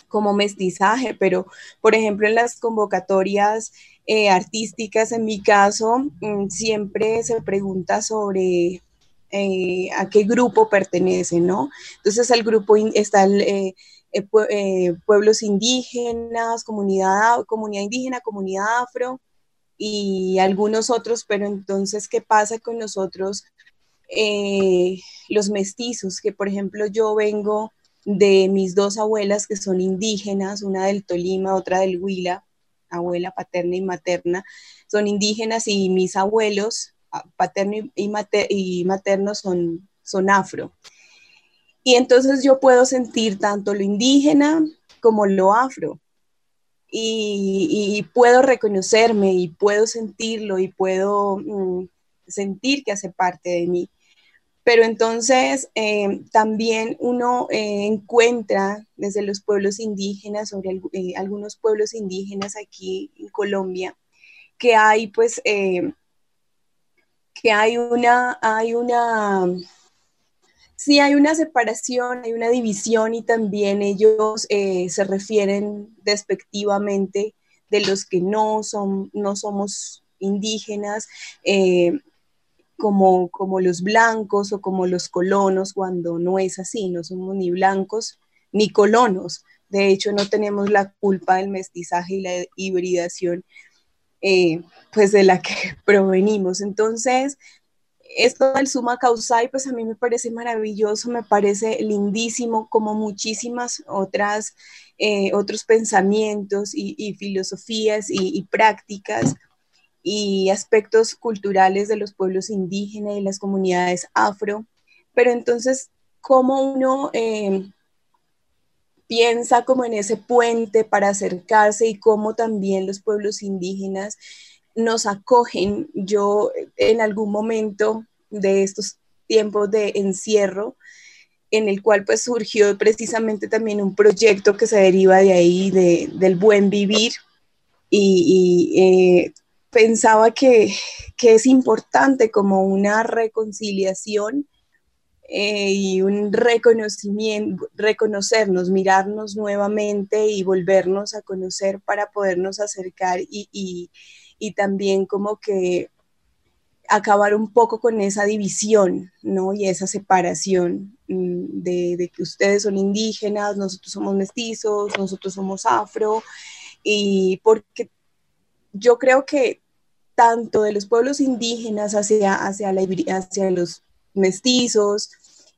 como mestizaje, pero por ejemplo en las convocatorias eh, artísticas, en mi caso, mm, siempre se pregunta sobre eh, a qué grupo pertenece, ¿no? Entonces el grupo está eh, pueblos indígenas, comunidad, comunidad indígena, comunidad afro y algunos otros, pero entonces, ¿qué pasa con nosotros? los mestizos, que por ejemplo yo vengo de mis dos abuelas que son indígenas, una del Tolima, otra del Huila, abuela paterna y materna, son indígenas y mis abuelos ah, paterno y, materno son, son afro. Y entonces yo puedo sentir tanto lo indígena como lo afro. Y, puedo reconocerme y puedo sentirlo y puedo mm, sentir que hace parte de mí. Pero entonces eh, también uno eh, encuentra desde los pueblos indígenas, sobre eh, algunos pueblos indígenas aquí en Colombia, que hay pues, que hay una, hay una, sí hay una separación, hay una división y también ellos se refieren despectivamente de los que no, son, no somos indígenas, como, como los blancos o como los colonos, cuando no es así, no somos ni blancos ni colonos. De hecho, no tenemos la culpa del mestizaje y la hibridación, eh, pues de la que provenimos. Entonces, esto del suma causai, pues a mí me parece maravilloso, me parece lindísimo, como muchísimas otras, eh, otros pensamientos y, filosofías y prácticas y aspectos culturales de los pueblos indígenas y las comunidades afro. Pero entonces, ¿cómo uno eh, piensa como en ese puente para acercarse y cómo también los pueblos indígenas nos acogen? Yo en algún momento de estos tiempos de encierro, en el cual pues surgió precisamente también un proyecto que se deriva de ahí, de, del buen vivir, y, eh, pensaba que, es importante como una reconciliación eh, y un reconocimiento, reconocernos, mirarnos nuevamente y volvernos a conocer para podernos acercar y, también como que acabar un poco con esa división, ¿no? Y esa separación mm, de, que ustedes son indígenas, nosotros somos mestizos, nosotros somos afro, y porque yo creo que tanto de los pueblos indígenas hacia, hacia, los mestizos,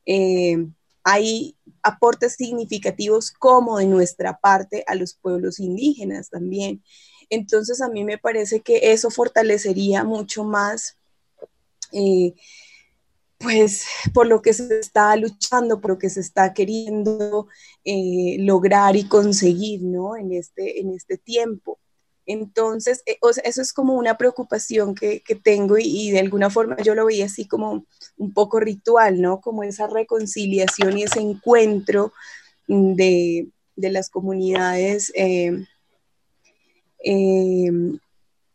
eh, hay aportes significativos como de nuestra parte a los pueblos indígenas también. Entonces a mí me parece que eso fortalecería mucho más eh, pues por lo que se está luchando, por lo que se está queriendo eh, lograr y conseguir, ¿no? En este, en este tiempo. Entonces, eh, eso es como una preocupación que, tengo y, de alguna forma yo lo veía así como un poco ritual, ¿no? Como esa reconciliación y ese encuentro de, las comunidades eh,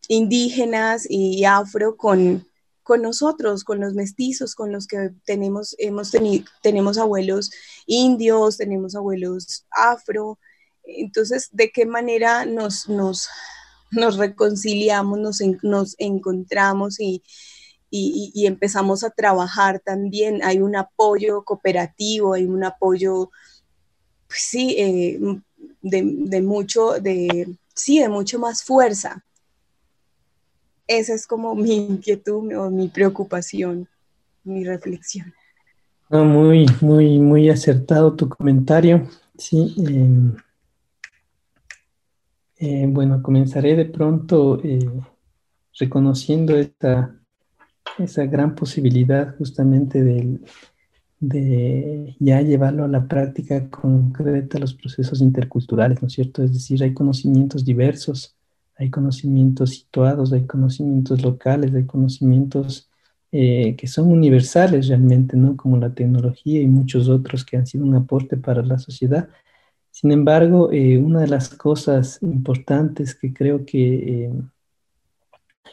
indígenas y afro con, con nosotros, con los mestizos, con los que tenemos, hemos tenido, tenemos abuelos indios, tenemos abuelos afro. Entonces, ¿de qué manera nos, nos reconciliamos, nos, nos encontramos y, y, empezamos a trabajar también? Hay un apoyo cooperativo, hay un apoyo, pues sí, eh, de, de, mucho, de, sí, de mucho más fuerza esa es como mi inquietud o mi preocupación, mi reflexión. muy, muy, muy acertado tu comentario. Sí. Em, eh, bueno, comenzaré de pronto eh, reconociendo esta, esa gran posibilidad justamente de ya llevarlo a la práctica concreta los procesos interculturales, ¿no es cierto? Es decir, hay conocimientos diversos hay conocimientos situados, hay conocimientos locales, hay conocimientos eh, que son universales realmente, ¿no? Como la tecnología y muchos otros que han sido un aporte para la sociedad. Sin embargo, eh, una de las cosas importantes que creo que, eh,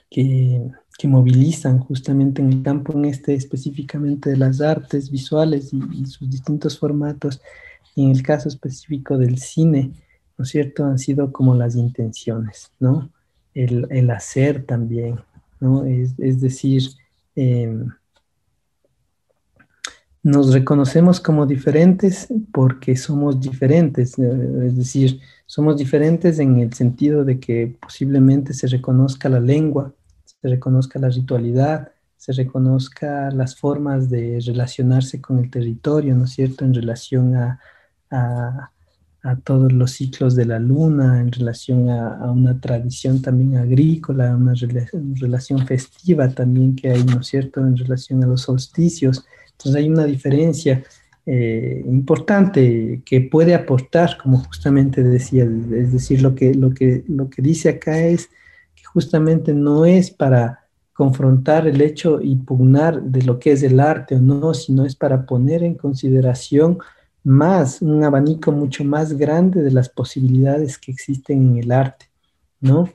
que, que, movilizan justamente en el campo en este específicamente de las artes visuales y, sus distintos formatos, en el caso específico del cine, ¿no es cierto? Han sido como las intenciones, ¿no? El, hacer también, ¿no? Es, decir, em, nos reconocemos como diferentes porque somos diferentes, eh, es decir, somos diferentes en el sentido de que posiblemente se reconozca la lengua, se reconozca la ritualidad, se reconozca las formas de relacionarse con el territorio, ¿no es cierto?, en relación a a todos los ciclos de la luna, en relación a, una tradición también agrícola, una relación festiva también que hay, ¿no es cierto?, en relación a los solsticios. Entonces hay una diferencia eh, importante que puede aportar, como justamente decía, es decir, lo que, lo, que, lo que dice acá es que justamente no es para confrontar el hecho y pugnar de lo que es el arte o no, sino es para poner en consideración más, un abanico mucho más grande de las posibilidades que existen en el arte, ¿no?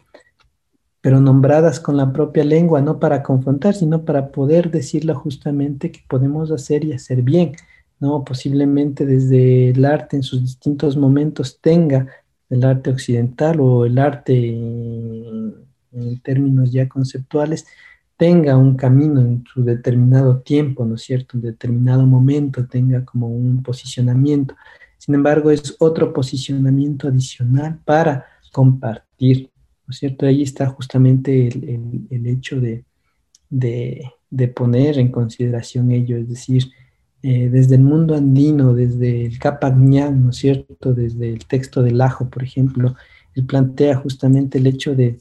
Pero nombradas con la propia lengua, no para confrontar, sino para poder decirlo justamente que podemos hacer y hacer bien, ¿no? Posiblemente desde el arte en sus distintos momentos tenga el arte occidental o el arte en términos ya conceptuales, tenga un camino en su determinado tiempo, ¿no es cierto? En determinado momento tenga como un posicionamiento. Sin embargo, es otro posicionamiento adicional para compartir, ¿no es cierto? Ahí está justamente el, hecho de, poner en consideración ello, es decir, eh, desde el mundo andino, desde el Capagñán, ¿no es cierto? Desde el texto del Ajo, por ejemplo, él plantea justamente el hecho de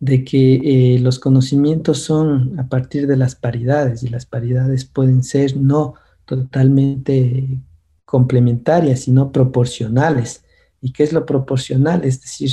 de que eh, los conocimientos son a partir de las paridades y las paridades pueden ser no totalmente complementarias, sino proporcionales. ¿Y qué es lo proporcional? Es decir,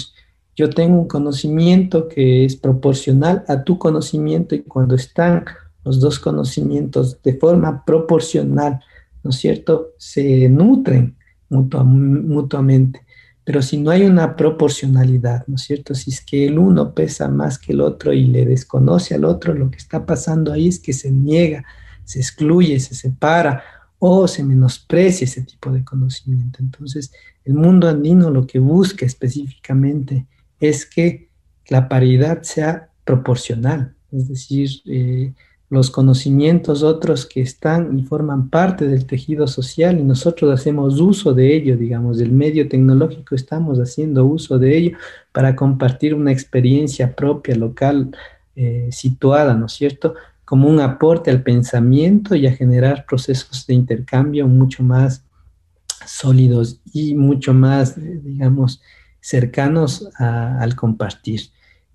yo tengo un conocimiento que es proporcional a tu conocimiento y cuando están los dos conocimientos de forma proporcional, ¿no es cierto?, se nutren mutuamente. Pero si no hay una proporcionalidad, ¿no es cierto? Si es que el uno pesa más que el otro y le desconoce al otro, lo que está pasando ahí es que se niega, se excluye, se separa o se menosprecia ese tipo de conocimiento. Entonces, el mundo andino lo que busca específicamente es que la paridad sea proporcional, es decir, eh, los conocimientos otros que están y forman parte del tejido social y nosotros hacemos uso de ello, digamos, del medio tecnológico estamos haciendo uso de ello para compartir una experiencia propia, local, eh, situada, ¿no es cierto? Como un aporte al pensamiento y a generar procesos de intercambio mucho más sólidos y mucho más, eh, digamos, cercanos al compartir.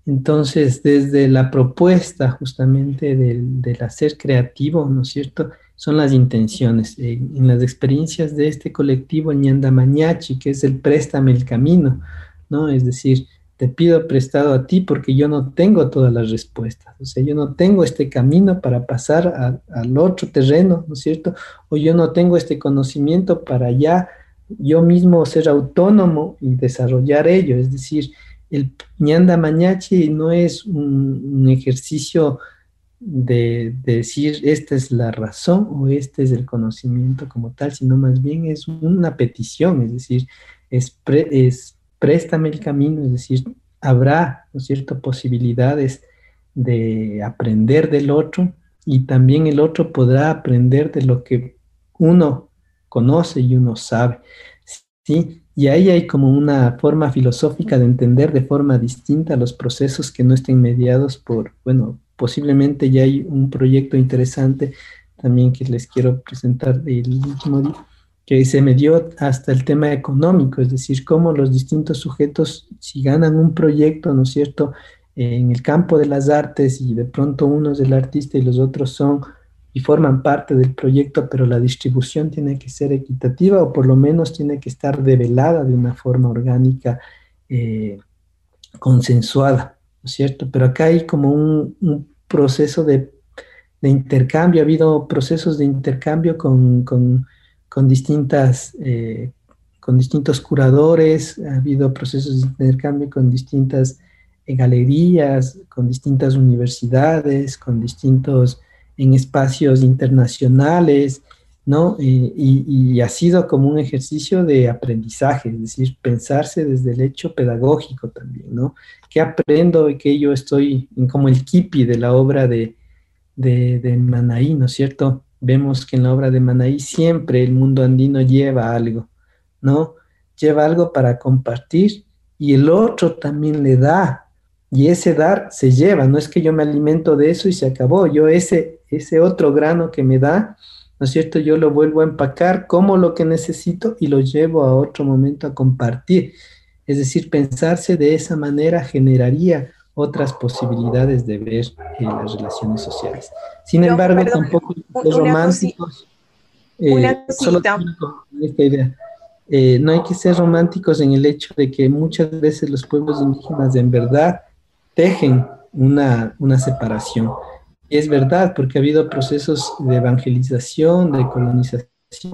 Entonces, desde la propuesta justamente del, del hacer creativo, ¿no es cierto? Son las intenciones. En, las experiencias de este colectivo Ñanda Mañachi, que es el préstame el camino, ¿no? Es decir, te pido prestado a ti porque yo no tengo todas las respuestas. O sea, yo no tengo este camino para pasar al otro terreno, ¿no es cierto? O yo no tengo este conocimiento para ya yo mismo ser autónomo y desarrollar ello. Es decir, el ñanda mañachi no es un, ejercicio de, decir esta es la razón o este es el conocimiento como tal, sino más bien es una petición, es decir, es, es préstame el camino, es decir, habrá, ¿no posibilidades de aprender del otro y también el otro podrá aprender de lo que uno conoce y uno sabe. ¿sí? Y ahí hay como una forma filosófica de entender de forma distinta los procesos que no estén mediados por, bueno, posiblemente ya hay un proyecto interesante también que les quiero presentar el último día, que se medió hasta el tema económico, es decir, cómo los distintos sujetos, si ganan un proyecto, ¿no es cierto?, en el campo de las artes y de pronto uno es el artista y los otros son y forman parte del proyecto, pero la distribución tiene que ser equitativa o por lo menos tiene que estar develada de una forma orgánica, eh, consensuada, ¿no es cierto? Pero acá hay como un, proceso de, intercambio, ha habido procesos de intercambio con, distintas... Eh, con distintos curadores, ha habido procesos de intercambio con distintas eh, galerías, con distintas universidades, con distintos en espacios internacionales, ¿no? Y, ha sido como un ejercicio de aprendizaje, es decir, pensarse desde el hecho pedagógico también, ¿no? ¿Qué aprendo y qué yo estoy como el kipi de la obra de, de, de Manaí, ¿no es cierto? Vemos que en la obra de Manaí siempre el mundo andino lleva algo, ¿no? Lleva algo para compartir y el otro también le da y ese dar se lleva, no es que yo me alimento de eso y se acabó, yo ese, ese otro grano que me da, ¿no es cierto? Yo lo vuelvo a empacar como lo que necesito y lo llevo a otro momento a compartir. Es decir, pensarse de esa manera generaría otras posibilidades de ver eh, las relaciones sociales. Sin embargo, tampoco los románticos, eh, solo esta idea. Eh, no hay que ser románticos en el hecho de que muchas veces los pueblos indígenas en verdad tejen una, una separación. Es verdad, porque ha habido procesos de evangelización, de colonización,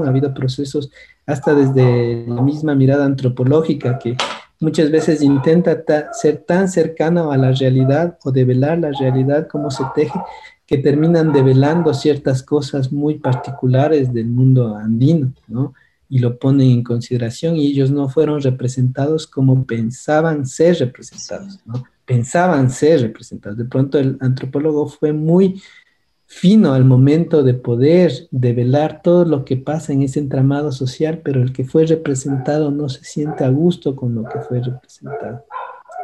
ha habido procesos hasta desde la misma mirada antropológica que muchas veces intenta ser tan cercano a la realidad o develar la realidad como se teje, que terminan develando ciertas cosas muy particulares del mundo andino, ¿no? Y lo ponen en consideración y ellos no fueron representados como pensaban ser representados, ¿no? Pensaban ser representados. De pronto el antropólogo fue muy fino al momento de poder develar todo lo que pasa en ese entramado social, pero el que fue representado no se siente a gusto con lo que fue representado.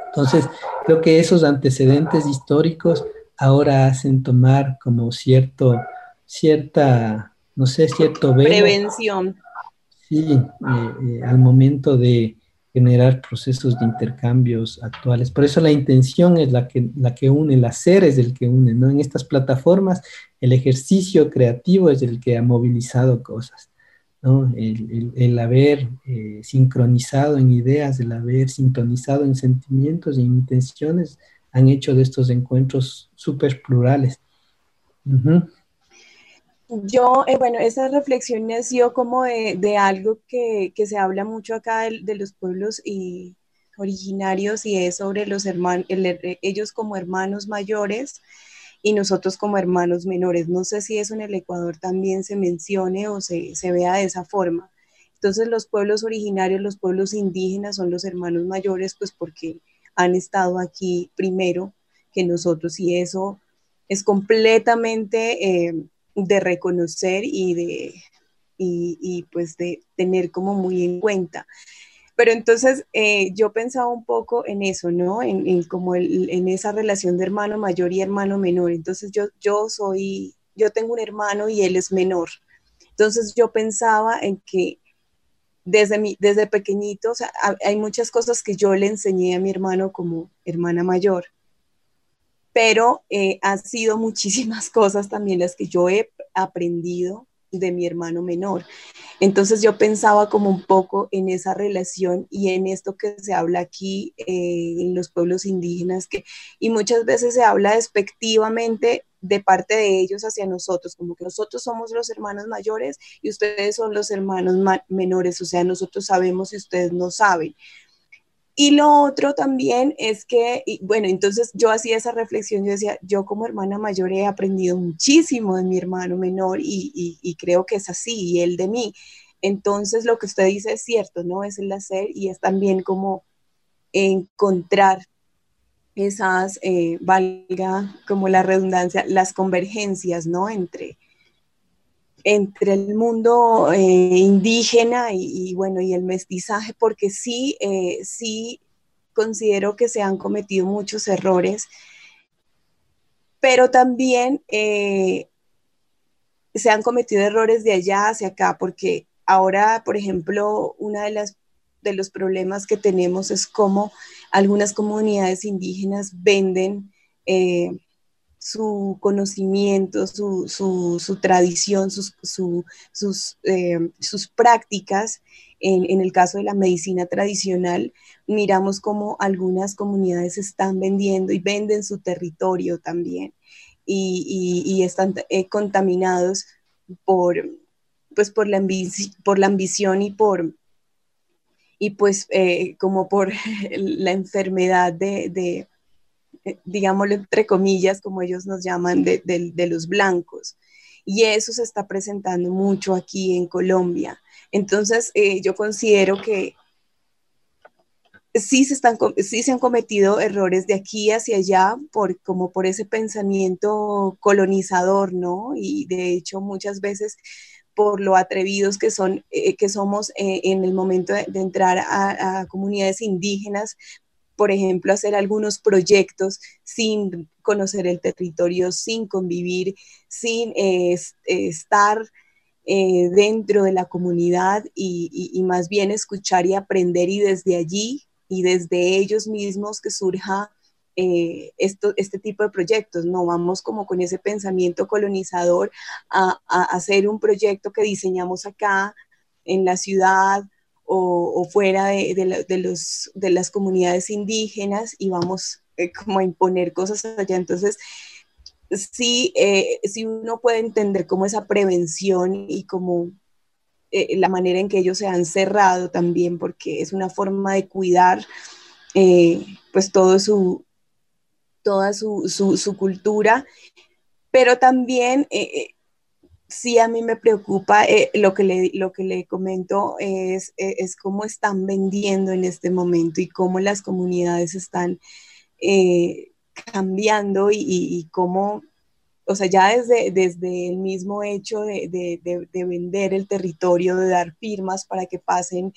Entonces, creo que esos antecedentes históricos ahora hacen tomar como cierto, cierta, no sé, cierto Prevención. Sí, eh, eh, al momento de, generar procesos de intercambios actuales. Por eso la intención es la que, la que une, el hacer es el que une, ¿no? En estas plataformas el ejercicio creativo es el que ha movilizado cosas, ¿no? El, haber eh, sincronizado en ideas, el haber sintonizado en sentimientos y en intenciones han hecho de estos encuentros súper plurales. Yo, eh, bueno, esa reflexión nació como de, algo que, se habla mucho acá de, los pueblos originarios y es sobre los hermanos, ellos como hermanos mayores y nosotros como hermanos menores. No sé si eso en el Ecuador también se mencione o se, se vea de esa forma. Entonces los pueblos originarios, los pueblos indígenas son los hermanos mayores, pues porque han estado aquí primero que nosotros y eso es completamente... Eh, de reconocer y de, y, pues de tener como muy en cuenta. Pero entonces eh, yo pensaba un poco en eso, ¿no? En, como en esa relación de hermano mayor y hermano menor. Entonces yo, yo soy, yo tengo un hermano y él es menor. Entonces yo pensaba en que desde, mi, desde pequeñito, hay muchas cosas que yo le enseñé a mi hermano como hermana mayor pero eh, han sido muchísimas cosas también las que yo he aprendido de mi hermano menor. Entonces yo pensaba como un poco en esa relación y en esto que se habla aquí eh, en los pueblos indígenas, que, y muchas veces se habla despectivamente de parte de ellos hacia nosotros, como que nosotros somos los hermanos mayores y ustedes son los hermanos menores, o sea, nosotros sabemos y ustedes no saben. Y lo otro también es que, bueno, entonces yo hacía esa reflexión, yo decía, yo como hermana mayor he aprendido muchísimo de mi hermano menor y, y, creo que es así, y él de mí. Entonces lo que usted dice es cierto, ¿no? Es el hacer y es también como encontrar esas, eh, valga como la redundancia, las convergencias, ¿no? Entre, entre el mundo eh, indígena y, bueno, y el mestizaje, porque sí, eh, sí considero que se han cometido muchos errores, pero también eh, se han cometido errores de allá hacia acá, porque ahora, por ejemplo, una de las de los problemas que tenemos es cómo algunas comunidades indígenas venden su conocimiento, su, tradición, sus, eh, sus prácticas. En, el caso de la medicina tradicional, miramos cómo algunas comunidades están vendiendo y venden su territorio también y, están eh, contaminados por, pues por, la por la ambición y por, y pues eh, como por la enfermedad de digámoslo entre comillas, como ellos nos llaman, de, los blancos. Y eso se está presentando mucho aquí en Colombia. Entonces, eh, yo considero que sí se, están, sí se han cometido errores de aquí hacia allá, por, como por ese pensamiento colonizador, ¿no? Y de hecho, muchas veces por lo atrevidos que, son, eh, que somos en el momento de, entrar a, comunidades indígenas, por ejemplo, hacer algunos proyectos sin conocer el territorio, sin convivir, sin estar eh, dentro de la comunidad y, más bien escuchar y aprender y desde allí y desde ellos mismos que surja eh, esto, este tipo de proyectos. No vamos como con ese pensamiento colonizador a hacer un proyecto que diseñamos acá en la ciudad o, fuera de, los, de las comunidades indígenas y vamos eh, como a imponer cosas allá. Entonces, sí, eh, sí uno puede entender como esa prevención y como eh, la manera en que ellos se han cerrado también, porque es una forma de cuidar pues todo su, toda su, su cultura, pero también sí a mí me preocupa eh, lo, que le, lo que le comento es, eh, es, cómo están vendiendo en este momento y cómo las comunidades están eh, cambiando y, cómo, o sea, ya desde, desde el mismo hecho de, de, vender el territorio, de dar firmas para que pasen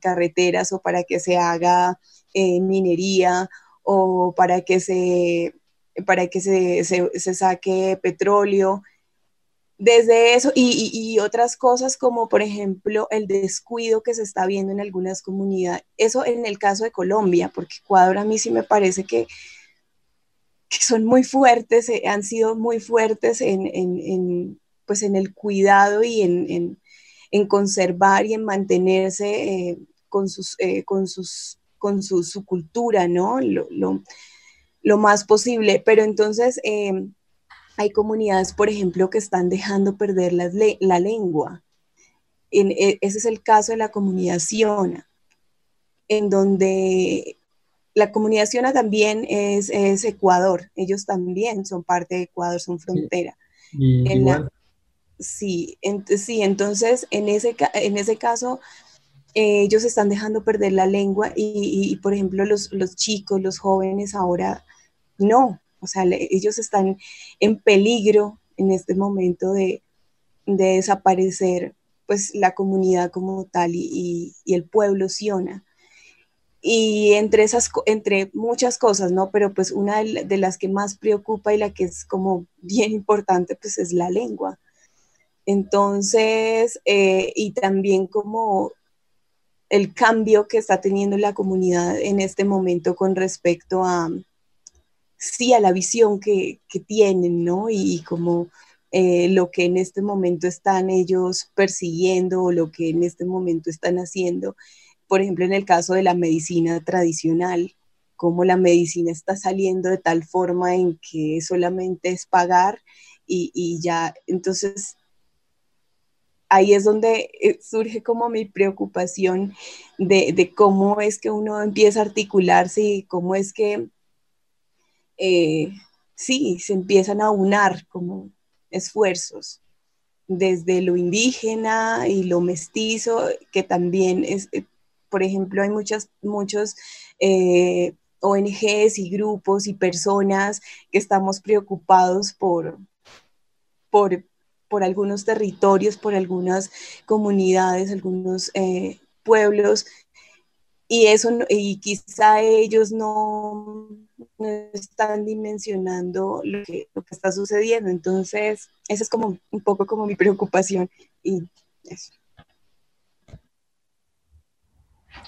carreteras o para que se haga minería o para que se, para que se, se saque petróleo desde eso y, otras cosas como por ejemplo el descuido que se está viendo en algunas comunidades, eso en el caso de Colombia, porque Ecuador a mí sí me parece que, son muy fuertes, eh, han sido muy fuertes en, pues en el cuidado y en, conservar y en mantenerse eh, con, sus, eh, con, sus, con su, cultura, ¿no? Lo, lo, más posible. Pero entonces hay comunidades, por ejemplo, que están dejando perder la, lengua. En, e, ese es el caso de la comunidad Siona, en donde la comunidad Siona también es, Ecuador. Ellos también son parte de Ecuador, son frontera. Sí, sí, entonces en ese, en ese caso eh, ellos están dejando perder la lengua y, por ejemplo los, los, chicos, los jóvenes ahora no, o sea, ellos están en peligro en este momento de, desaparecer pues la comunidad como tal y, el pueblo Siona. Y entre esas, entre muchas cosas, ¿no? Pero pues una de, las que más preocupa y la que es como bien importante, pues es la lengua. Entonces, eh, y también como el cambio que está teniendo la comunidad en este momento con respecto a, sí a la visión que, tienen, ¿no? Y, como eh, lo que en este momento están ellos persiguiendo o lo que en este momento están haciendo. Por ejemplo, en el caso de la medicina tradicional, cómo la medicina está saliendo de tal forma en que solamente es pagar y, y ya, entonces ahí es donde eh, surge como mi preocupación de, cómo es que uno empieza a articularse y cómo es que, eh, sí, se empiezan a unar como esfuerzos desde lo indígena y lo mestizo, que también es, eh, por ejemplo, hay muchas, muchos ONGs y grupos y personas que estamos preocupados por, por, por algunos territorios, por algunas comunidades, algunos eh, pueblos, y eso y quizá ellos no, están dimensionando lo que, lo que, está sucediendo. Entonces, esa es como un poco como mi preocupación y.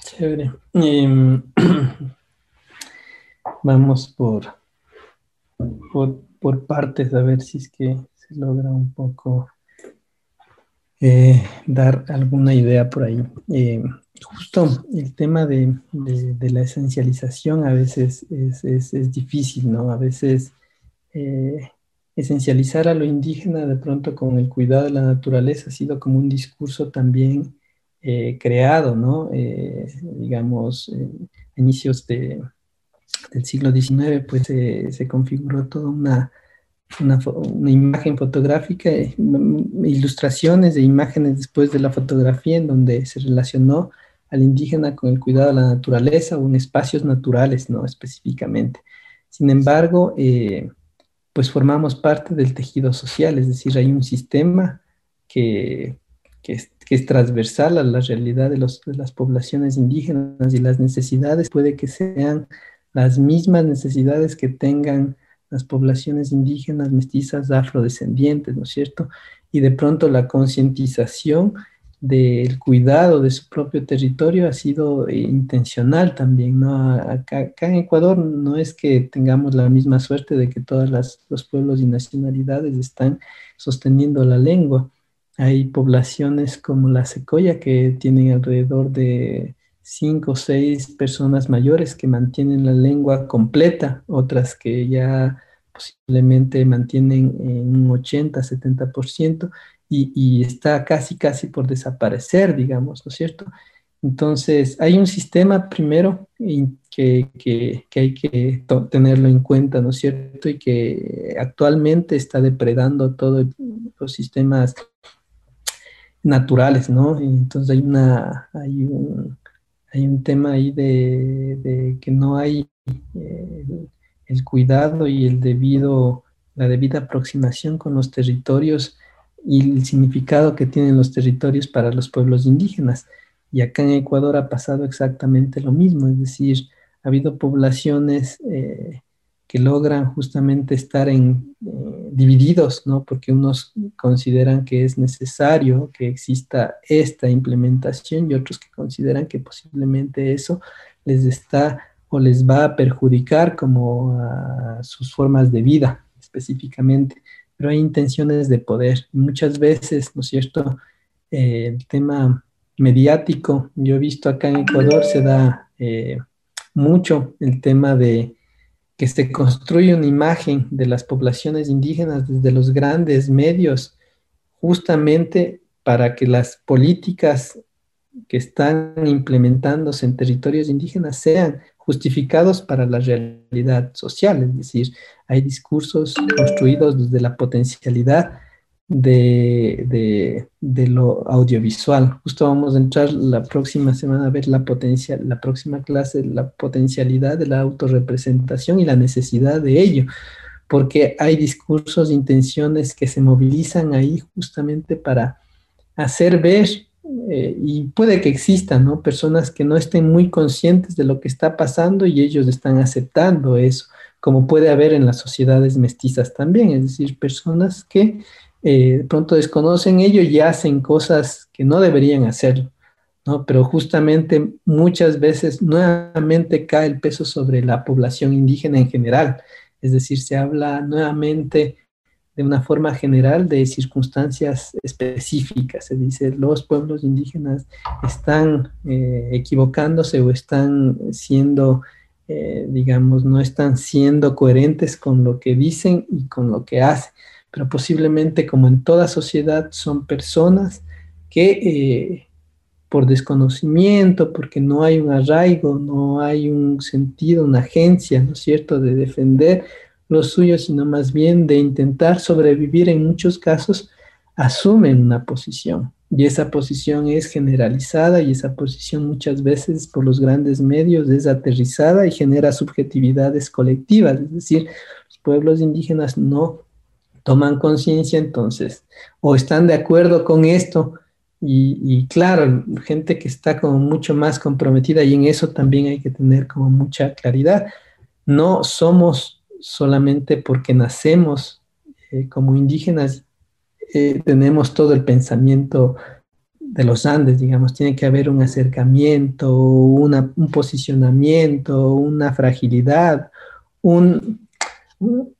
Chévere. Em, vamos por, por, partes a ver si es que logra un poco eh, dar alguna idea por ahí. Eh, justo el tema de, la esencialización a veces es, difícil, ¿no? A veces eh, esencializar a lo indígena de pronto con el cuidado de la naturaleza ha sido como un discurso también creado, ¿no? digamos, inicios de, del siglo XIX, pues se configuró toda una una, imagen fotográfica, eh, ilustraciones de imágenes después de la fotografía en donde se relacionó al indígena con el cuidado de la naturaleza o en espacios naturales, ¿no? Específicamente. Sin embargo, eh, pues formamos parte del tejido social, es decir, hay un sistema que, que, es, transversal a la realidad de, de las poblaciones indígenas y las necesidades puede que sean las mismas necesidades que tengan las poblaciones indígenas, mestizas, afrodescendientes, ¿no es cierto? Y de pronto la concientización del cuidado de su propio territorio ha sido intencional también, ¿no? Acá, en Ecuador no es que tengamos la misma suerte de que todos los pueblos y nacionalidades están sosteniendo la lengua. Hay poblaciones como la Secoya que tienen alrededor de cinco o seis personas mayores que mantienen la lengua completa, otras que ya posiblemente mantienen en un 80, 70% y, está casi, casi por desaparecer, digamos, ¿no es cierto? Entonces, hay un sistema primero que, que, hay que tenerlo en cuenta, ¿no es cierto? Y que actualmente está depredando todos los sistemas naturales, ¿no? Entonces hay, una, hay, un, hay un tema ahí de, que no hay eh, el, cuidado y el debido, la debida aproximación con los territorios y el significado que tienen los territorios para los pueblos indígenas. Y acá en Ecuador ha pasado exactamente lo mismo, es decir, ha habido poblaciones eh, que logran justamente estar en, eh, divididos, ¿no? Porque unos consideran que es necesario que exista esta implementación y otros que consideran que posiblemente eso les está o les va a perjudicar como a sus formas de vida específicamente. Pero hay intenciones de poder. Muchas veces, ¿no es cierto? El tema mediático, yo he visto acá en Ecuador se da eh, mucho el tema de que se construye una imagen de las poblaciones indígenas desde los grandes medios, justamente para que las políticas que están implementándose en territorios indígenas sean justificados para la realidad social, es decir, hay discursos construidos desde la potencialidad de, lo audiovisual. Justo vamos a entrar la próxima semana a ver la potencia, la próxima clase, la potencialidad de la autorrepresentación y la necesidad de ello, porque hay discursos, intenciones que se movilizan ahí justamente para hacer ver, eh, y puede que existan. Personas que no estén muy conscientes de lo que está pasando y ellos están aceptando eso, como puede haber en las sociedades mestizas también, es decir, personas que eh, pronto desconocen ello y hacen cosas que no deberían hacer, ¿no? Pero justamente muchas veces nuevamente cae el peso sobre la población indígena en general. Es decir, se habla nuevamente de una forma general de circunstancias específicas. Se dice, los pueblos indígenas están eh, equivocándose o están siendo, eh, digamos, no están siendo coherentes con lo que dicen y con lo que hacen. Pero posiblemente, como en toda sociedad, son personas que eh, por desconocimiento, porque no hay un arraigo, no hay un sentido, una agencia, ¿no es cierto?, de defender lo suyo, sino más bien de intentar sobrevivir en muchos casos, asumen una posición. Y esa posición es generalizada y esa posición muchas veces por los grandes medios es aterrizada y genera subjetividades colectivas. Es decir, los pueblos indígenas no toman conciencia entonces o están de acuerdo con esto y, y, claro, gente que está como mucho más comprometida y en eso también hay que tener como mucha claridad. No somos solamente porque nacemos eh, como indígenas, eh, tenemos todo el pensamiento de los Andes, digamos, tiene que haber un acercamiento, un posicionamiento, una fragilidad, un,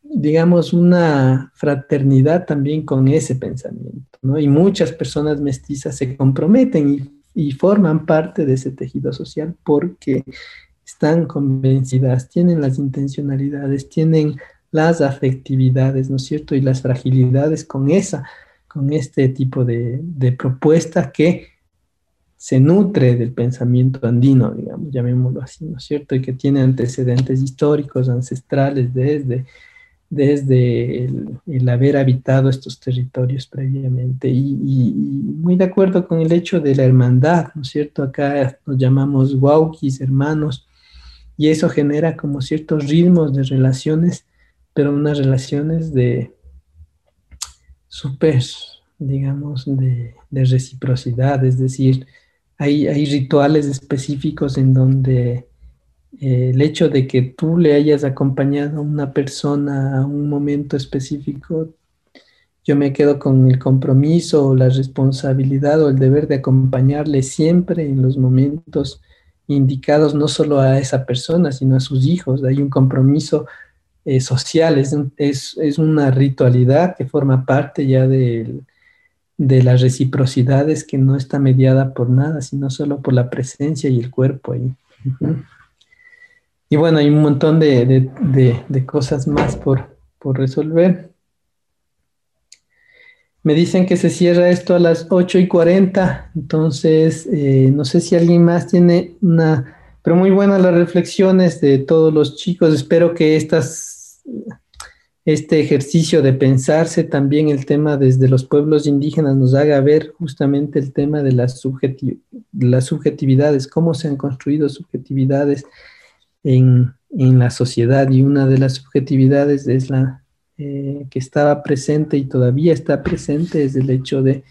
digamos, una fraternidad también con ese pensamiento, ¿no? Y muchas personas mestizas se comprometen y forman parte de ese tejido social porque están convencidas, tienen las intencionalidades, tienen las afectividades, ¿no es cierto? Y las fragilidades con esa, con este tipo de, de propuesta que se nutre del pensamiento andino, digamos, llamémoslo así, ¿no es cierto? Y que tiene antecedentes históricos, ancestrales, desde, desde el, haber habitado estos territorios previamente. Y, y, muy de acuerdo con el hecho de la hermandad, ¿no es cierto? Acá nos llamamos wauquis, hermanos, y eso genera como ciertos ritmos de relaciones, pero unas relaciones de súper, digamos, de, reciprocidad, es decir, hay, hay rituales específicos en donde eh, el hecho de que tú le hayas acompañado a una persona a un momento específico, yo me quedo con el compromiso o la responsabilidad o el deber de acompañarle siempre en los momentos indicados no solo a esa persona, sino a sus hijos. Hay un compromiso eh, social, es, es, una ritualidad que forma parte ya de, de las reciprocidades que no está mediada por nada, sino solo por la presencia y el cuerpo ahí. Y bueno, hay un montón de, de cosas más por, por resolver. Me dicen que se cierra esto a las 8 y 40, entonces eh, no sé si alguien más tiene una, pero muy buenas las reflexiones de todos los chicos. Espero que estas, este ejercicio de pensarse también el tema desde los pueblos indígenas nos haga ver justamente el tema de las, las subjetividades, cómo se han construido subjetividades en, en la sociedad y una de las subjetividades es la eh, que estaba presente y todavía está presente es el hecho de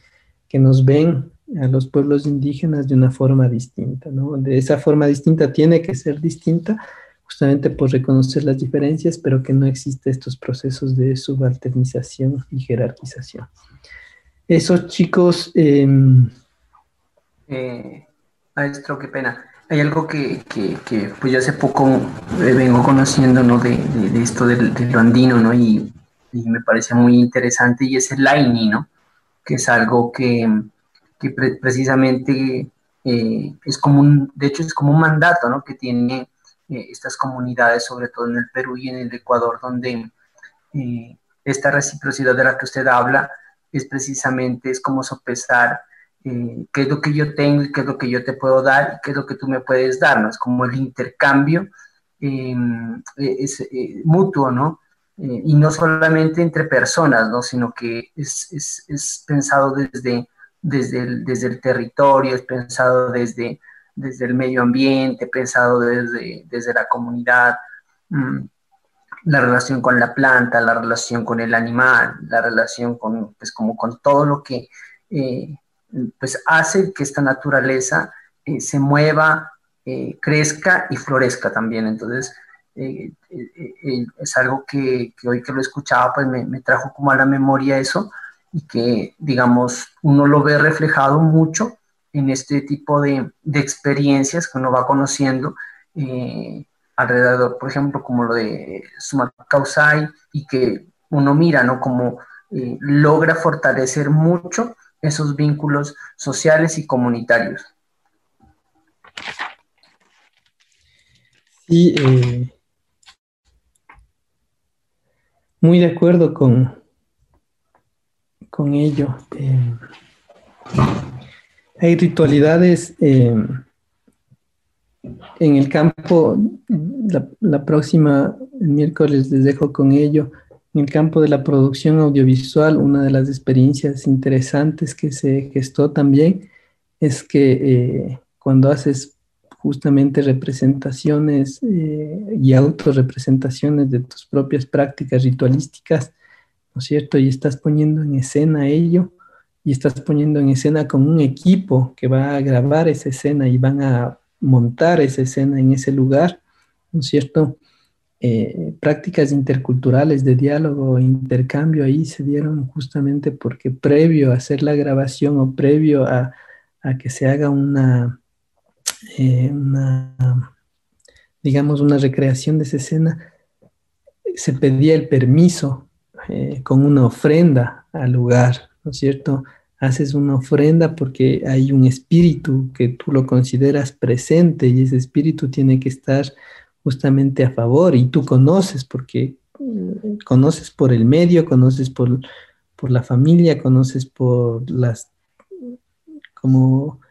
que nos ven a los pueblos indígenas de una forma distinta, ¿no? De esa forma distinta tiene que ser distinta justamente por reconocer las diferencias, pero que no existe estos procesos de subalternización y jerarquización. Esos chicos... Em, eh, maestro, qué pena. Hay algo que, que, pues yo hace poco eh, vengo conociendo, ¿no? De, de, esto del, andino, ¿no? Y me parece muy interesante y es el AINI, ¿no? Que es algo que, que precisamente eh, es como un, de hecho es como un mandato, ¿no? Que tiene eh, estas comunidades, sobre todo en el Perú y en el Ecuador, donde esta reciprocidad de la que usted habla es precisamente, es como sopesar qué es lo que yo tengo y qué es lo que yo te puedo dar y qué es lo que tú me puedes dar, ¿no? Es como el intercambio es, mutuo, ¿no? Eh, y no solamente entre personas, ¿no? sino que es, es, es pensado desde, desde, el, desde el territorio, es pensado desde, desde el medio ambiente, pensado desde, desde la comunidad, mm, la relación con la planta, la relación con el animal, la relación con, pues, como con todo lo que eh, pues hace que esta naturaleza eh, se mueva, crezca y florezca también. Entonces, eh, eh, eh, es algo que, hoy que lo escuchaba, pues me, trajo como a la memoria eso y que, digamos, uno lo ve reflejado mucho en este tipo de, experiencias que uno va conociendo alrededor, por ejemplo, como lo de Sumacausai, y que uno mira, ¿no? Como eh, logra fortalecer mucho esos vínculos sociales y comunitarios. Sí, eh, muy de acuerdo con, con ello. Eh, hay ritualidades eh, en el campo, la, próxima, el miércoles les dejo con ello, en el campo de la producción audiovisual, una de las experiencias interesantes que se gestó también es que eh, cuando haces justamente representaciones eh, y autorrepresentaciones de tus propias prácticas ritualísticas, ¿no es cierto? Y estás poniendo en escena ello, y estás poniendo en escena con un equipo que va a grabar esa escena y van a montar esa escena en ese lugar, ¿no es cierto? Eh, prácticas interculturales de diálogo e intercambio ahí se dieron justamente porque previo a hacer la grabación o previo a, que se haga una, eh, una, digamos, una recreación de esa escena, se pedía el permiso eh, con una ofrenda al lugar, ¿no es cierto? haces una ofrenda porque hay un espíritu que tú lo consideras presente y ese espíritu tiene que estar justamente a favor y tú conoces porque mm, conoces por el medio, conoces por, por la familia, conoces por las, como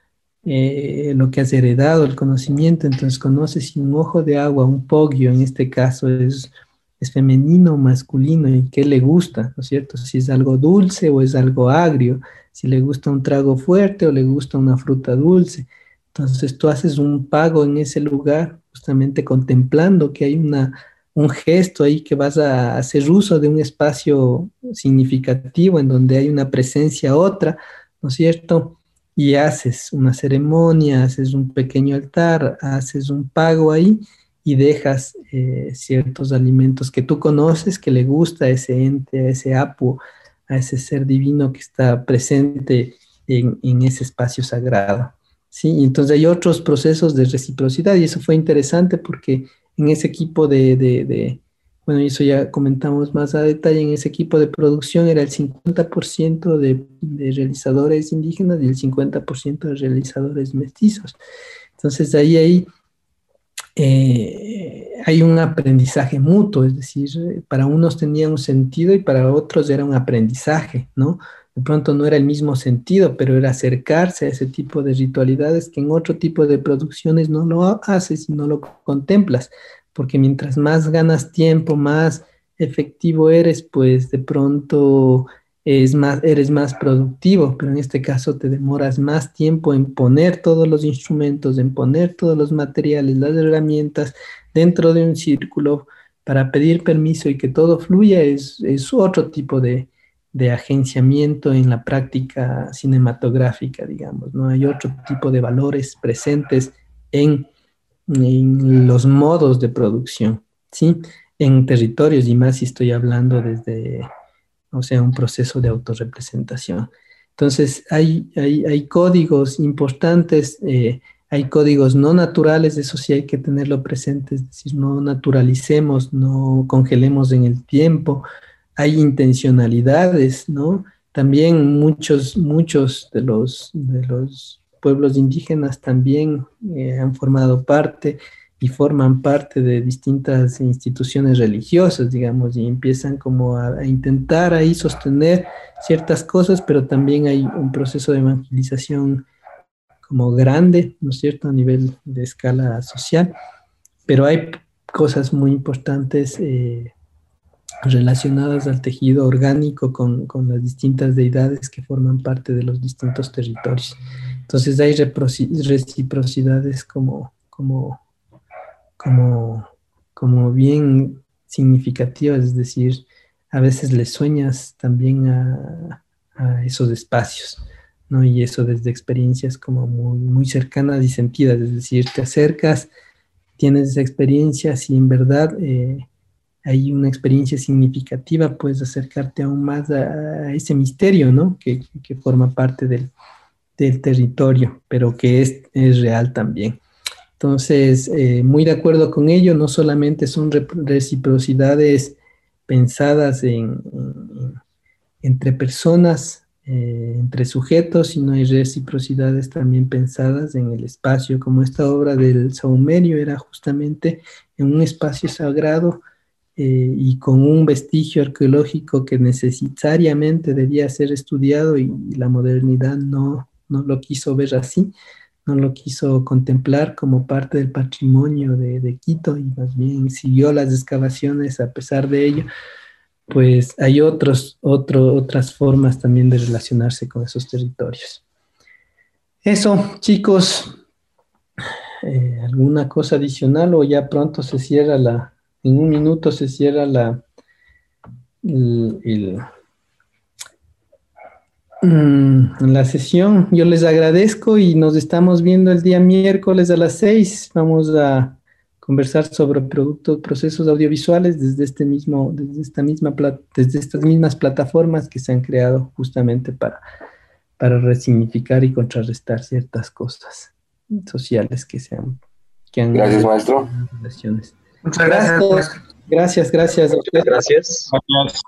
eh, lo que has heredado, el conocimiento, entonces conoces si un ojo de agua, un pogio en este caso es es femenino o masculino y qué le gusta, ¿no es cierto? Si es algo dulce o es algo agrio, si le gusta un trago fuerte o le gusta una fruta dulce. Entonces tú haces un pago en ese lugar justamente contemplando que hay una, un gesto ahí que vas a hacer uso de un espacio significativo en donde hay una presencia otra, ¿no es cierto? Y haces una ceremonia, haces un pequeño altar, haces un pago ahí y dejas eh, ciertos alimentos que tú conoces, que le gusta a ese ente, a ese apu, a ese ser divino que está presente en, ese espacio sagrado. ¿Sí? entonces hay otros procesos de reciprocidad y eso fue interesante porque en ese equipo de, bueno, eso ya comentamos más a detalle, en ese equipo de producción era el 50% de, de realizadores indígenas y el 50% de realizadores mestizos. Entonces ahí hay eh, hay un aprendizaje mutuo, es decir, para unos tenía un sentido y para otros era un aprendizaje, ¿no? De pronto no era el mismo sentido, pero era acercarse a ese tipo de ritualidades que en otro tipo de producciones no lo haces y no lo contemplas, porque mientras más ganas tiempo, más efectivo eres, pues de pronto más, eres más productivo, pero en este caso te demoras más tiempo en poner todos los instrumentos, en poner todos los materiales, las herramientas dentro de un círculo para pedir permiso y que todo fluya, es, es otro tipo de, de agenciamiento en la práctica cinematográfica, digamos, ¿no? Hay otro tipo de valores presentes en, los modos de producción, ¿sí? En territorios, y más si estoy hablando desde o sea, un proceso de autorrepresentación. Entonces, hay, hay, códigos importantes, eh, hay códigos no naturales, eso sí hay que tenerlo presente, es decir, no naturalicemos, no congelemos en el tiempo, hay intencionalidades, ¿no? También muchos, muchos de los, de los pueblos indígenas también eh, han formado parte y forman parte de distintas instituciones religiosas, digamos, y empiezan como a, intentar ahí sostener ciertas cosas, pero también hay un proceso de evangelización como grande, ¿no es cierto?, a nivel de escala social, pero hay cosas muy importantes eh, relacionadas al tejido orgánico con, con, las distintas deidades que forman parte de los distintos territorios. Entonces hay reciprocidades como, como como, como bien significativas, es decir, a veces le sueñas también a, esos espacios, ¿no? Y eso desde experiencias como muy, muy cercanas y sentidas, es decir, te acercas, tienes esa experiencia, si en verdad eh, hay una experiencia significativa, puedes acercarte aún más a, ese misterio, ¿no? Que, forma parte del, territorio, pero que es, es real también. Entonces, eh, muy de acuerdo con ello, no solamente son reciprocidades pensadas en, entre personas, eh, entre sujetos, sino hay reciprocidades también pensadas en el espacio, como esta obra del Saumerio era justamente en un espacio sagrado eh, y con un vestigio arqueológico que necesariamente debía ser estudiado y, la modernidad no, no lo quiso ver así no lo quiso contemplar como parte del patrimonio de, Quito y más bien siguió las excavaciones a pesar de ello, pues hay otros, otras formas también de relacionarse con esos territorios. Eso, chicos, eh, ¿alguna cosa adicional o ya pronto se cierra la, en un minuto se cierra la, el Mm, la sesión. Yo les agradezco y nos estamos viendo el día miércoles a las seis. Vamos a conversar sobre productos, procesos audiovisuales desde este mismo, desde esta misma desde estas mismas plataformas que se han creado justamente para, para resignificar y contrarrestar ciertas cosas sociales que se han, que han gracias maestro muchas gracias gracias gracias gracias gracias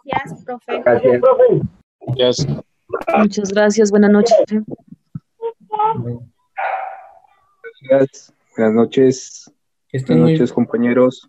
gracias profe gracias profe gracias. Muchas gracias, buenas noches. Gracias, buenas noches. Buenas noches, compañeros.